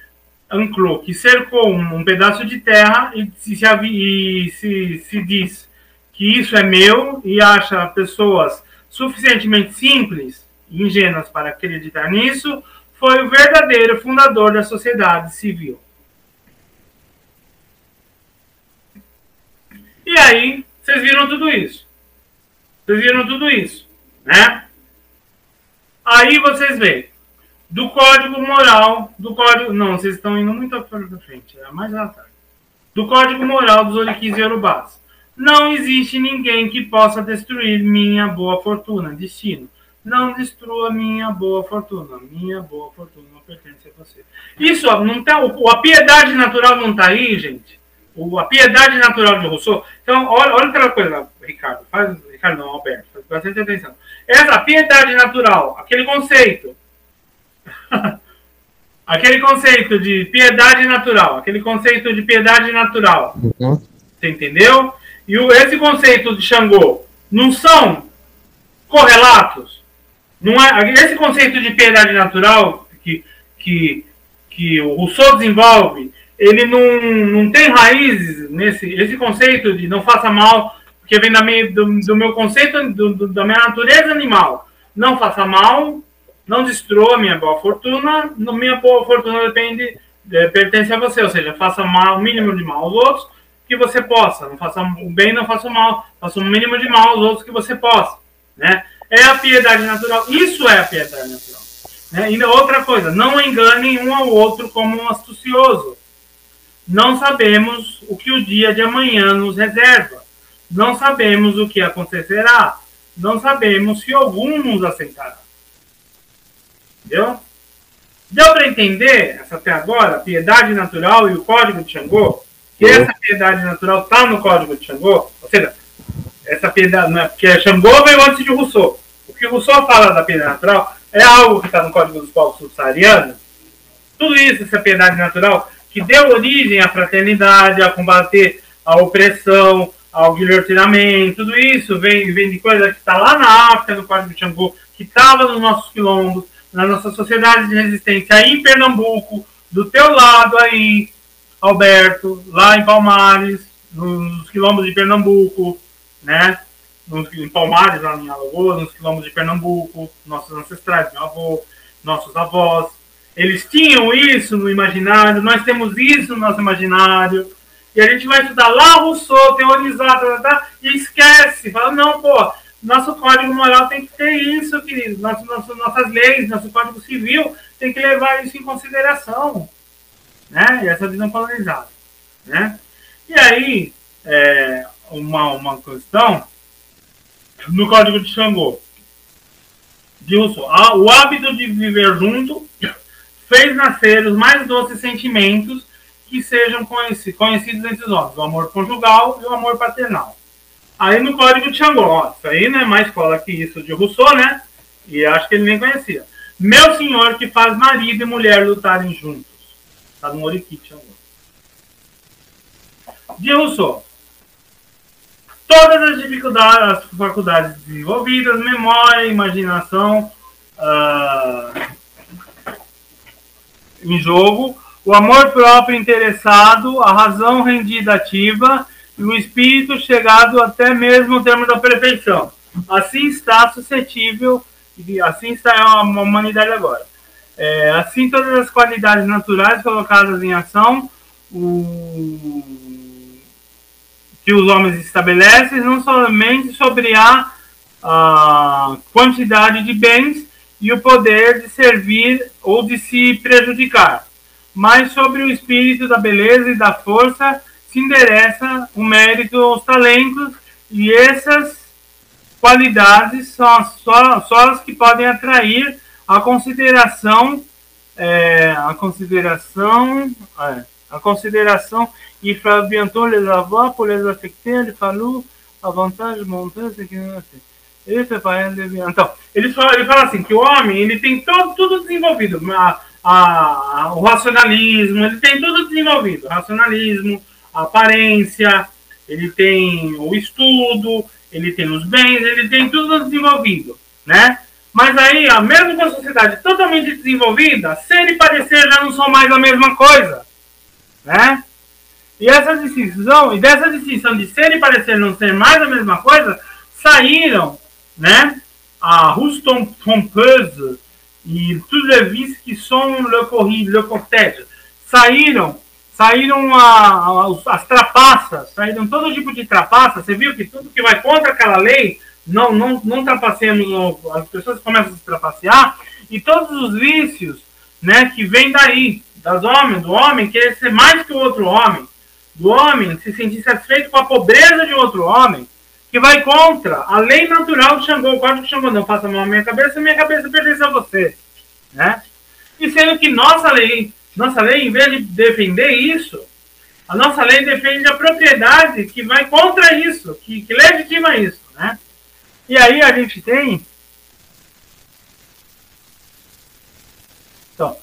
anclou, que cercou um, um pedaço de terra e, se, e se, se diz que isso é meu e acha pessoas suficientemente simples e ingênuas para acreditar nisso, foi o verdadeiro fundador da sociedade civil. E aí, vocês viram tudo isso. Vocês viram tudo isso, né? Aí vocês veem do Código Moral, do Código. Não, vocês estão indo muito para frente, é mais à tarde. Do Código Moral dos Oriquis Urubás. Não existe ninguém que possa destruir minha boa fortuna, destino. Não destrua minha boa fortuna. Minha boa fortuna não pertence a você. Isso, não tá, a piedade natural não está aí, gente. O, a piedade natural de Rousseau. Então, olha, olha aquela coisa, Ricardo. Faz, Ricardo não, Alberto, faz bastante atenção. Essa piedade natural, aquele conceito aquele conceito de piedade natural, aquele conceito de piedade natural. Uhum. Você entendeu? E o, esse conceito de Xangô não são correlatos. Não é, esse conceito de piedade natural que, que, que o Rousseau desenvolve, ele não, não tem raízes nesse esse conceito de não faça mal, porque vem da minha, do, do meu conceito do, do, da minha natureza animal. Não faça mal, não destrua minha boa fortuna, minha boa fortuna depende, é, pertence a você, ou seja, faça mal, o mínimo de mal aos outros que você possa, não faça o bem, não faça o mal, faça o mínimo de mal aos outros que você possa, né? É a piedade natural, isso é a piedade natural. Né? E outra coisa, não enganem um ao outro como um astucioso. Não sabemos o que o dia de amanhã nos reserva. Não sabemos o que acontecerá. Não sabemos se algum nos aceitará. Entendeu? Deu para entender, essa até agora, a piedade natural e o código de Xangô? Que essa piedade natural está no código de Xangô? Ou seja, essa piedade, né, porque Xangô veio antes de Rousseau. O que Rousseau fala da piedade natural é algo que está no código dos povos subsaarianos. Tudo isso, essa piedade natural, que deu origem à fraternidade, a combater a opressão, ao guilhotinamento, tudo isso vem, vem de coisa que está lá na África, no código de Xangô, que estava nos nossos quilombos, na nossa sociedade de resistência aí em Pernambuco, do teu lado aí, Alberto, lá em Palmares, nos quilombos de Pernambuco, né? Nos, em Palmares, lá em Alagoas, nos quilombos de Pernambuco, nossos ancestrais, meu avô, nossos avós. Eles tinham isso no imaginário, nós temos isso no nosso imaginário. E a gente vai estudar lá Rousseau, teorizar, tá, tá, tá, e esquece, fala, não, pô, nosso código moral tem que ter isso, querido. Nosso, nosso, nossas leis, nosso código civil tem que levar isso em consideração. Né? E essa visão colonizada. Né? E aí, é, uma, uma questão no código de Xangô. De o hábito de viver junto fez nascer os mais doces sentimentos que sejam conhecidos entre os homens: o amor conjugal e o amor paternal. Aí no código de Xangô, ó, isso aí não é mais escola que isso de Rousseau, né? E acho que ele nem conhecia. Meu senhor que faz marido e mulher lutarem juntos. Tá no Oriqui de Xangô. De Rousseau. Todas as dificuldades, as faculdades desenvolvidas, memória, imaginação uh, em jogo, o amor próprio interessado, a razão rendida ativa e o espírito chegado até mesmo ao termo da perfeição. Assim está suscetível, assim está a humanidade agora. É, assim, todas as qualidades naturais colocadas em ação, o, que os homens estabelecem, não somente sobre a, a quantidade de bens e o poder de servir ou de se prejudicar, mas sobre o espírito da beleza e da força se endereça o mérito aos talentos e essas qualidades são só, só as que podem atrair a consideração é, a consideração é, a consideração. E para bientôt les avoir pour les affecter il falou avantage monter ce que não sei ele então ele fala, ele fala assim que o homem ele tem todo tudo desenvolvido. A, a, o racionalismo ele tem tudo desenvolvido. Racionalismo a aparência ele tem o estudo ele tem os bens ele tem tudo desenvolvido né mas aí, a mesmo com a sociedade totalmente desenvolvida, ser e parecer já não são mais a mesma coisa. Né? E essa distinção, e dessa distinção de ser e parecer não ser mais a mesma coisa, saíram, né? A Ruston Pompeuse e tous les vis qui sont le corrige, le cortège, saíram, saíram a, a, as trapaças, saíram todo tipo de trapaça. Você viu que tudo que vai contra aquela lei não, não, não trapaceamos, as pessoas começam a se trapacear, e todos os vícios né, que vêm daí, das homens, do homem querer ser mais que o outro homem, do homem se sentir satisfeito com a pobreza de outro homem, que vai contra a lei natural do Xangô, o código de Xangô, não faça mal à minha cabeça, minha cabeça pertence a você. Né? E sendo que nossa lei, nossa lei, em vez de defender isso, a nossa lei defende a propriedade que vai contra isso, que, que legitima isso. Né? E aí a gente tem. Então,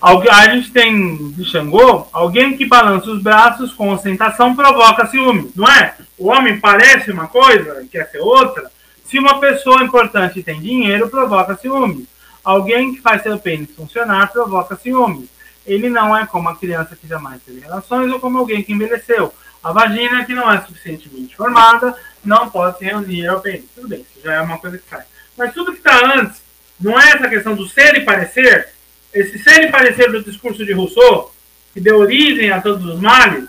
a gente tem de Xangô, alguém que balança os braços com ostentação provoca ciúme, não é? O homem parece uma coisa e quer ser outra. Se uma pessoa importante tem dinheiro, provoca ciúme. Alguém que faz seu pênis funcionar provoca ciúme. Ele não é como a criança que jamais teve relações ou como alguém que envelheceu. A vagina que não é suficientemente formada não pode se reunir ao pênis. Tudo bem, isso já é uma coisa que sai. Mas tudo que está antes, não é essa questão do ser e parecer, esse ser e parecer do discurso de Rousseau, que deu origem a todos os males,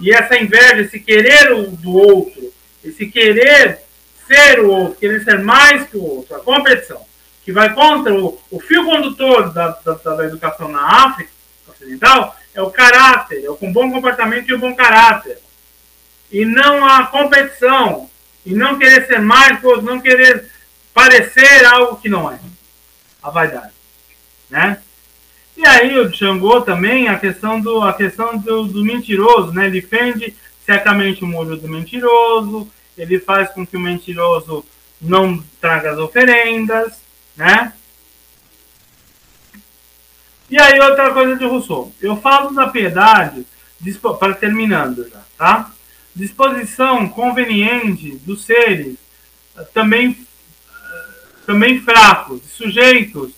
e essa inveja, esse querer do outro, esse querer ser o outro, querer ser mais que o outro, a competição, que vai contra o, o fio condutor da, da, da educação na África Ocidental, é o caráter, é o bom comportamento e o bom caráter. E não a competição. E não querer ser mais, não querer parecer algo que não é. A vaidade. Né? E aí o Xangô também, a questão do, a questão do, do mentiroso, né? Ele fende secamente o molho do mentiroso, ele faz com que o mentiroso não traga as oferendas, né? E aí, outra coisa de Rousseau. Eu falo da piedade, para terminando já, tá? Disposição conveniente dos seres, também, também fracos, sujeitos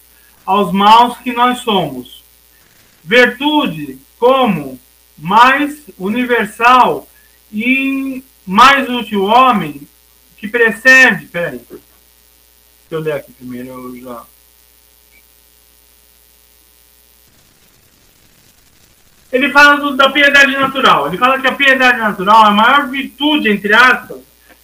aos maus que nós somos. Virtude como mais universal e mais útil homem que precede. Peraí. Deixa eu ler aqui primeiro, eu já. ele fala do, da piedade natural. Ele fala que a piedade natural é a maior virtude, entre aspas,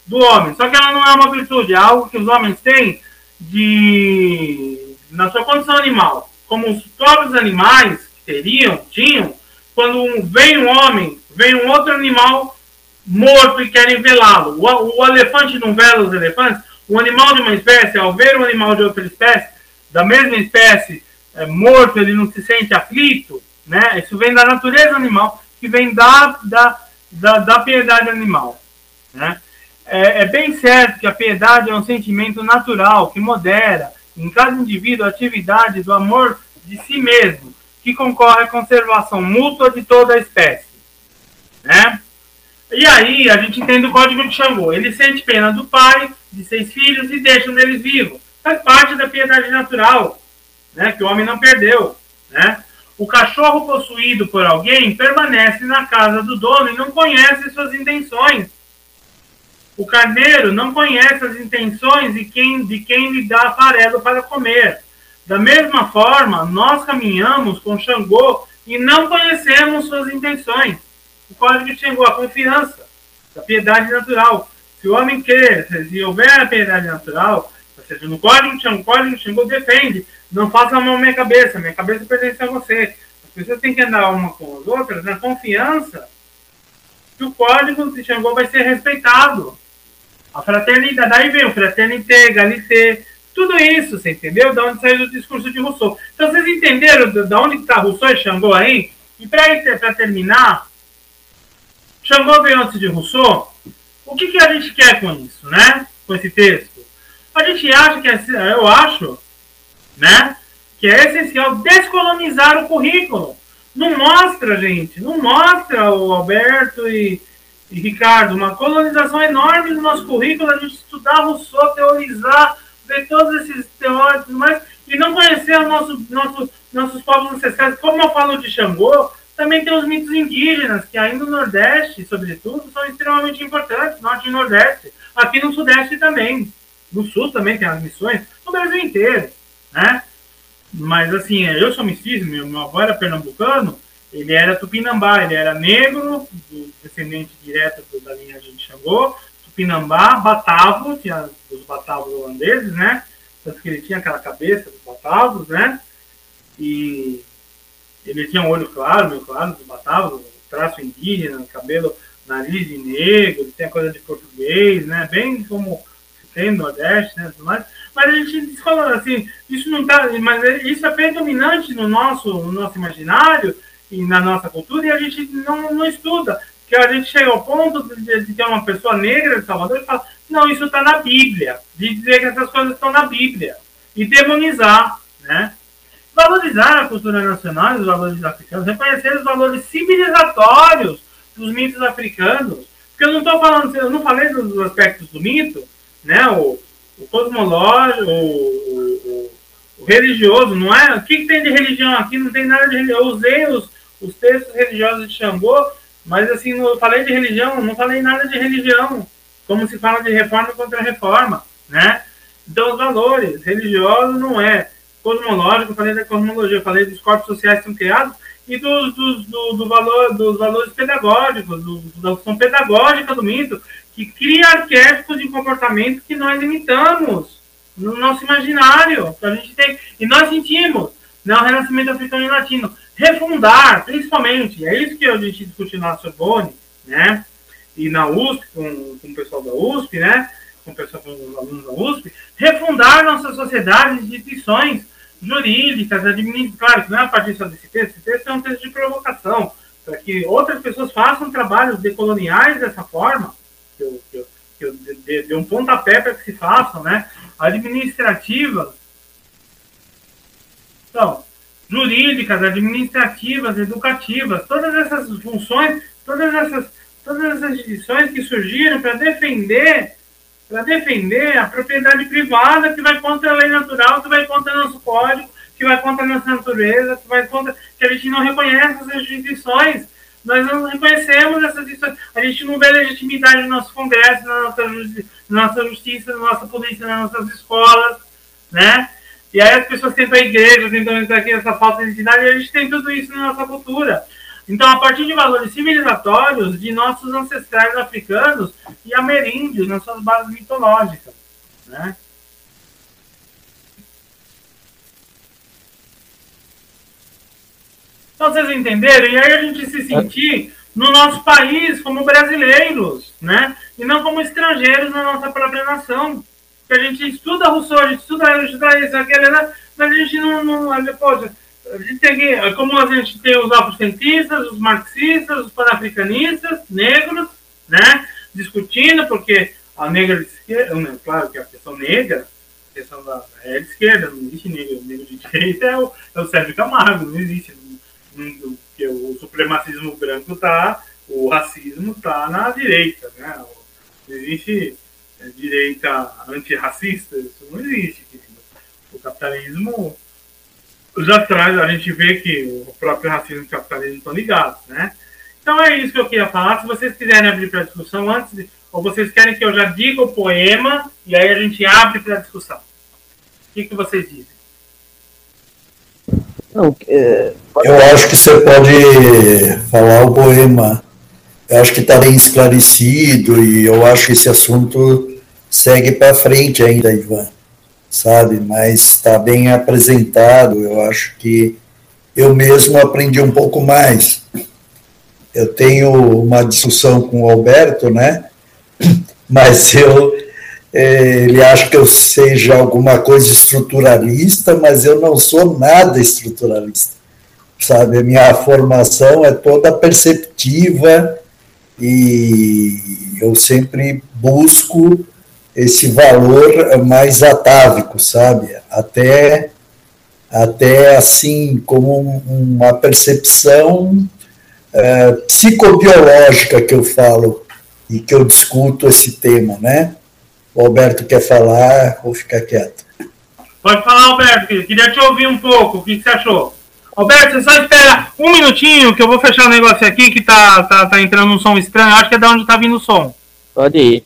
do homem. Só que ela não é uma virtude, é algo que os homens têm de na sua condição animal, como os próprios animais teriam, tinham, quando vem um homem, vem um outro animal morto e querem velá-lo. O, o elefante não vela os elefantes. O animal de uma espécie, ao ver um animal de outra espécie, da mesma espécie, é, morto, ele não se sente aflito né? Isso vem da natureza animal, que vem da, da, da, da piedade animal. Né? É, é, bem certo que a piedade é um sentimento natural que modera em cada indivíduo a atividade do amor de si mesmo, que concorre à conservação mútua de toda a espécie. Né? E aí a gente entende o código de Xangô. Ele sente pena do pai, de seis filhos e deixa um deles vivo. Faz parte da piedade natural, né? que o homem não perdeu. Né? O cachorro possuído por alguém permanece na casa do dono e não conhece suas intenções. O carneiro não conhece as intenções de quem, de quem lhe dá farelo para comer. Da mesma forma, nós caminhamos com Xangô e não conhecemos suas intenções. O código de Xangô, a confiança, a piedade natural. Se o homem quer, se houver a piedade natural, ou seja, no código de Xangô, código de Xangô defende, não faça a mão minha cabeça, minha cabeça pertence a você. As pessoas têm que andar uma com as outras na confiança que o código de Xangô vai ser respeitado. A fraternidade, daí vem o fraternité, galité, tudo isso, você entendeu? Da onde saiu o discurso de Rousseau. Então, vocês entenderam da onde está Rousseau e Xangô aí? E para terminar, Xangô veio antes de Rousseau. O que, que a gente quer com isso, né? Com esse texto? A gente acha que, é, eu acho, né? Que é essencial descolonizar o currículo. Não mostra, gente, não mostra o Alberto e e Ricardo, uma colonização enorme no nosso currículo, a gente estudar Rousseau, teorizar, ver todos esses teóricos, mas e não conhecer o nosso, nosso, nossos povos ancestrais. Como eu falo de Xangô, também tem os mitos indígenas, que aí no Nordeste, sobretudo, são extremamente importantes, Norte e Nordeste. Aqui no Sudeste também. No Sul também tem as missões, no Brasil inteiro, né? Mas assim, eu sou mestiço, meu avô era pernambucano, ele era tupinambá, ele era negro, descendente direto da linhagem de Xangô, tupinambá, batavo, tinha os batavos holandeses, né? Tanto que ele tinha aquela cabeça dos batavos, né? E ele tinha um olho claro, meio claro, dos batavos, traço indígena, cabelo, nariz negro, ele tem a coisa de português, né? Bem como tem no Nordeste, né? mais. Mas a gente fala assim, isso não tá, mas isso é predominante no nosso, no nosso imaginário, e na nossa cultura e a gente não, não estuda. Que a gente chega ao ponto de, de ter uma pessoa negra de Salvador e fala, não, isso está na Bíblia. De dizer que essas coisas estão na Bíblia. E demonizar, né? Valorizar a cultura nacional, os valores africanos, reconhecer os valores civilizatórios dos mitos africanos. Porque eu não estou falando, eu não falei dos aspectos do mito, né? O, o cosmológico, o, o, o religioso, não é? O que, que, tem de religião aqui? Não tem nada de religião. Eu usei os, os textos religiosos de Xangô, mas assim, eu falei de religião, não falei nada de religião. Como se fala de reforma contra reforma, né? Então, os valores religiosos não é cosmológico, falei da cosmologia, falei dos corpos sociais que são criados e dos, dos, do, do valor, dos valores pedagógicos, do, da função pedagógica do mito, que cria arquétipos de comportamento que nós imitamos no nosso imaginário. Que a gente tem, e nós sentimos né, o renascimento africano e latino. Refundar, principalmente, é isso que a gente discute na Sorbonne, né? E na USP, com, com o pessoal da USP, né? Com pessoal com os alunos da USP, refundar nossas sociedades, instituições jurídicas, administrativas. Claro que não é a partir só desse texto, esse texto é um texto de provocação, para que outras pessoas façam trabalhos decoloniais dessa forma, que eu, que eu, que eu de, de, um pontapé para que se façam, né? administrativas, então, jurídicas, administrativas, educativas, todas essas funções, todas essas, todas essas instituições que surgiram para defender, para defender a propriedade privada que vai contra a lei natural, que vai contra o nosso código, que vai contra a nossa natureza, que vai contra que a gente não reconhece essas instituições nós não reconhecemos essas instituições. A gente não vê legitimidade no nosso Congresso, na nossa, justi na nossa justiça, na nossa polícia, nas nossas escolas, né? E aí as pessoas tentam a igreja, tentam entrar aqui essa falta de identidade, e a gente tem tudo isso na nossa cultura. Então, a partir de valores civilizatórios de nossos ancestrais africanos e ameríndios, nas suas bases mitológicas, né? Então vocês entenderam? E aí a gente se sentir no nosso país como brasileiros, né? E não como estrangeiros na nossa própria nação. Que a gente estuda Rousseau, a gente estuda, estuda isso, aquele, né? mas a gente não. não poxa, a gente tem que, como a gente tem os afrocientistas, os marxistas, os panafricanistas, negros, né? Discutindo, porque a negra de esquerda, claro que a questão negra, a questão da é de esquerda, não existe negro, negro de direita é o, é o Sérgio Camargo, não existe que o supremacismo branco está, o racismo está na direita, né? Não existe é, direita antirracista, isso não existe, querido. O capitalismo os atrás a gente vê que o próprio racismo e o capitalismo estão ligados, né? Então é isso que eu queria falar. Se vocês quiserem abrir para discussão antes, de, ou vocês querem que eu já diga o poema e aí a gente abre para discussão. O que, que vocês dizem? Não, é, eu acho que você pode falar o poema. Eu acho que está bem esclarecido e eu acho que esse assunto segue para frente ainda, Ivan sabe? Mas está bem apresentado. Eu acho que eu mesmo aprendi um pouco mais. Eu tenho uma discussão com o Alberto, né? Mas eu é, ele acha que eu seja alguma coisa estruturalista, mas eu não sou nada estruturalista, sabe? A minha formação é toda perceptiva e eu sempre busco esse valor mais atávico, sabe? Até, até assim, como uma percepção é, psicobiológica que eu falo e que eu discuto esse tema, né? O Alberto quer falar, vou ficar quieto. Pode falar, Alberto, queria te ouvir um pouco, o que você achou? Alberto, você só espera um minutinho que eu vou fechar o negócio aqui que tá, tá, tá entrando um som estranho, acho que é da onde tá vindo o som. Pode ir.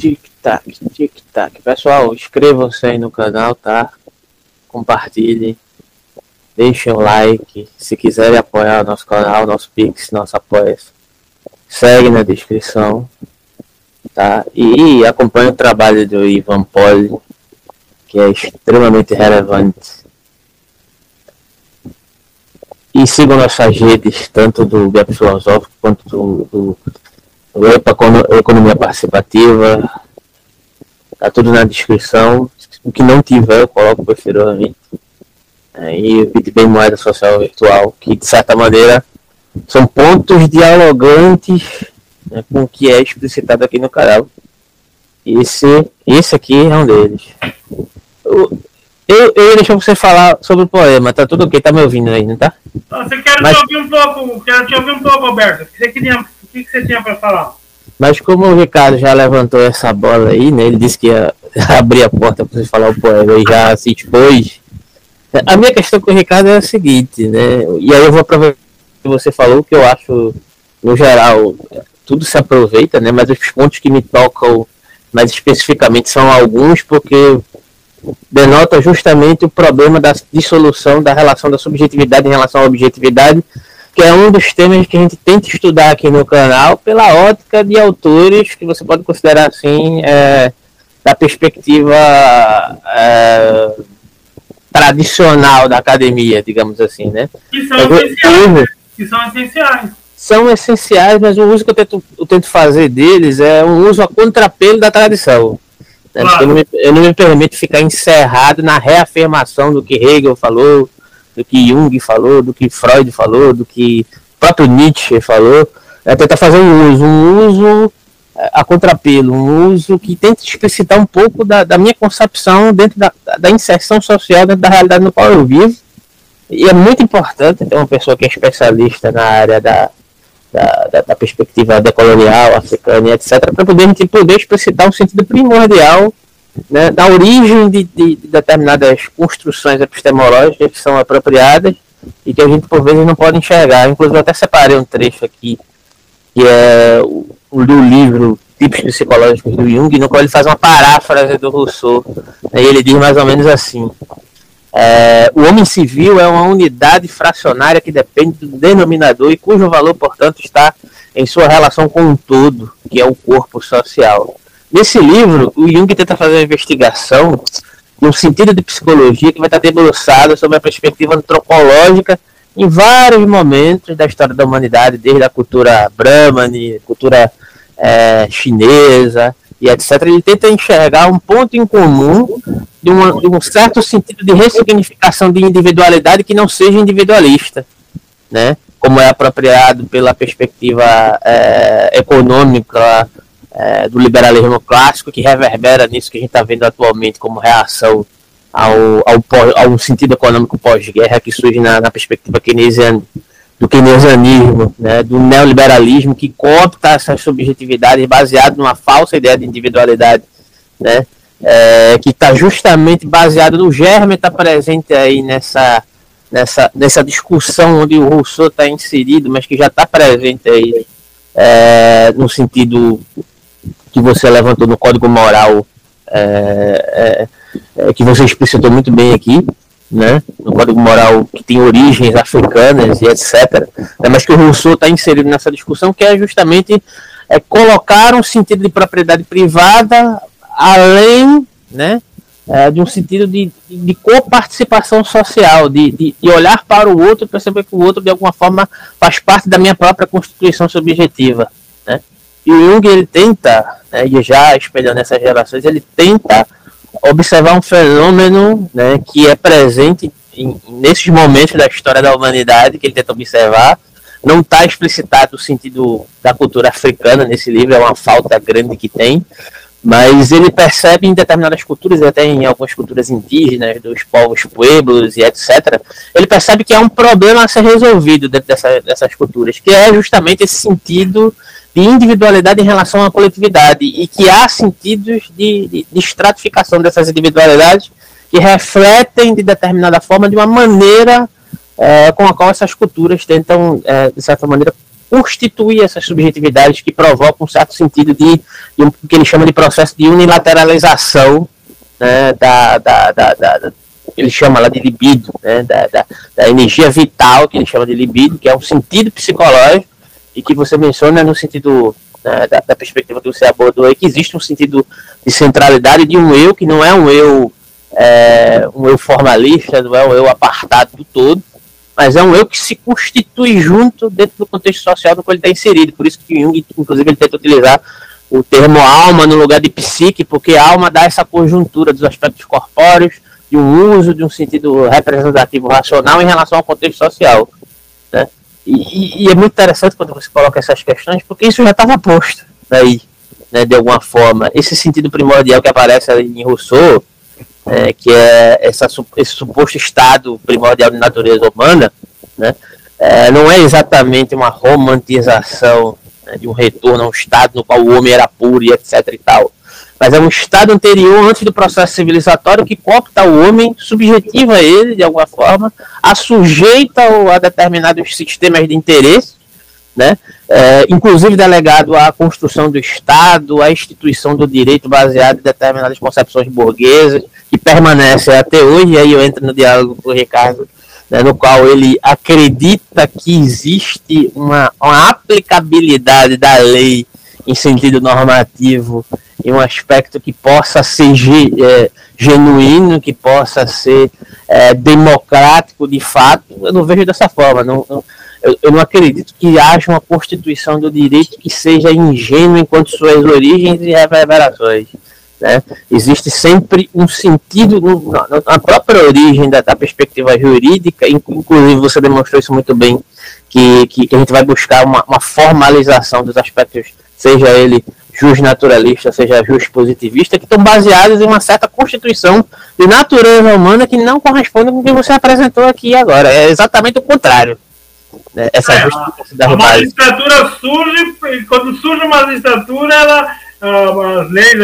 Tic-tac, tic-tac. Pessoal, inscrevam-se aí no canal, tá? Compartilhem. Deixem o like. Se quiserem apoiar o nosso canal, nosso Pix, nosso apoia segue na descrição. Tá? E acompanhe o trabalho do Ivan Poli, que é extremamente relevante. E sigam nossas redes, tanto do Gap Filosófico quanto do, do o Economia Participativa, tá tudo na descrição. O que não tiver, eu coloco posteriormente. Aí o Bitbem Moeda Social Virtual, que de certa maneira são pontos dialogantes né, com o que é explicitado aqui no canal. Esse, esse aqui é um deles. Eu, eu, eu ia deixar você falar sobre o poema, tá tudo ok? Tá me ouvindo aí, não tá? Você quer Mas... te ouvir um pouco, quero te ouvir um pouco, Alberto. Você queria que, que você tinha para falar? Mas como o Ricardo já levantou essa bola aí, né? Ele disse que ia abrir a porta para você falar o poema e já se expôs. A minha questão com o Ricardo é a seguinte, né? E aí eu vou aproveitar que você falou, que eu acho, no geral, tudo se aproveita, né? Mas os pontos que me tocam mais especificamente são alguns, porque denota justamente o problema da dissolução da relação da subjetividade em relação à objetividade que é um dos temas que a gente tenta estudar aqui no canal pela ótica de autores que você pode considerar assim é, da perspectiva é, tradicional da academia, digamos assim, né? Que são essenciais. Que são essenciais. São essenciais, mas o uso que eu tento, eu tento fazer deles é um uso a contrapelo da tradição. Né? Claro. Eu, não me, eu não me permito ficar encerrado na reafirmação do que Hegel falou, do que Jung falou, do que Freud falou, do que próprio Nietzsche falou, é tentar fazer um uso, um uso é, a contrapelo, um uso que tenta explicitar um pouco da, da minha concepção dentro da, da, inserção social dentro da realidade no qual eu vivo. E é muito importante ter uma pessoa que é especialista na área da, da, da, perspectiva decolonial, africana etc., para poder, gente poder explicitar um sentido primordial né, da origem de, de, de, determinadas construções epistemológicas que são apropriadas e que a gente por vezes não pode enxergar. Inclusive eu até separei um trecho aqui que é o, o livro Tipos Psicológicos do Jung, no qual ele faz uma paráfrase do Rousseau. Né, e ele diz mais ou menos assim: é, o homem civil é uma unidade fracionária que depende do denominador e cujo valor, portanto, está em sua relação com um todo, que é o corpo social. Nesse livro, o Jung tenta fazer uma investigação no sentido de psicologia que vai estar debruçada sobre a perspectiva antropológica em vários momentos da história da humanidade, desde a cultura brahmani, cultura é, chinesa e etc. Ele tenta enxergar um ponto em comum de, uma, de um certo sentido de ressignificação de individualidade que não seja individualista, né? como é apropriado pela perspectiva é, econômica é, do liberalismo clássico que reverbera nisso que a gente está vendo atualmente como reação ao, ao, ao sentido econômico pós-guerra que surge na, na perspectiva keynesiana, do keynesianismo, né, do neoliberalismo que coopta essas subjetividades baseado numa falsa ideia de individualidade, né, é, que está justamente baseado no germe, está presente aí nessa, nessa, nessa discussão onde o Rousseau está inserido, mas que já está presente aí é, no sentido que você levantou no Código Moral, é, é, é que você explicitou muito bem aqui, né, no Código Moral que tem origens africanas e etc., né, mas que o Rousseau está inserido nessa discussão, que é justamente é, colocar um sentido de propriedade privada além né, é, de um sentido de, de, coparticipação social, de, de, de, olhar para o outro e perceber que o outro, de alguma forma, faz parte da minha própria constituição subjetiva. E Jung, ele tenta, né, e já espelhando essas relações, ele tenta observar um fenômeno né, que é presente nesses momentos da história da humanidade, que ele tenta observar, não está explicitado o sentido da cultura africana nesse livro, é uma falta grande que tem, mas ele percebe em determinadas culturas, até em algumas culturas indígenas, dos povos pueblos e etc., ele percebe que há um problema a ser resolvido dentro dessa, dessas culturas, que é justamente esse sentido de individualidade em relação à coletividade, e que há sentidos de, de, estratificação dessas individualidades que refletem de determinada forma, de uma maneira é, com a qual essas culturas tentam, é, de certa maneira, constituir essas subjetividades que provocam um certo sentido de, de um, que ele chama de processo de unilateralização né, da, da, da, da ele chama lá de libido, né, da, da, da, energia vital, que ele chama de libido, que é um sentido psicológico, e que você menciona no sentido né, da, da, perspectiva que você abordou aí, que existe um sentido de centralidade de um eu que não é um eu, é, um eu formalista, não é um eu apartado do todo, mas é um eu que se constitui junto dentro do contexto social no qual ele está inserido. Por isso que Jung, inclusive, ele tenta utilizar o termo alma no lugar de psique, porque alma dá essa conjuntura dos aspectos corpóreos, de um uso de um sentido representativo racional em relação ao contexto social. Né? E, e, é muito interessante quando você coloca essas questões, porque isso já estava posto daí, né, de alguma forma. Esse sentido primordial que aparece em Rousseau, é, que é essa, esse suposto estado primordial de natureza humana, né, é, não é exatamente uma romantização né, de um retorno a um estado no qual o homem era puro e etc e tal, mas é um estado anterior antes do processo civilizatório que copta o homem, subjetiva ele de alguma forma, assujeita a determinados sistemas de interesse né? É, inclusive delegado à construção do Estado, à instituição do direito baseado em determinadas concepções burguesas, que permanecem até hoje, e aí eu entro no diálogo com o Ricardo, né, no qual ele acredita que existe uma, uma aplicabilidade da lei em sentido normativo em um aspecto que possa ser é, genuíno, que possa ser é, democrático de fato, eu não vejo dessa forma. Não, não, eu, eu, não acredito que haja uma constituição do direito que seja ingênua enquanto suas origens e reverberações. Né? Existe sempre um sentido no, na, própria origem da, da, perspectiva jurídica, inclusive você demonstrou isso muito bem, que, que, que a gente vai buscar uma, uma, formalização dos aspectos, seja ele jus naturalista, seja jus positivista, que estão baseados em uma certa constituição de natureza humana que não corresponde com o que você apresentou aqui agora. É exatamente o contrário. Né? Essa é, a, a magistratura surge, quando surge uma magistratura, ela, as leis,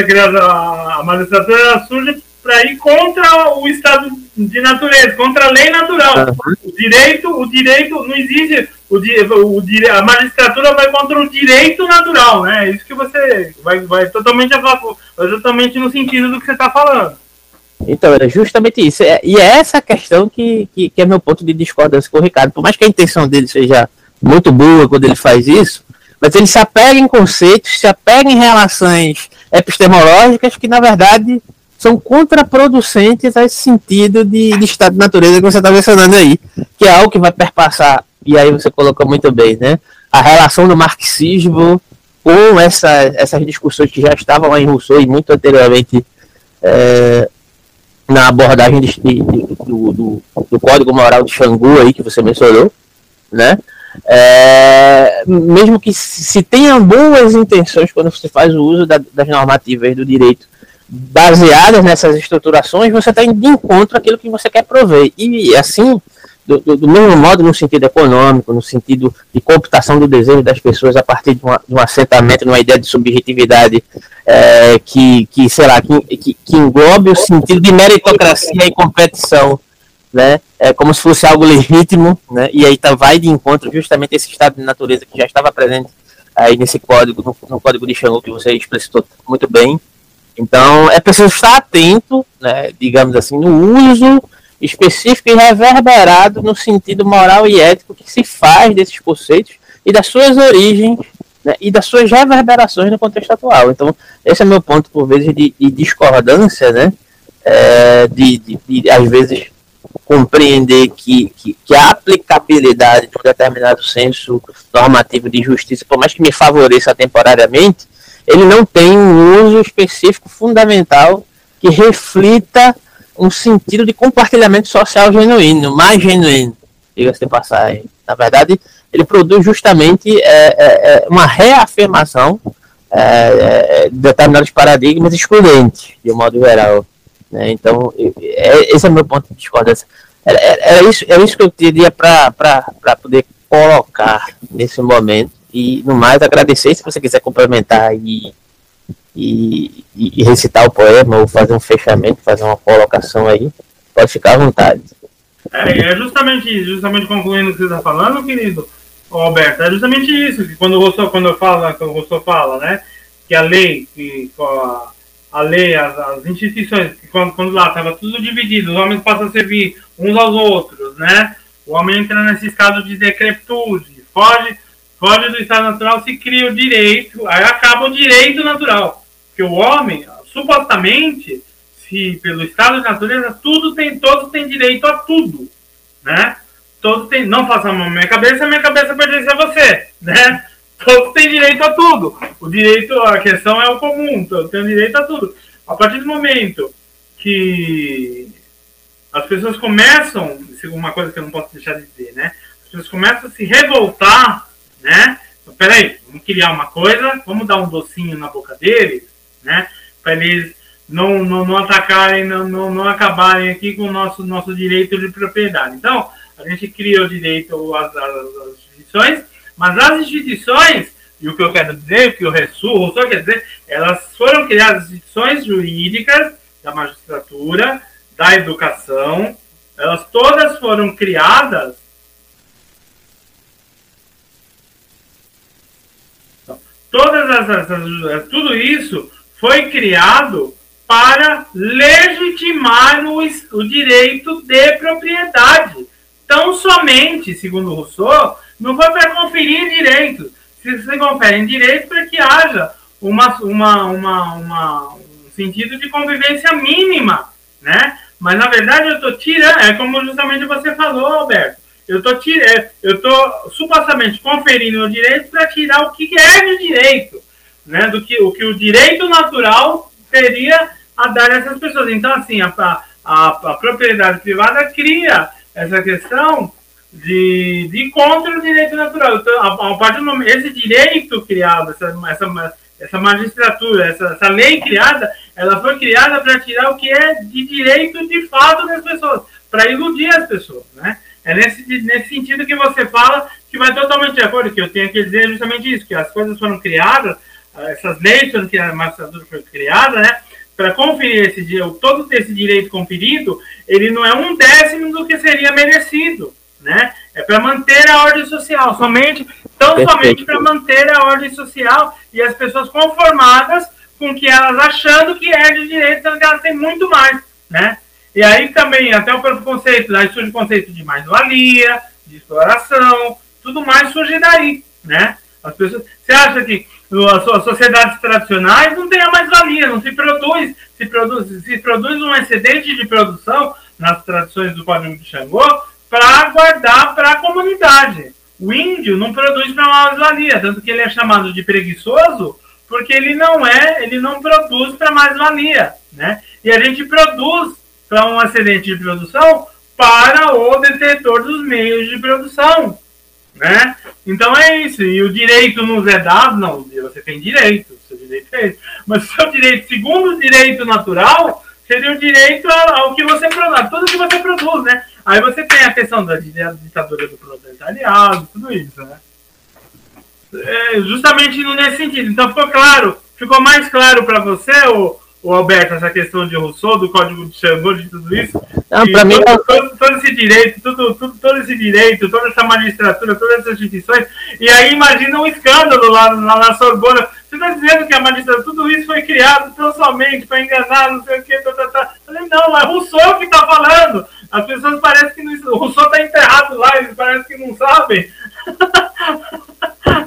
a, a magistratura ela surge para ir contra o estado de natureza, contra a lei natural. Uhum. O direito, o direito não existe, o, o, a magistratura vai contra o direito natural, né? É isso que você vai, vai totalmente, totalmente no sentido do que você está falando. Então, era justamente isso. É, e é essa questão que, que, que, é meu ponto de discordância com o Ricardo. Por mais que a intenção dele seja muito boa quando ele faz isso, mas ele se apega em conceitos, se apega em relações epistemológicas que, na verdade, são contraproducentes a esse sentido de, de estado de natureza que você está mencionando aí, que é algo que vai perpassar, e aí você colocou muito bem, né? A relação do marxismo com essa, essas discussões que já estavam lá em Rousseau e muito anteriormente é, na abordagem de, de, do, do, do, Código Moral de Xangu aí que você mencionou, né? é, mesmo que se tenha boas intenções quando você faz o uso da, das normativas do direito baseadas nessas estruturações, você está indo de encontro àquilo que você quer prover. E assim, do, do, mesmo modo, no sentido econômico, no sentido de computação do desejo das pessoas a partir de, uma, de um assentamento, numa ideia de subjetividade é, que, que, sei lá, que, que, que englobe o sentido de meritocracia e competição né? É como se fosse algo legítimo, né? E aí tá, vai de encontro justamente esse estado de natureza que já estava presente aí nesse código, no, no código de Xangô que você explicitou muito bem. Então é preciso estar atento, né? Digamos assim, no uso específico e reverberado no sentido moral e ético que se faz desses conceitos e das suas origens né, e das suas reverberações no contexto atual. Então, esse é meu ponto, por vezes, de, de discordância, né, é, de, de, de, às vezes, compreender que, que, que, a aplicabilidade de um determinado senso normativo de justiça, por mais que me favoreça temporariamente, ele não tem um uso específico fundamental que reflita um sentido de compartilhamento social genuíno, mais genuíno, diga-se de passagem. Na verdade, ele produz justamente é, é, é uma reafirmação é, é, de determinados paradigmas excludentes, de um modo geral. Né? Então, é, esse é meu ponto de discordância. Era, era, isso, era isso que eu teria para poder colocar nesse momento. E, no mais, agradecer. Se você quiser complementar e, e, e recitar o poema ou fazer um fechamento, fazer uma colocação aí, pode ficar à vontade. É, é justamente, justamente concluindo o que você está falando, querido Alberto, é justamente isso, que quando o Rousseau, quando eu falo, quando o Rousseau fala, né, que a lei, que a, a lei, as, as instituições, que quando, quando lá estava tudo dividido, os homens passam a servir uns aos outros, né? O homem entra nesse estado de decrepitude, foge, foge do estado natural, se cria o direito, aí acaba o direito natural. Porque o homem, supostamente, se pelo estado de natureza, tudo tem, todos têm direito a tudo, né? Todos têm, não faça a mão na minha cabeça, minha cabeça pertence a você, né? todos têm direito a tudo. O direito, a questão é o comum, todos têm direito a tudo. A partir do momento que as pessoas começam, isso é uma coisa que eu não posso deixar de dizer, né? As pessoas começam a se revoltar, né? Então, peraí, vamos criar uma coisa, vamos dar um docinho na boca deles, né? Para eles não, não, não atacarem, não, não, não acabarem aqui com o nosso, nosso direito de propriedade. Então, a gente cria o direito às, às, às instituições mas as instituições, e o que eu quero dizer, o que o Ressurro só quer dizer, elas foram criadas instituições jurídicas da magistratura, da educação, elas todas foram criadas todas as, tudo isso foi criado para legitimar o, o direito de propriedade. Tão somente, segundo Rousseau, não foi para conferir direitos. Se você confere direito para que haja uma, uma, uma, uma, um sentido de convivência mínima, né? Mas na verdade eu estou tirando, é como justamente você falou, Alberto. Eu estou é, eu supostamente conferindo o direito para tirar o que é de direito, né? Do que o que o direito natural teria a dar a essas pessoas. Então, assim, a, a, a propriedade privada cria essa questão de, de contra o direito natural. Então, a, a partir esse direito criado, essa, essa, essa magistratura, essa, essa lei criada, ela foi criada para tirar o que é de direito de fato das pessoas, para iludir as pessoas, né? É nesse, nesse sentido que você fala que vai totalmente de acordo, que eu tenho que dizer justamente isso, que as coisas foram criadas, essas leis criadas, a magistratura foi criada, né? Para conferir esse todo esse direito conferido, ele não é um décimo do que seria merecido né? É para manter a ordem social, somente, tão Perfeito. somente para manter a ordem social e as pessoas conformadas com que elas achando que é de direito, sendo que elas têm muito mais, né? E aí também, até o próprio conceito, daí surge o conceito de mais-valia, de exploração, tudo mais surge daí, né? As pessoas, você acha que as sociedades tradicionais não tem a mais-valia, não se produz, se produz, se produz um excedente de produção nas tradições do Código de Xangô, para guardar para a comunidade. O índio não produz para mais-valia, tanto que ele é chamado de preguiçoso, porque ele não é, ele não produz para mais-valia, né? E a gente produz para um excedente de produção para o detetor dos meios de produção, né? Então é isso. E o direito nos é dado, não, você tem direito, seu direito é esse. Mas o seu direito, segundo o direito natural, seria o direito ao que você produz, tudo que você produz, né? Aí você tem a questão da ditadura do proletariado, tudo isso, né? É justamente nesse sentido. Então ficou claro, ficou mais claro para você, o, o Alberto, essa questão de Rousseau, do Código de Xangô, de tudo isso. Não, para mim, todo, todo, todo, esse direito, tudo, tudo, todo esse direito, toda essa magistratura, todas essas instituições. E aí imagina um escândalo lá, lá na Sorbona. Você está dizendo que a magistratura, tudo isso foi criado tão somente para enganar, não sei o que, tá, tá, tá. Eu falei, não, é Rousseau que está falando. As pessoas parecem que não, o Rousseau está enterrado lá, eles parecem que não sabem.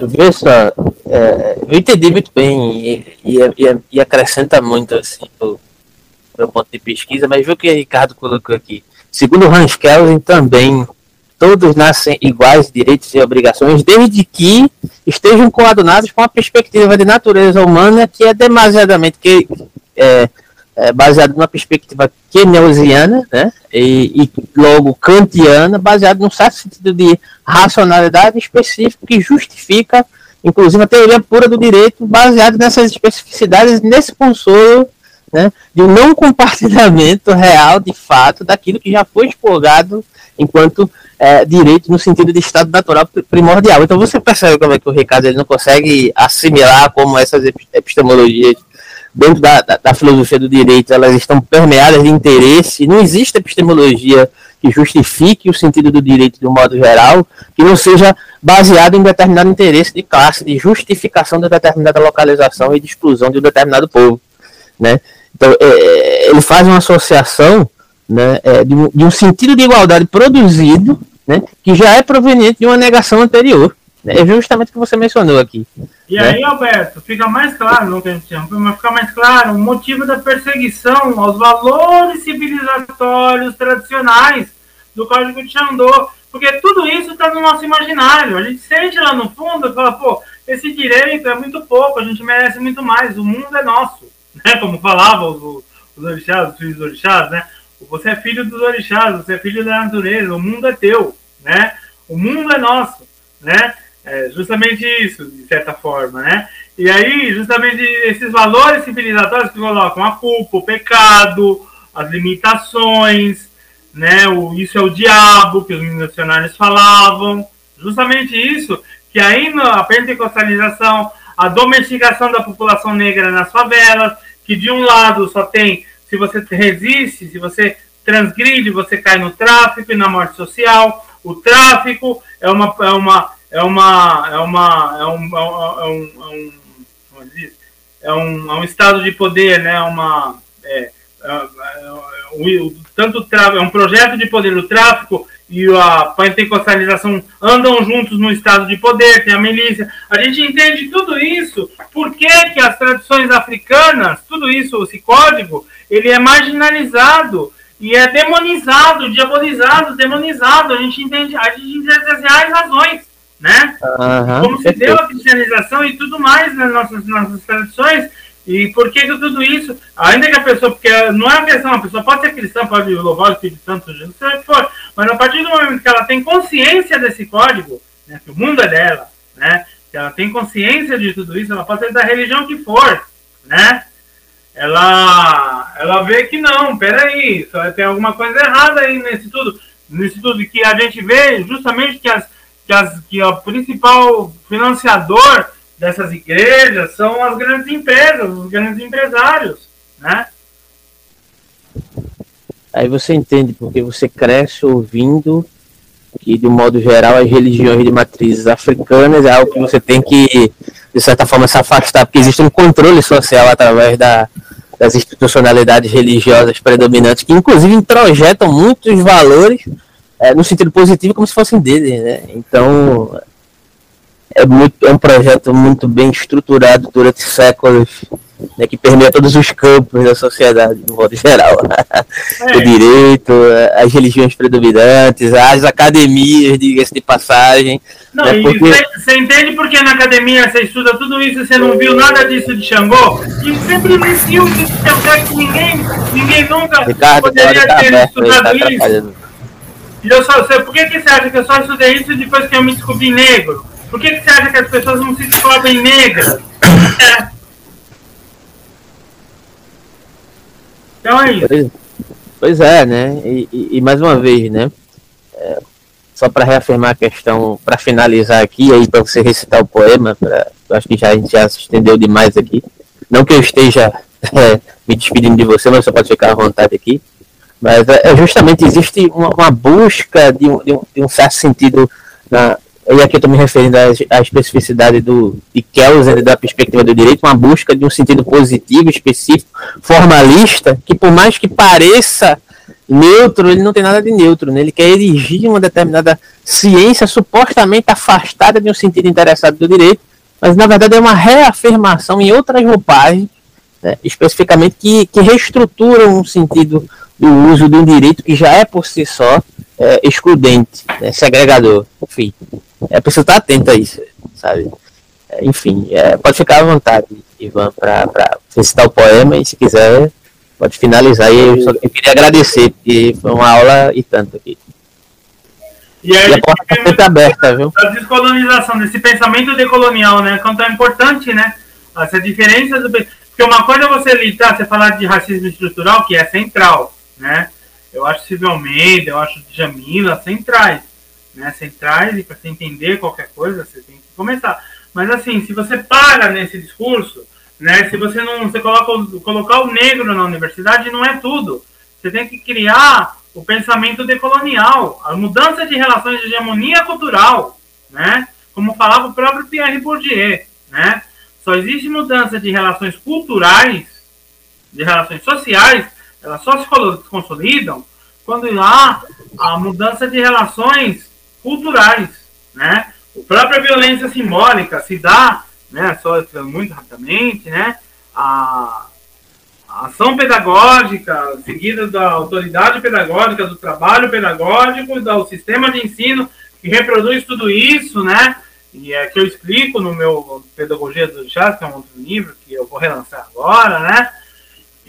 Vê só, é, eu entendi muito bem e, e, e, acrescenta muito assim o meu ponto de pesquisa, mas viu o que o Ricardo colocou aqui. Segundo Hans Kelsen, também todos nascem iguais direitos e obrigações, desde que estejam coadunados com a perspectiva de natureza humana que é demasiadamente que, é, é, baseado numa perspectiva keynesiana, né, e, e, logo kantiana, baseado num certo sentido de racionalidade específico que justifica, inclusive, a teoria pura do direito, baseado nessas especificidades, nesse consolo né, de não compartilhamento real, de fato, daquilo que já foi expurgado enquanto é, direito no sentido de estado natural primordial. Então você percebe como é que o Ricardo ele não consegue assimilar como essas epistemologias dentro da, da, da, filosofia do direito, elas estão permeadas de interesse. Não existe epistemologia que justifique o sentido do direito de um modo geral, que não seja baseado em determinado interesse de classe, de justificação de determinada localização e de exclusão de um determinado povo. Né? Então, é, é ele faz uma associação né, é, de, um, de um sentido de igualdade produzido, né, que já é proveniente de uma negação anterior. É justamente o que você mencionou aqui. E né? aí, Alberto, fica mais claro, não mas fica mais claro o motivo da perseguição aos valores civilizatórios tradicionais do Código de Xandô. Porque tudo isso está no nosso imaginário. A gente sente lá no fundo e fala, pô, esse direito é muito pouco, a gente merece muito mais, o mundo é nosso. Né? Como falavam os, os orixás, os filhos dos orixás, né? Você é filho dos orixás, você é filho da natureza, o mundo é teu, né? O mundo é nosso, né? É justamente isso, de certa forma, né? E aí, justamente esses valores civilizatórios que colocam a culpa, o pecado, as limitações, né? O, isso é o diabo que os missionários falavam, justamente isso, que aí a pentecostalização, a domesticação da população negra nas favelas, que de um lado só tem, se você resiste, se você transgride, você cai no tráfico e na morte social. O tráfico é uma, é uma é uma é uma é um, é um, é um, é um, é um estado de poder, né? Uma é, é, é, o, tanto é um projeto de poder o tráfico e a pentecostalização andam juntos no estado de poder, tem a milícia. A gente entende tudo isso, por que as tradições africanas, tudo isso, esse código, ele é marginalizado e é demonizado, diabolizado, demonizado. A gente entende, a gente entende as reais razões né? Uhum, Como se deu a cristianização e tudo mais nas nossas, nossas tradições. E por que tudo isso? Ainda que a pessoa, porque não é uma questão, a pessoa pode ser cristã, pode louvar o Espírito Santo, o que for, mas a partir do momento que ela tem consciência desse código, né, que o mundo é dela, né, que ela tem consciência de tudo isso, ela pode ser da religião que for, né, ela, ela vê que não, peraí, só tem alguma coisa errada aí nesse tudo, nesse tudo que a gente vê justamente que as que, as, que o principal financiador dessas igrejas são as grandes empresas, os grandes empresários, né? Aí você entende porque você cresce ouvindo que, de modo geral, as religiões de matrizes africanas é algo que você tem que, de certa forma, se afastar, porque existe um controle social através da, das institucionalidades religiosas predominantes, que inclusive introjetam muitos valores é, no sentido positivo como se fossem dele, né? Então é, muito, é um projeto muito bem estruturado durante séculos, né, que permeia todos os campos da sociedade, de modo geral. É. o direito, as religiões predominantes, as academias, diga-se de passagem. Não, né, porque... você, entende porque na academia você estuda tudo isso e você não viu nada disso de Xangô? E sempre de Xangô que ninguém, ninguém nunca Ricardo, poderia ter estudado isso. E eu só por que, que você acha que eu só estudei isso depois que eu me descobri negro? Por que, que você acha que as pessoas não se descobrem negras? É. Então é isso. Pois, pois é, né? E, e, e, mais uma vez, né? É, só para reafirmar a questão, para finalizar aqui, aí para você recitar o poema, pra, eu acho que já, a gente já se estendeu demais aqui. Não que eu esteja é, me despedindo de você, mas você pode ficar à vontade aqui. Mas é, é justamente existe uma, uma busca de um, de, um, de um, certo sentido, na, e aqui eu estou me referindo à, à especificidade do, de Kelsen, da perspectiva do direito, uma busca de um sentido positivo, específico, formalista, que por mais que pareça neutro, ele não tem nada de neutro, né? ele quer erigir uma determinada ciência supostamente afastada de um sentido interessado do direito, mas na verdade é uma reafirmação em outras roupagens, né? especificamente que, que reestruturam um sentido do uso de um direito que já é por si só é, excludente, né, segregador. Enfim, é preciso estar atento a isso, sabe? É, enfim, é, pode ficar à vontade, Ivan, para recitar o poema e se quiser pode finalizar. E eu, só, eu queria agradecer, porque foi uma aula e tanto aqui. E, aí, e a porta está sempre aberta, viu? A descolonização, desse pensamento decolonial, né? Quanto é importante, né? Essa diferença do. Porque uma coisa é você lidar, você falar de racismo estrutural, que é central né? Eu acho Silvio Almeida, eu acho Jamila centrais, né? Centrais e para você entender qualquer coisa, você tem que começar. Mas assim, se você para nesse discurso, né? Se você não, você coloca colocar o negro na universidade não é tudo. Você tem que criar o pensamento decolonial, a mudança de relações de hegemonia cultural, né? Como falava o próprio Pierre Bourdieu, né? Só existe mudança de relações culturais, de relações sociais, elas só se consolidam quando há a mudança de relações culturais, né? A própria violência simbólica se dá, né? Só muito rapidamente, né? A, a ação pedagógica seguida da autoridade pedagógica, do trabalho pedagógico, do sistema de ensino que reproduz tudo isso, né? E é que eu explico no meu Pedagogia do Chá, que é um outro livro que eu vou relançar agora, né?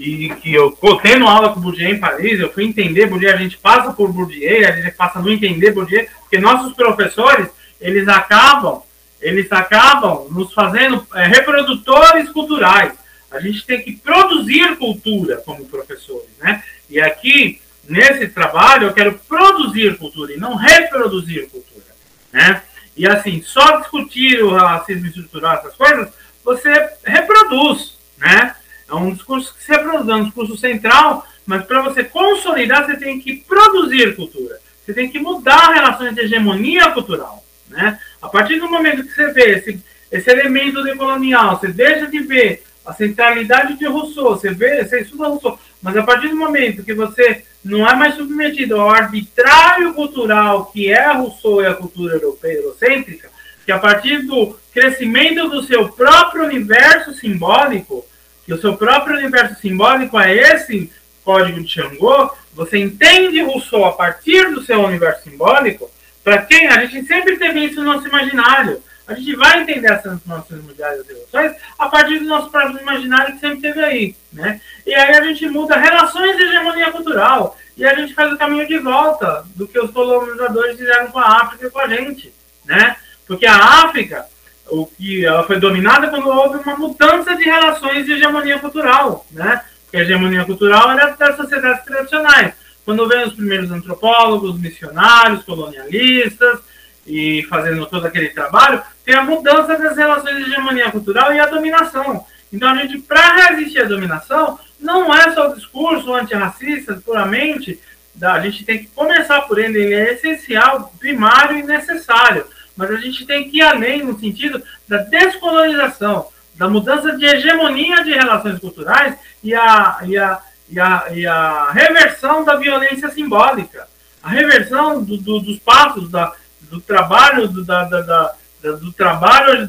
E que eu tendo aula com Bourdieu em Paris, eu fui entender Bourdieu, a gente passa por Bourdieu, a gente passa a não entender Bourdieu, porque nossos professores, eles acabam, eles acabam nos fazendo é, reprodutores culturais. A gente tem que produzir cultura como professores, né? E aqui, nesse trabalho, eu quero produzir cultura e não reproduzir cultura, né? E assim, só discutir o racismo estrutural, essas coisas, você reproduz, né? É um discurso que se reproduz, é um discurso central, mas para você consolidar, você tem que produzir cultura. Você tem que mudar relações de hegemonia cultural. Né? A partir do momento que você vê esse, esse elemento decolonial, você deixa de ver a centralidade de Rousseau, você vê, você estuda Rousseau, mas a partir do momento que você não é mais submetido ao arbitrário cultural que é Rousseau e a cultura europeia eurocêntrica, que a partir do crescimento do seu próprio universo simbólico, que o seu próprio universo simbólico é esse código de Xangô, você entende Rousseau a partir do seu universo simbólico, para quem a gente sempre teve isso no nosso imaginário. A gente vai entender essas nossas emoções a partir do nosso próprio imaginário que sempre teve aí. Né? E aí a gente muda relações de hegemonia cultural. E a gente faz o caminho de volta do que os colonizadores fizeram com a África e com a gente. Né? Porque a África, o que ela foi dominada quando houve uma mudança de relações de hegemonia cultural, né? Porque a hegemonia cultural era das sociedades tradicionais. Quando vem os primeiros antropólogos, missionários, colonialistas e fazendo todo aquele trabalho, tem a mudança das relações de hegemonia cultural e a dominação. Então a gente, para resistir à dominação, não é só o discurso antirracista puramente, a gente tem que começar por ele, ele é essencial, primário e necessário mas a gente tem que ir além no sentido da descolonização, da mudança de hegemonia de relações culturais e a, e a, e a, e a reversão da violência simbólica, a reversão do, do, dos passos da, do trabalho, do, da, da, da do trabalho,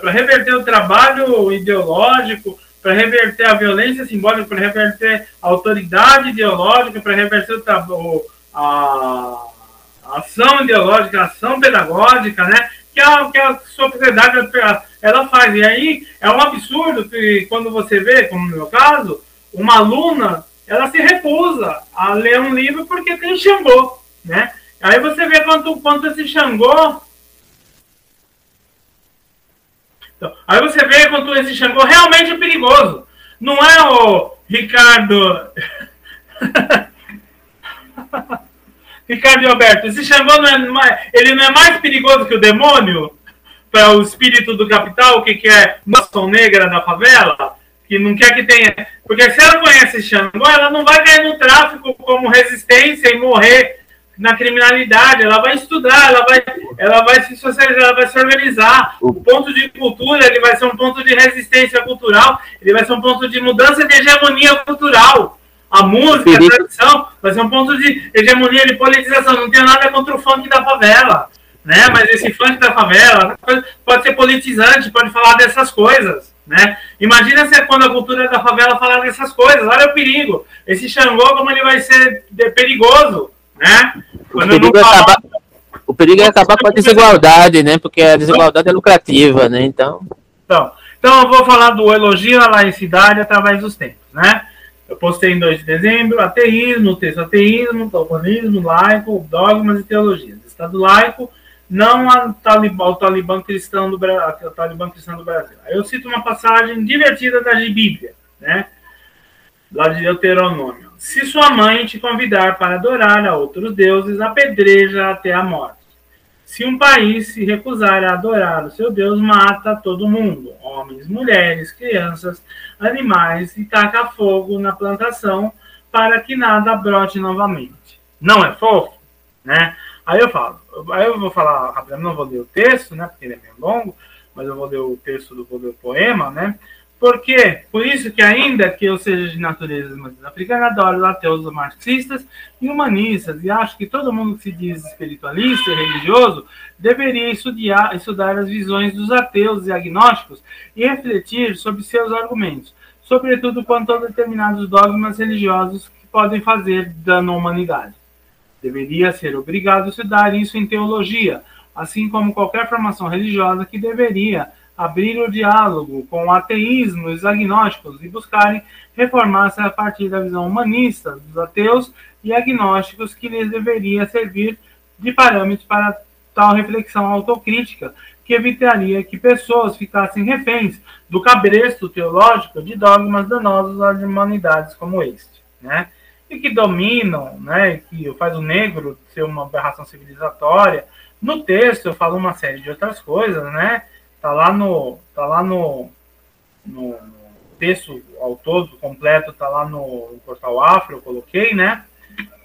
para reverter o trabalho ideológico, para reverter a violência simbólica, para reverter a autoridade ideológica, para reverter o, a, ação ideológica, ação pedagógica, né? Que a, que a sociedade ela faz. E aí é um absurdo que quando você vê, como no meu caso, uma aluna ela se recusa a ler um livro porque tem Xangô, né? Aí você vê quanto, quanto esse Xangô Então, aí você vê quanto esse Xangô realmente é perigoso. Não é o Ricardo. Ricardo Alberto, esse Xangô não é mais, ele não é mais perigoso que o demônio para o espírito do capital, que quer nação negra da favela, que não quer que tenha. Porque se ela conhece Xangô, ela não vai cair no tráfico como resistência e morrer na criminalidade, ela vai estudar, ela vai, ela vai se socializar, ela vai se organizar. O ponto de cultura ele vai ser um ponto de resistência cultural, ele vai ser um ponto de mudança de hegemonia cultural. A música, a tradição, vai ser um ponto de hegemonia, de politização. Não tem nada contra o funk da favela, né? Mas esse funk da favela pode ser politizante, pode falar dessas coisas. Né? Imagina se é quando a cultura da favela falar dessas coisas, olha o perigo. Esse Xangô, como ele vai ser perigoso, né? O perigo, é acabar, o perigo é acabar com a desigualdade, né? Porque a desigualdade é lucrativa, né? Então. Então, então eu vou falar do elogio à laicidade através dos tempos, né? Eu postei em 2 de dezembro, ateísmo, texto ateísmo, toponismo, laico, dogmas e teologias. Estado laico, não ao talibã, ao talibã, cristão do, ao talibã cristão do Brasil. Aí eu cito uma passagem divertida da Bíblia, né? Lá de Deuteronômio. Se sua mãe te convidar para adorar a outros deuses, apedreja até a morte. Se um país se recusar a adorar o seu Deus, mata todo mundo, homens, mulheres, crianças, animais, e taca fogo na plantação para que nada brote novamente. Não é fofo? Né? Aí eu falo, aí eu vou falar rapidamente, não vou ler o texto, né, porque ele é meio longo, mas eu vou ler o texto do, do poema, né? Por quê? Por isso que ainda que eu seja de natureza africana, adoro ateus marxistas e humanistas, e acho que todo mundo que se diz espiritualista e religioso deveria estudar, estudar as visões dos ateus e agnósticos e refletir sobre seus argumentos, sobretudo quanto a determinados dogmas religiosos que podem fazer dano à humanidade. Deveria ser obrigado a estudar isso em teologia, assim como qualquer formação religiosa que deveria abrir o diálogo com o ateísmo e os agnósticos e buscarem reformar-se a partir da visão humanista dos ateus e agnósticos que lhes deveria servir de parâmetro para tal reflexão autocrítica que evitaria que pessoas ficassem reféns do cabresto teológico de dogmas danosos às humanidades como este, né? E que dominam, né? Que faz o negro ser uma aberração civilizatória. No texto eu falo uma série de outras coisas, né? Tá lá no, tá lá no, no texto ao todo completo, tá lá no, portal Afro, eu coloquei, né?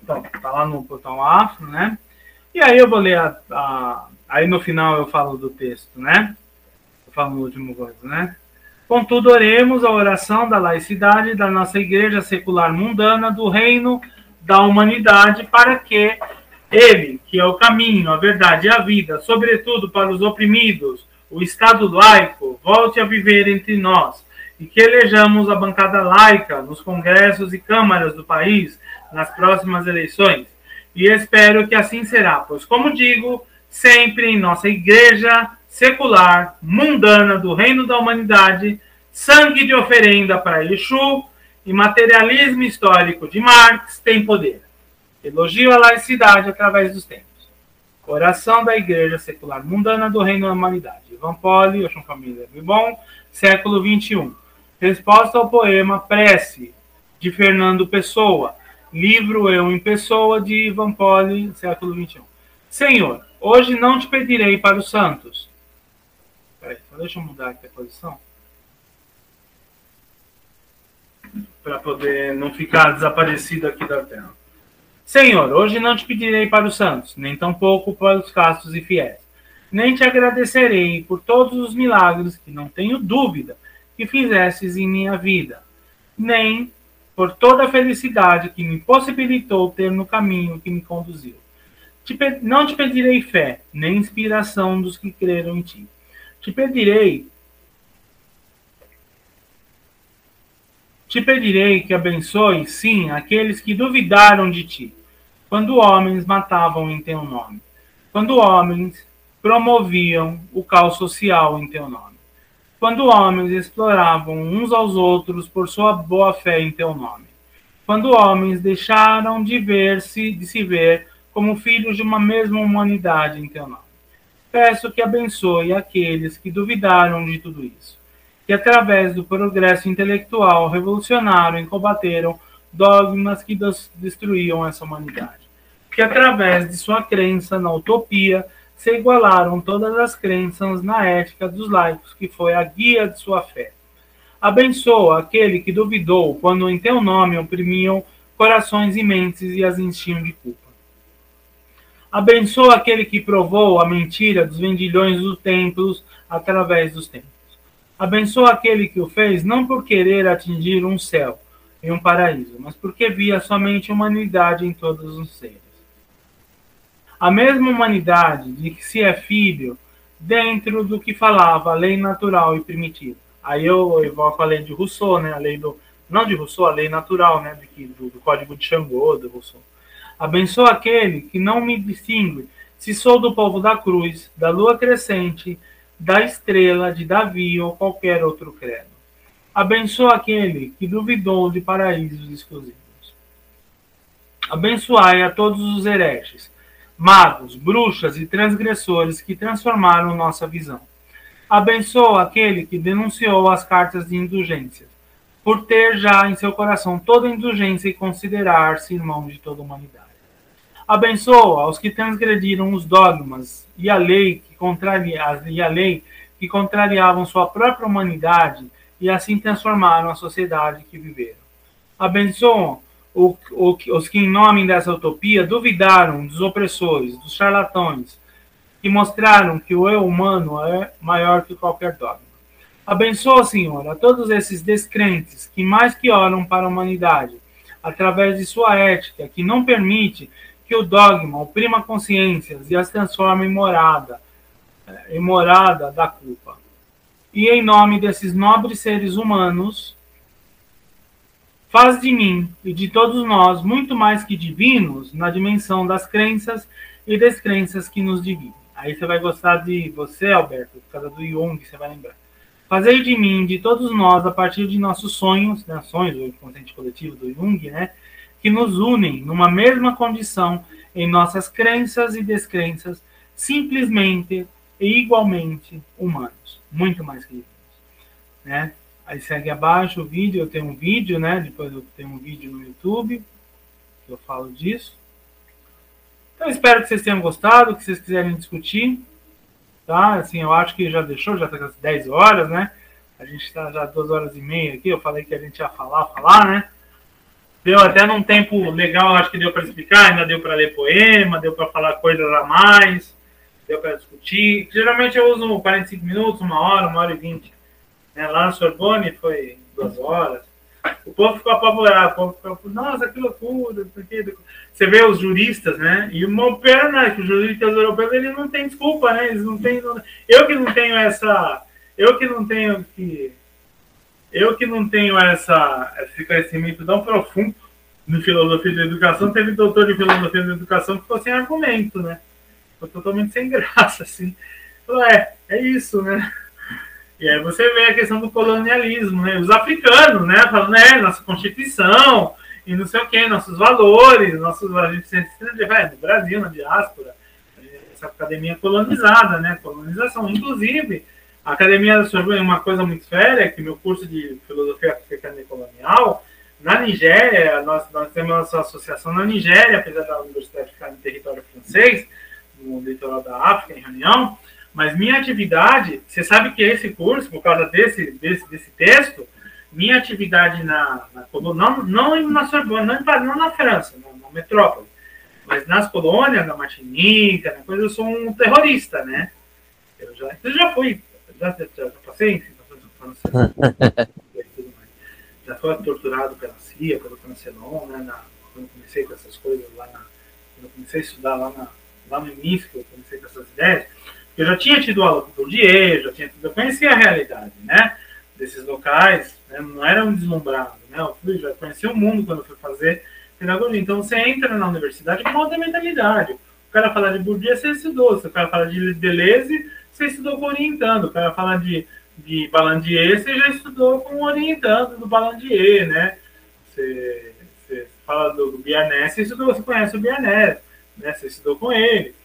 Então, tá lá no portal Afro, né? E aí eu vou ler a, a, aí no final eu falo do texto, né? Eu falo no último coisa, né? Contudo, oremos a oração da laicidade da nossa igreja secular mundana do reino da humanidade para que ele, que é o caminho, a verdade e a vida, sobretudo para os oprimidos, o Estado laico volte a viver entre nós e que elejamos a bancada laica nos congressos e câmaras do país nas próximas eleições. E espero que assim será, pois, como digo, sempre em nossa igreja secular, mundana do reino da humanidade, sangue de oferenda para Exu e materialismo histórico de Marx tem poder. Elogio a laicidade através dos tempos. Oração da Igreja Secular Mundana do Reino da Humanidade. Ivan Poli, Oxum Família Bom, século XXI. Resposta ao poema Prece, de Fernando Pessoa. Livro Eu em Pessoa, de Ivan Poli, século XXI. Senhor, hoje não te pedirei para os santos. Peraí, deixa eu mudar aqui a posição. Para poder não ficar desaparecido aqui da tela. Senhor, hoje não te pedirei para os santos, nem tampouco para os castos e fiéis. Nem te agradecerei por todos os milagres que não tenho dúvida que fizestes em minha vida, nem por toda a felicidade que me possibilitou ter no caminho que me conduziu. Te não te pedirei fé, nem inspiração dos que creram em ti. Te pedirei Te pedirei que abençoe, sim, aqueles que duvidaram de ti, quando homens matavam em teu nome, quando homens promoviam o caos social em teu nome, quando homens exploravam uns aos outros por sua boa fé em teu nome, quando homens deixaram de ver-se, de se ver como filhos de uma mesma humanidade em teu nome. peço que abençoe aqueles que duvidaram de tudo isso, que através do progresso intelectual revolucionaram e combateram dogmas que destruíam essa humanidade, que através de sua crença na utopia se igualaram todas as crenças na ética dos laicos, que foi a guia de sua fé. Abençoa aquele que duvidou quando em teu nome oprimiam corações e mentes e as enchiam de culpa. Abençoa aquele que provou a mentira dos vendilhões dos templos através dos tempos. Abençoa aquele que o fez não por querer atingir um céu e um paraíso, mas porque via somente humanidade em todos os seres. A mesma humanidade de que se é filho dentro do que falava a lei natural e primitiva. Aí eu evoco a lei de Rousseau, né? A lei do não de Rousseau, a lei natural, né? De, do, do Código de Xangô, do Rousseau. Abençoa aquele que não me distingue se sou do povo da cruz, da lua crescente, da estrela, de Davi ou qualquer outro credo. Abençoa aquele que duvidou de paraísos exclusivos. Abençoai a todos os hereges, magos, bruxas e transgressores que transformaram nossa visão. Abençoa aquele que denunciou as cartas de indulgência, por ter já em seu coração toda indulgência e considerar-se irmão de toda a humanidade. Abençoa os que transgrediram os dogmas e a lei que contraria, e a lei que contrariavam sua própria humanidade e assim transformaram a sociedade que viveram. Abençoam os que, em nome dessa utopia, duvidaram dos opressores, dos charlatões, que mostraram que o eu humano é maior que qualquer dogma. Abençoa, Senhor, a todos esses descrentes que mais que oram para a humanidade, através de sua ética, que não permite que o dogma oprima consciências e as transforme em morada, em morada da culpa. E em nome desses nobres seres humanos, faz de mim e de todos nós muito mais que divinos na dimensão das crenças e descrenças que nos dividem. Aí você vai gostar de você, Alberto, por causa do Jung, você vai lembrar. Fazer de mim, de todos nós, a partir de nossos sonhos, né, sonhos, o inconsciente coletivo do Jung, né, que nos unem numa mesma condição em nossas crenças e descrenças, simplesmente e igualmente humanos, muito mais que divinos, né? Aí segue abaixo o vídeo, eu tenho um vídeo, né? Depois eu tenho um vídeo no YouTube que eu falo disso. Então espero que vocês tenham gostado, que vocês quiserem discutir, tá? Assim, eu acho que já deixou, já está às 10 horas, né? A gente está já duas horas e meia aqui. Eu falei que a gente ia falar, falar, né? Deu até num tempo legal, acho que deu para explicar, ainda deu para ler poema, deu para falar coisas a mais, deu para discutir. Geralmente eu uso 45 minutos, uma hora, uma hora e vinte. Né? Lá no Sorbonne foi duas horas. O povo ficou apavorado, o povo ficou, nossa, que loucura, porque você vê os juristas, né? E uma pena que os juristas europeus eles não têm desculpa, né? Eles não têm. Eu que não tenho essa. Eu que não tenho que. Eu que não tenho essa, esse conhecimento tão profundo no filosofia da educação, teve doutor de filosofia da educação que ficou sem argumento, né? Ficou totalmente sem graça, assim. Falou, é, é isso, né? E aí você vê a questão do colonialismo, né? Os africanos, né? Falando, né? Nossa Constituição, e não sei o que, nossos valores, nossos. A gente é, no Brasil, na diáspora, essa academia colonizada, né? Colonização. Inclusive, a academia Sorbonne, uma coisa muito séria, que meu curso de filosofia africana e colonial, na Nigéria, nós, nós temos nossa associação na Nigéria, apesar da universidade ficar no território francês, no litoral da África, em Reunião, mas minha atividade, você sabe que esse curso, por causa desse, desse, desse texto, minha atividade na, na não, não na Sorbonne, não, não na França, na, na, metrópole, mas nas colônias, na Martinica, na coisa, eu sou um terrorista, né? Eu já, eu já fui, já, já, já passei em já fui torturado pela CIA, pelo Cancelon, né? Na, quando comecei com essas coisas lá na, quando comecei a estudar lá, na, lá no início, eu comecei com essas ideias, eu já tinha tido aula com o Bourdieu, já tinha, eu conhecia a realidade, né? Desses locais, né? não era um deslumbrado, né? Eu fui, já conheci o mundo quando fui fazer pedagogia. Então você entra na universidade com outra mentalidade. O cara fala de Bourdieu, você estudou. Se o cara fala de Deleuze, você estudou com orientando. O cara fala de, de Balandier, você já estudou com orientando do Balandier, né? Você, você fala do, do Bianès, você, estudou, você conhece o Bianès, né? Você estudou com ele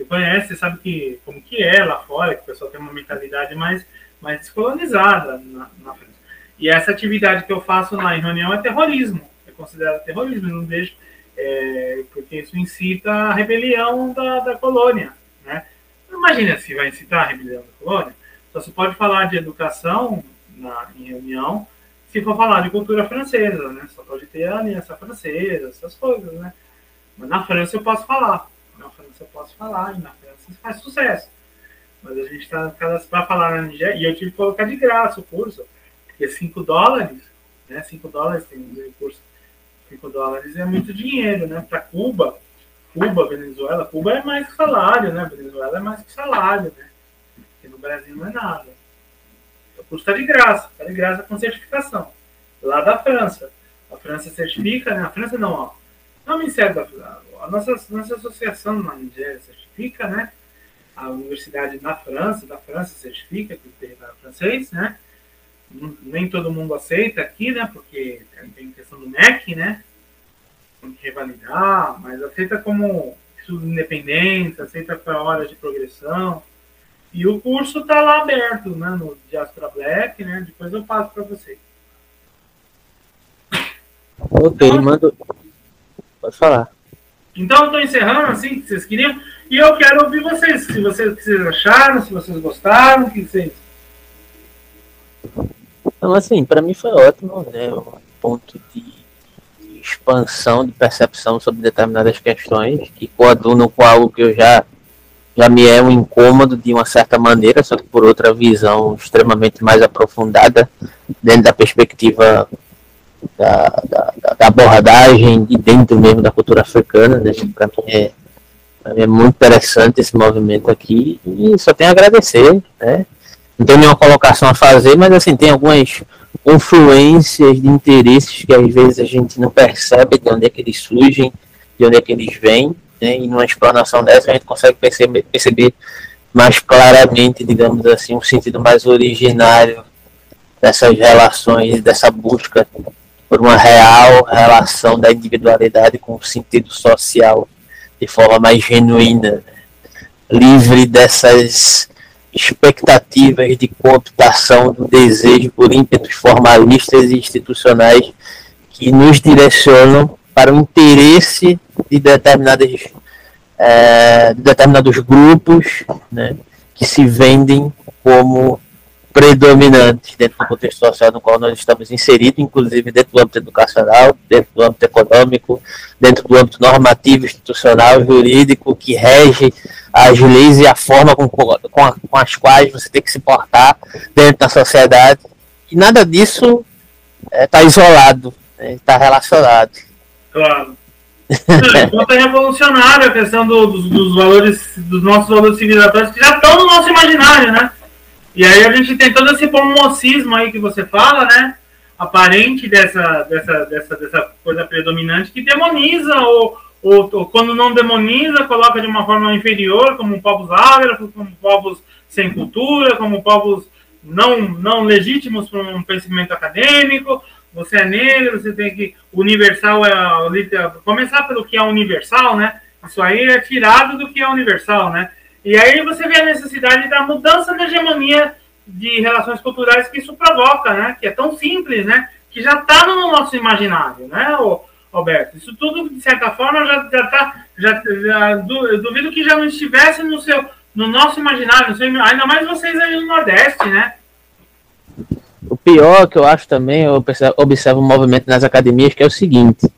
Você conhece, você sabe que, como que é lá fora, que o pessoal tem uma mentalidade mais, mais descolonizada na, na França. E essa atividade que eu faço lá em reunião é terrorismo, é considerado terrorismo, eu não deixo, é, porque isso incita a rebelião da, da colônia. Né? Imagina se vai incitar a rebelião da colônia. Só se pode falar de educação na, em reunião se for falar de cultura francesa, né? Só pode ter a aliança francesa, essas coisas, né? Mas na França eu posso falar. Eu posso falar, na França faz sucesso. Mas a gente está para falar na Nigéria, e eu tive que colocar de graça o curso, porque 5 dólares, né? 5 dólares tem um curso. 5 dólares é muito dinheiro, né? Para Cuba, Cuba, Venezuela, Cuba é mais que salário, né? Venezuela é mais que salário, né? Porque no Brasil não é nada. O curso está de graça, está de graça com certificação. Lá da França. A França certifica, né? A França não, ó. Não, Ministério da a nossa, nossa associação na Nigéria certifica, né? A universidade na França, da França certifica, que tem francês, né? Nem todo mundo aceita aqui, né? Porque tem questão do MEC, né? Tem que revalidar, mas aceita como estudo independente, aceita para horas de progressão. E o curso está lá aberto, né, no Diastra Black, né? Depois eu passo para vocês. Ok, manda. Pode falar. Então estou encerrando assim, que vocês queriam. E eu quero ouvir vocês, se vocês, que vocês acharam, se vocês gostaram, o que vocês. Então, assim, para mim foi ótimo, né? Um ponto de expansão de percepção sobre determinadas questões que coadunam com algo que eu já já me é um incômodo de uma certa maneira, só que por outra visão extremamente mais aprofundada, dentro da perspectiva da, da, da abordagem e dentro mesmo da cultura africana. Né? Para mim, é, mim é muito interessante esse movimento aqui e só tenho a agradecer. Né? Não tenho nenhuma colocação a fazer, mas assim, tem algumas confluências de interesses que às vezes a gente não percebe de onde é que eles surgem, de onde é que eles vêm né? E numa explanação dessa a gente consegue perceber, perceber mais claramente, digamos assim, um sentido mais originário dessas relações, dessa busca por uma real relação da individualidade com o sentido social de forma mais genuína, livre dessas expectativas de cooptação do desejo por ímpetos formalistas e institucionais que nos direcionam para o interesse de determinadas é, de determinados grupos né, que se vendem como predominantes dentro do contexto social no qual nós estamos inseridos, inclusive dentro do âmbito educacional, dentro do âmbito econômico, dentro do âmbito normativo, institucional, jurídico, que rege as leis e a forma com, com, a, com as quais você tem que se portar dentro da sociedade. E nada disso está é, isolado, está né, relacionado. Claro. Enquanto é revolucionário a questão do, dos, dos, valores, dos nossos valores civilizatórios, que já estão no nosso imaginário, né? E aí a gente tem todo esse pomocismo aí que você fala, né? Aparente dessa, dessa, dessa, dessa coisa predominante que demoniza ou, ou, ou, quando não demoniza, coloca de uma forma inferior, como povos ágrafos, como povos sem cultura, como povos não, não legítimos para um pensamento acadêmico, você é negro, você tem que. Universal é. Começar pelo que é universal, né? Isso aí é tirado do que é universal, né? E aí você vê a necessidade da mudança da hegemonia de relações culturais que isso provoca, né? Que é tão simples, né? Que já está no nosso imaginário, né, Alberto? Isso tudo, de certa forma, já está. Já, já, duvido que já não estivesse no seu no nosso imaginário, ainda mais vocês aí no Nordeste, né? O pior que eu acho também, eu observo um movimento nas academias que é o seguinte: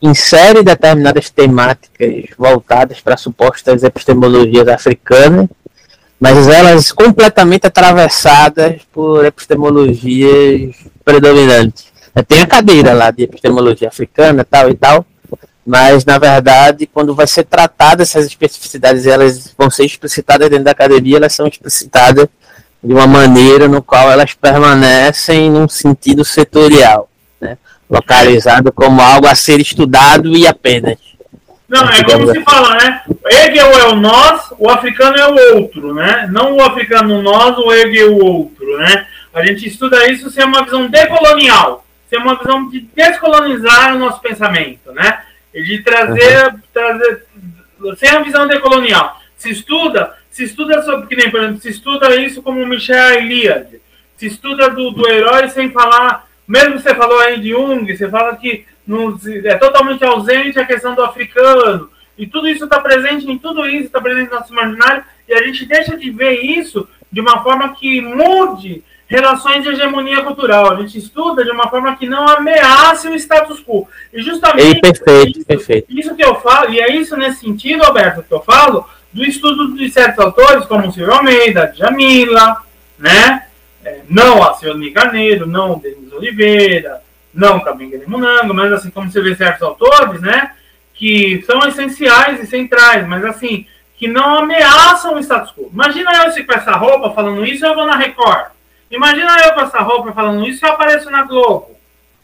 insere determinadas temáticas voltadas para supostas epistemologias africanas, mas elas completamente atravessadas por epistemologias predominantes. Tem a cadeira lá de epistemologia africana, tal e tal, mas na verdade, quando vai ser tratada essas especificidades, elas vão ser explicitadas dentro da academia, elas são explicitadas de uma maneira no qual elas permanecem num sentido setorial? Localizado como algo a ser estudado e apenas. Não, é como se fala, né? Hegel é o nós, o africano é o outro, né? Não o africano nós, o Hegel é o outro, né? A gente estuda isso sem uma visão decolonial, sem uma visão de descolonizar o nosso pensamento, né? E de trazer, uhum. trazer sem a visão decolonial Se estuda, se estuda sobre, que nem, por exemplo, se estuda isso como Michel Eliade, se estuda do, do herói sem falar, mesmo você falou aí de Jung, você fala que não, é totalmente ausente a questão do africano, e tudo isso está presente em tudo isso, está presente no nosso imaginário, e a gente deixa de ver isso de uma forma que mude relações de hegemonia cultural. A gente estuda de uma forma que não ameace o status quo. E justamente perfeito, isso, perfeito. isso que eu falo, e é isso nesse sentido, Alberto, que eu falo, do estudo de certos autores, como o Silvio Almeida, Jamila, né? É, não a Cione Carneiro, não Denis Oliveira, não o Cabenga Munango, mas assim, como você vê certos autores, né? Que são essenciais e centrais, mas assim, que não ameaçam o status quo. Imagina eu se com essa roupa falando isso, eu vou na Record. Imagina eu com essa roupa falando isso, eu apareço na Globo,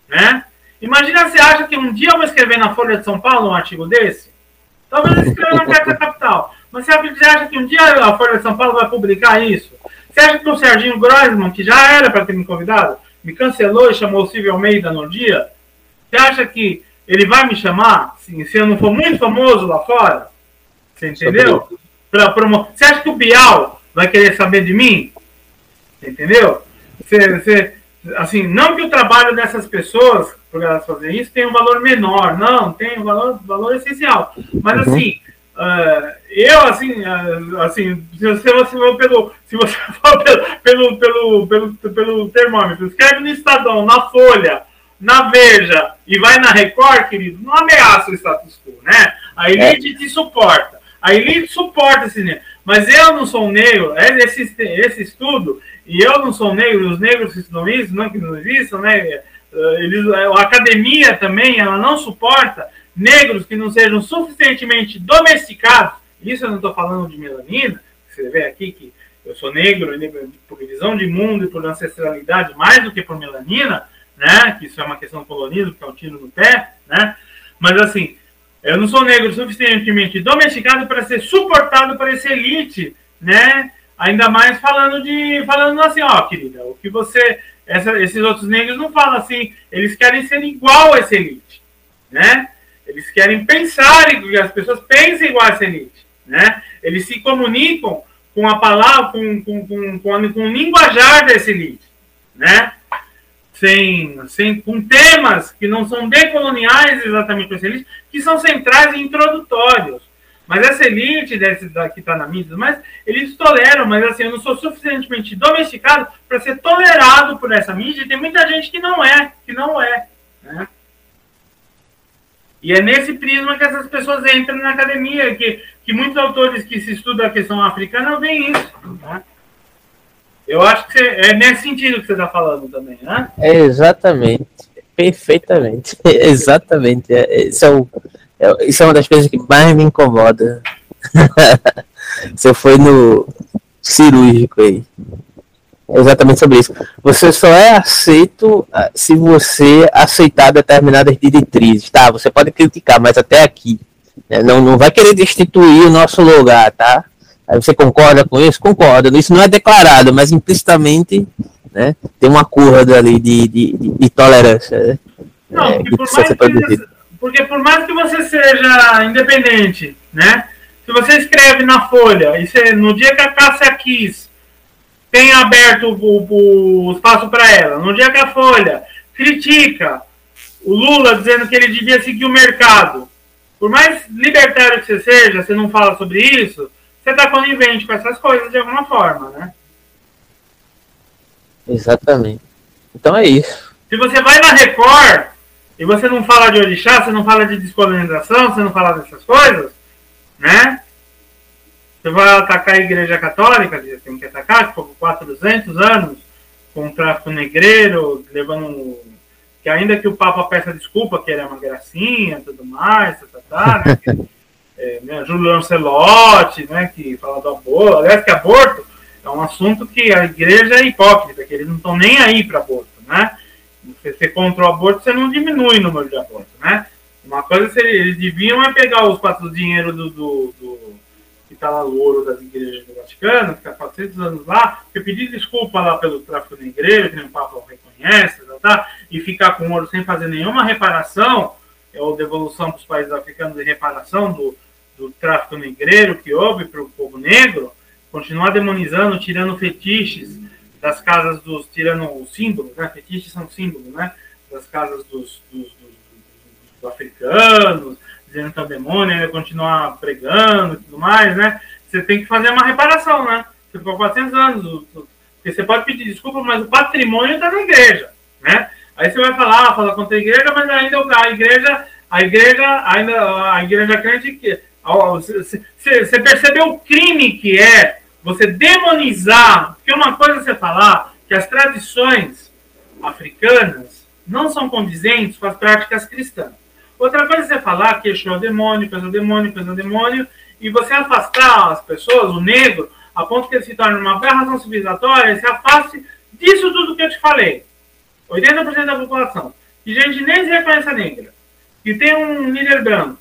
né? Imagina você acha que um dia eu vou escrever na Folha de São Paulo um artigo desse? Talvez escreva na Carta Capital. Mas você acha que um dia a Folha de São Paulo vai publicar isso? Você acha que o Serginho Groisman, que já era para ter me convidado, me cancelou e chamou o Silvio Almeida no dia? Você acha que ele vai me chamar se, se eu não for muito famoso lá fora? Você entendeu? Pra promo... Você acha que o Bial vai querer saber de mim? Entendeu? Você, você, assim, não que o trabalho dessas pessoas, por elas fazerem isso, tenha um valor menor. Não, tem um valor, valor essencial. Mas uhum. Uh, eu assim, uh, assim, se você, for pelo, se você for pelo, pelo, pelo, pelo, pelo termômetro, escreve no Estadão, na Folha, na Veja e vai na Record, querido, não ameaça o status quo, né? A elite é. te suporta. A elite suporta esse negro. Mas eu não sou negro, é esse, esse estudo, e eu não sou negro, os negros que estudam isso, não que não existam, né? Eles, a academia também, ela não suporta negros que não sejam suficientemente domesticados. Isso eu não estou falando de melanina, você vê aqui que eu sou negro por visão de mundo e por ancestralidade mais do que por melanina, né? Que isso é uma questão colonial, que é um tiro no pé, né? Mas assim, eu não sou negro suficientemente domesticado para ser suportado por essa elite, né? Ainda mais falando de falando assim, ó, querida, o que você essa, esses outros negros não falam assim, eles querem ser igual a essa elite, né? Eles querem pensar que as pessoas pensem igual a elite, né? Eles se comunicam com a palavra, com, com, com, com, o linguajar dessa elite, né? sem, sem, com temas que não são decoloniais exatamente com essa elite, que são centrais e introdutórios. Mas essa elite desse, da, que está na mídia, mas eles toleram, mas assim, eu não sou suficientemente domesticado para ser tolerado por essa mídia, e tem muita gente que não é, que não é. Né? E é nesse prisma que essas pessoas entram na academia, que, que muitos autores que se estudam a questão africana veem isso. Né? Eu acho que você, é nesse sentido que você está falando também, né? É exatamente. Perfeitamente. exatamente. É, isso, é é, isso é uma das coisas que mais me incomoda. você foi no cirúrgico aí. Exatamente sobre isso. Você só é aceito ah, se você aceitar determinadas diretrizes. Tá, você pode criticar, mas até aqui. Né? Não, não vai querer destituir o nosso lugar, tá? Aí você concorda com isso? Concorda. Isso não é declarado, mas implicitamente né, tem uma curva ali de, de, de, tolerância. Né? Não, é, porque, por mais porque por mais que você seja independente, né? Se você escreve na Folha e você, no dia que a Cássia quis tem aberto o, o espaço para ela, no dia que a Folha critica o Lula dizendo que ele devia seguir o mercado, por mais libertário que você seja, você não fala sobre isso, você está conivente com essas coisas de alguma forma, né? Exatamente. Então é isso. Se você vai na Record e você não fala de orixá, você não fala de descolonização, você não fala dessas coisas, né? Você vai atacar a Igreja Católica, tem que atacar, que por 400 anos com o tráfico negreiro, levando. Que ainda que o Papa peça desculpa, que era uma gracinha tudo mais, tá, tá, tá né? é, né, Júlio Lancelotti, né, que fala do aborto. Aliás, que aborto é um assunto que a igreja é hipócrita, que eles não estão nem aí para aborto, né? Você ser contra o aborto, você não diminui o número de abortos, né? Uma coisa seria, eles deviam é pegar os quatro dinheiro do, do, do que está lá o ouro das igrejas do Vaticano, que está 400 anos lá, e pedir desculpa lá pelo tráfico negreiro, que nem o Papa reconhece, tá, tá, e ficar com o ouro sem fazer nenhuma reparação, ou devolução para os países africanos de reparação do, do tráfico negreiro que houve para o povo negro, continuar demonizando, tirando fetiches das casas dos, tirando os símbolos, né? Fetiches são símbolos, né? Das casas dos, dos, dos, dos africanos, dizendo que é o demônio, ainda continuar pregando e tudo mais, né? Você tem que fazer uma reparação, né? Ficou 400 anos, porque você pode pedir desculpa, mas o patrimônio está na igreja, né? Aí você vai falar, ah, fala contra a igreja, mas ainda a igreja, a igreja, ainda a igreja crente que você percebeu o crime que é você demonizar, porque uma coisa é você falar que as tradições africanas não são condizentes com as práticas cristãs. Outra coisa é você falar que Exu é o demônio, que é o demônio, que é o demônio, e você afastar as pessoas, o negro, a ponto que ele se torne uma aberração civilizatória, se afaste disso tudo que eu te falei. 80% da população. Que gente nem se reconhece negra. Que tem um líder branco.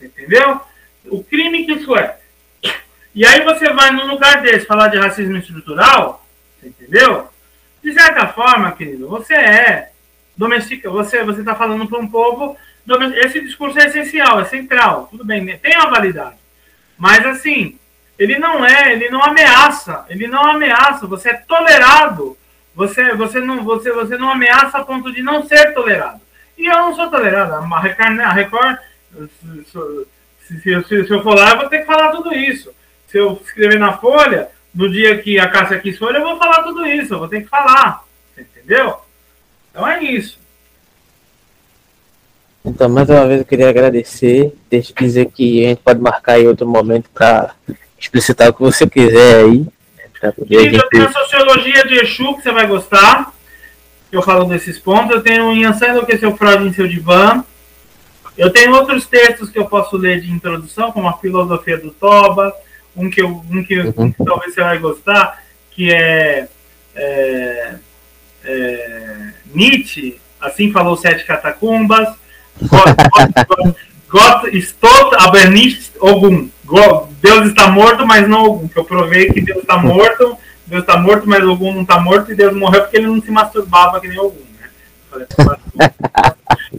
Entendeu? O crime que isso é. E aí você vai num lugar desse falar de racismo estrutural, entendeu? De certa forma, querido, você é domestica, você você está falando para um povo, esse discurso é essencial, é central, tudo bem, tem uma validade, mas assim, ele não é, ele não ameaça, ele não ameaça, você é tolerado, você você não você você não ameaça a ponto de não ser tolerado. E eu não sou tolerado, a Record, a Record se, se, se, se eu for lá, eu vou ter que falar tudo isso. Se eu escrever na folha, no dia que a Cássia quis folha, eu vou falar tudo isso, eu vou ter que falar. Entendeu? Então é isso. Então, mais uma vez eu queria agradecer, deixa eu dizer que a gente pode marcar aí outro momento para explicitar o que você quiser aí. Né, gente... eu tenho a sociologia de Exu, que você vai gostar. Eu falo desses pontos. Eu tenho em Ansan Enlouqueceu Freud em seu divã. Eu tenho outros textos que eu posso ler de introdução, como a filosofia do Toba, um que, eu, um que, um que talvez você vai gostar, que é, é, é Nietzsche, assim falou Sete Catacumbas, Gott estot aber nicht Ogum. Deus está morto, mas não Ogum. Que eu provei que Deus está morto, Deus está morto, mas Ogum não está morto, e Deus morreu porque ele não se masturbava que nem Ogum. Né?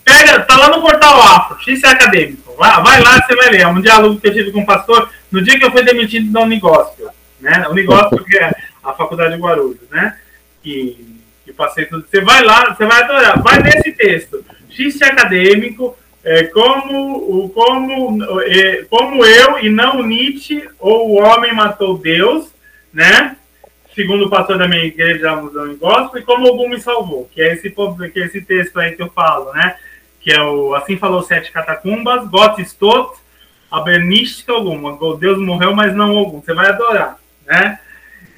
Pega, tá lá no portal Afro, X acadêmico. Vai, vai lá, você vai ler. É um diálogo que eu tive com o pastor no dia que eu fui demitido da Unigóspio, né? Unigóspio, que é a faculdade de Guarulhos, né? Que, que passei tudo. Você vai lá, você vai adorar. Vai nesse texto. Xiste acadêmico, é, como, como, é, como eu e não Nietzsche, ou o homem matou Deus, né? Segundo o pastor da minha igreja, Musão em Gospel, e como algum me salvou, que é esse, que é esse texto aí que eu falo, né? Que é o Assim Falou Sete Catacumbas, Gott Stott, abernística alguma. Deus morreu, mas não algum. Você vai adorar, né?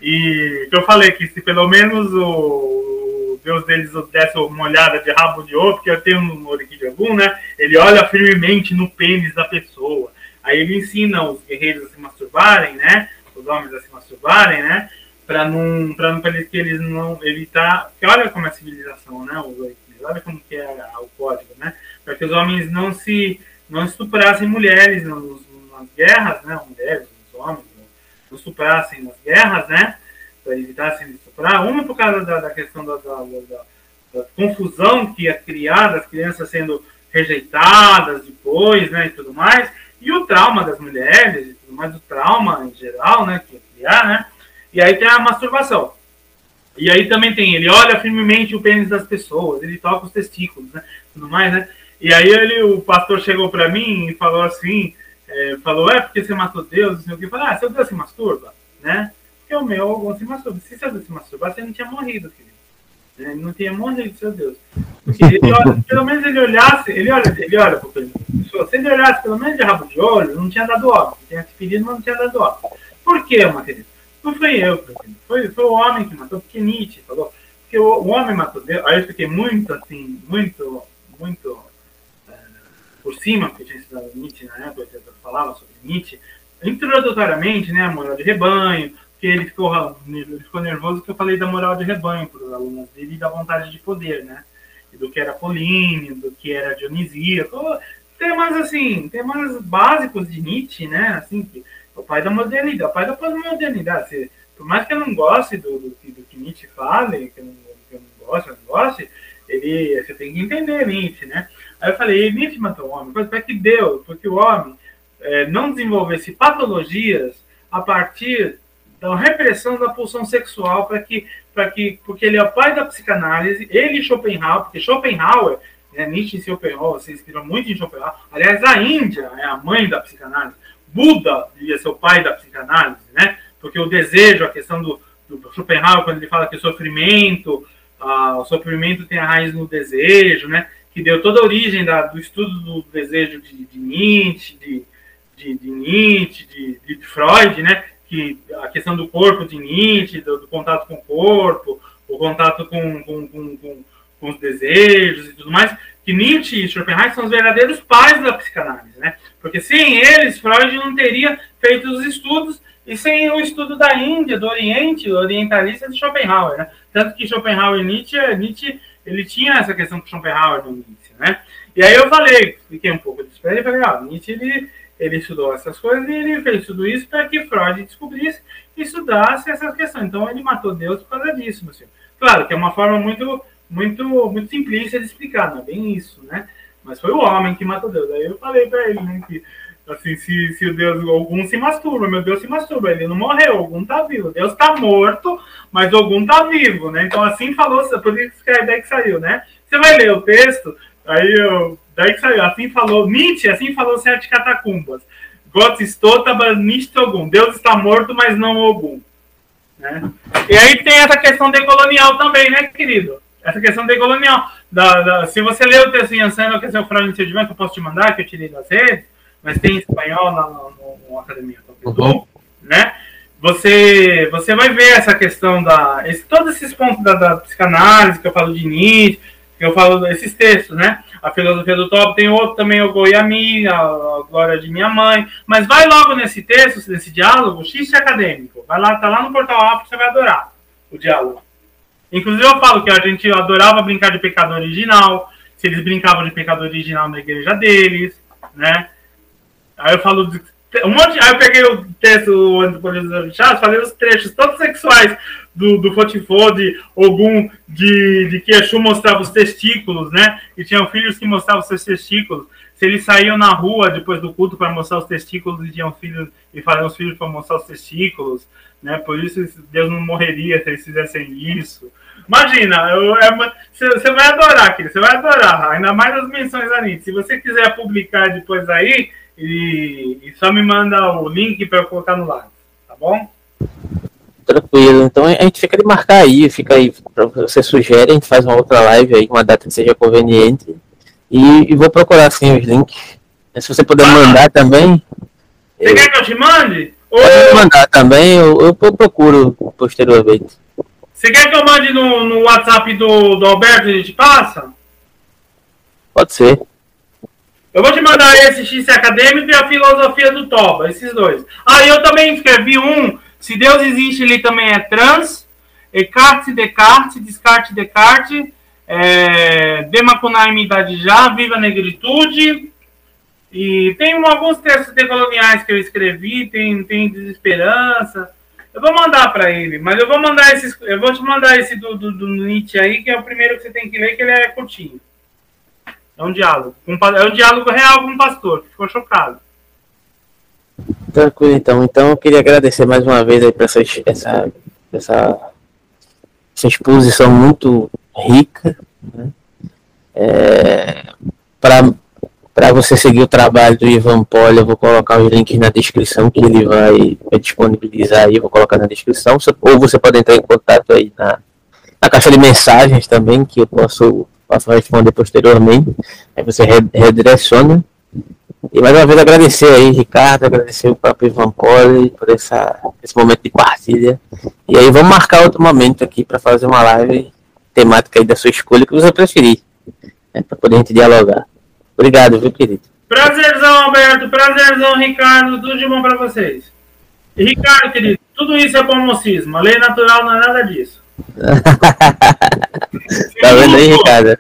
E que eu falei que se pelo menos o Deus deles desse uma olhada de rabo de outro, que eu tenho no aqui de algum, né? Ele olha firmemente no pênis da pessoa. Aí ele ensina os guerreiros a se masturbarem, né? Os homens a se masturbarem, né? Para não, para não que eles não evitar. Porque olha como é a civilização, né? Olha como que é o código, né? Para que os homens não se não estuprassem mulheres nas, nas guerras, né? Mulheres, os homens, não estuprassem nas guerras, né? Para evitassem de Uma por causa da, da questão da, da, da, confusão que ia criar das crianças sendo rejeitadas depois, né? E tudo mais. E o trauma das mulheres e tudo mais, o trauma em geral, né? Que ia criar, né? E aí tem a masturbação. E aí também tem, ele olha firmemente o pênis das pessoas, ele toca os testículos, né? Tudo mais, né? E aí ele, o pastor chegou para mim e falou assim, é, falou, é porque você matou Deus, não sei o que. Eu ah, seu Deus se masturba, né? Porque o meu algum se masturba. Se seu Deus se masturbar, você não tinha morrido, querido. Ele não tinha morrido, seu Deus. Porque ele olha, pelo menos ele olhasse, ele olha, ele olha para Se ele olhasse pelo menos de rabo de olho, não tinha dado óbvio. Tinha se pedido, mas não tinha dado óbvio. Por quê, querida? Não foi eu, foi, foi o homem que matou, porque Nietzsche falou. Porque o, o homem matou Deus. Aí eu fiquei muito assim, muito, muito por cima, porque tinha estudado Nietzsche na época, eu falava sobre Nietzsche, introdutoriamente, né, a moral de rebanho, porque ele ficou, ele ficou nervoso porque eu falei da moral de rebanho para os alunos dele e da vontade de poder, né? Do que era Políneo, do que era Dionisíaco, temas assim, temas básicos de Nietzsche, né? Assim, que o pai da modernidade, o pai da pós-modernidade. Por mais que eu não goste do, do, do que Nietzsche fale, que eu não, que eu não goste, eu não goste, ele, você tem que entender Nietzsche, né? Aí eu falei, Nietzsche matou o homem. Foi que Deus, porque o homem é, não desenvolvesse patologias a partir da repressão da pulsão sexual para que, para que, porque ele é o pai da psicanálise, ele e Schopenhauer, porque Schopenhauer, né, Nietzsche e Schopenhauer, se inspiram muito em Schopenhauer, aliás, a Índia é a mãe da psicanálise, Buda devia ser o pai da psicanálise, né, porque o desejo, a questão do, do Schopenhauer, quando ele fala que o sofrimento, ah, o sofrimento tem a raiz no desejo, né, que deu toda a origem da, do estudo do desejo de, de Nietzsche, de, de, de Nietzsche, de, de, Freud, né? Que a questão do corpo de Nietzsche, do, do contato com o corpo, o contato com, com, com, com, com os desejos e tudo mais, que Nietzsche e Schopenhauer são os verdadeiros pais da psicanálise, né? Porque sem eles, Freud não teria feito os estudos e sem o estudo da Índia, do Oriente, orientalista de Schopenhauer, né? Tanto que Schopenhauer e Nietzsche, Nietzsche ele tinha essa questão com Schopenhauer no início, né? E aí eu falei, expliquei um pouco disso para ele, falei, ó, Nietzsche, ele, ele estudou essas coisas e ele fez tudo isso para que Freud descobrisse e estudasse essas questões. Então ele matou Deus por causa disso, meu senhor. Claro que é uma forma muito, muito, muito simplista de explicar, não é bem isso, né? Mas foi o homem que matou Deus. Aí eu falei para ele, né, que assim, se, se Deus, algum se masturba, meu Deus se masturba, ele não morreu, algum tá vivo. Deus tá morto, mas algum tá vivo, né? Então assim falou, por isso que a ideia que saiu, né? Você vai ler o texto, aí eu, daí que saiu, assim falou, Nietzsche, assim falou Sete Catacumbas. Gott estotaba nicht algum. Deus está morto, mas não algum. Né? E aí tem essa questão decolonial também, né, querido? Essa questão decolonial. Da, da, se você ler o texto em Ansano, que é o Fraude que eu posso te mandar, que eu tirei das redes, mas tem espanhol na, no, Academia uhum. né? Você, você vai ver essa questão da. Esse, todos esses pontos da, da, psicanálise que eu falo de Nietzsche, eu falo desses textos, né? A filosofia do top, tem outro também, o Goiami, a, a glória de minha mãe. Mas vai logo nesse texto, nesse diálogo, X acadêmico. Vai lá, tá lá no portal África, você vai adorar o diálogo. Inclusive eu falo que a gente adorava brincar de pecado original, se eles brincavam de pecado original na igreja deles, né? Aí eu falo um monte, aí eu peguei o texto do antropologista Chaves, falei os trechos todos sexuais do, do Fotifô, de Ogum, de, de que Exu mostrava os testículos, né? E tinham filhos que mostravam seus testículos. Se eles saíam na rua depois do culto para mostrar os testículos e tinham filhos e faziam os filhos para mostrar os testículos, né? Por isso Deus não morreria se eles fizessem isso. Imagina, é, você vai adorar, querido, você vai adorar, ainda mais as menções ali. Se você quiser publicar depois aí, e, e só me manda o link para eu colocar no lado, tá bom? Tranquilo, então a gente fica de marcar aí, fica aí, você sugere, a gente faz uma outra live aí, uma data que seja conveniente. E, e vou procurar sim os links. Se você puder ah, mandar também. Você eu... quer que eu te mande? Pode Ou... mandar também, eu, eu procuro posteriormente. Você quer que eu mande no, no WhatsApp do, do Alberto e a gente passa? Pode ser. Eu vou te mandar esse X acadêmico e a filosofia do Toba, esses dois. Ah, eu também escrevi um. Se Deus existe, ele também é trans. Descartes, Descartes, Descartes, Descartes. É, Demacunaim Idade Já, Viva a Negritude. E tem alguns textos decoloniais que eu escrevi, tem, tem Desesperança. Eu vou mandar para ele, mas eu vou mandar esses, eu vou te mandar esse do, do, do Nietzsche aí, que é o primeiro que você tem que ler, que ele é curtinho. É um diálogo. É um diálogo real com o pastor, que ficou chocado. Tranquilo, então. Então eu queria agradecer mais uma vez aí por essa, essa, essa, essa exposição muito rica. Né? É, Para você seguir o trabalho do Ivan Poli, eu vou colocar os links na descrição que ele vai, vai disponibilizar aí, vou colocar na descrição. Ou você pode entrar em contato aí na, na caixa de mensagens também, que eu posso posso responder posteriormente. Aí você redireciona. E mais uma vez agradecer aí, Ricardo, agradecer o próprio Ivan Poli por essa, esse momento de partilha. E aí vamos marcar outro momento aqui para fazer uma live temática aí da sua escolha que você preferir, né, para poder a gente dialogar. Obrigado, viu, querido? Prazerzão, Alberto, prazerzão, Ricardo, tudo de bom para vocês. Ricardo, querido, tudo isso é bom mocismo. A lei natural não é nada disso. tá vendo aí, Ricardo?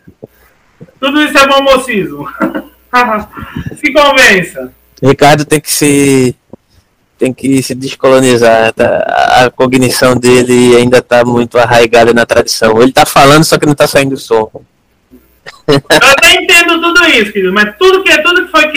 Tudo isso é bom mocismo. se convença. Ricardo tem que se tem que se descolonizar. Tá? A cognição dele ainda está muito arraigada na tradição. Ele está falando, só que não está saindo som. Eu até entendo tudo isso, querido, mas tudo que, tudo que foi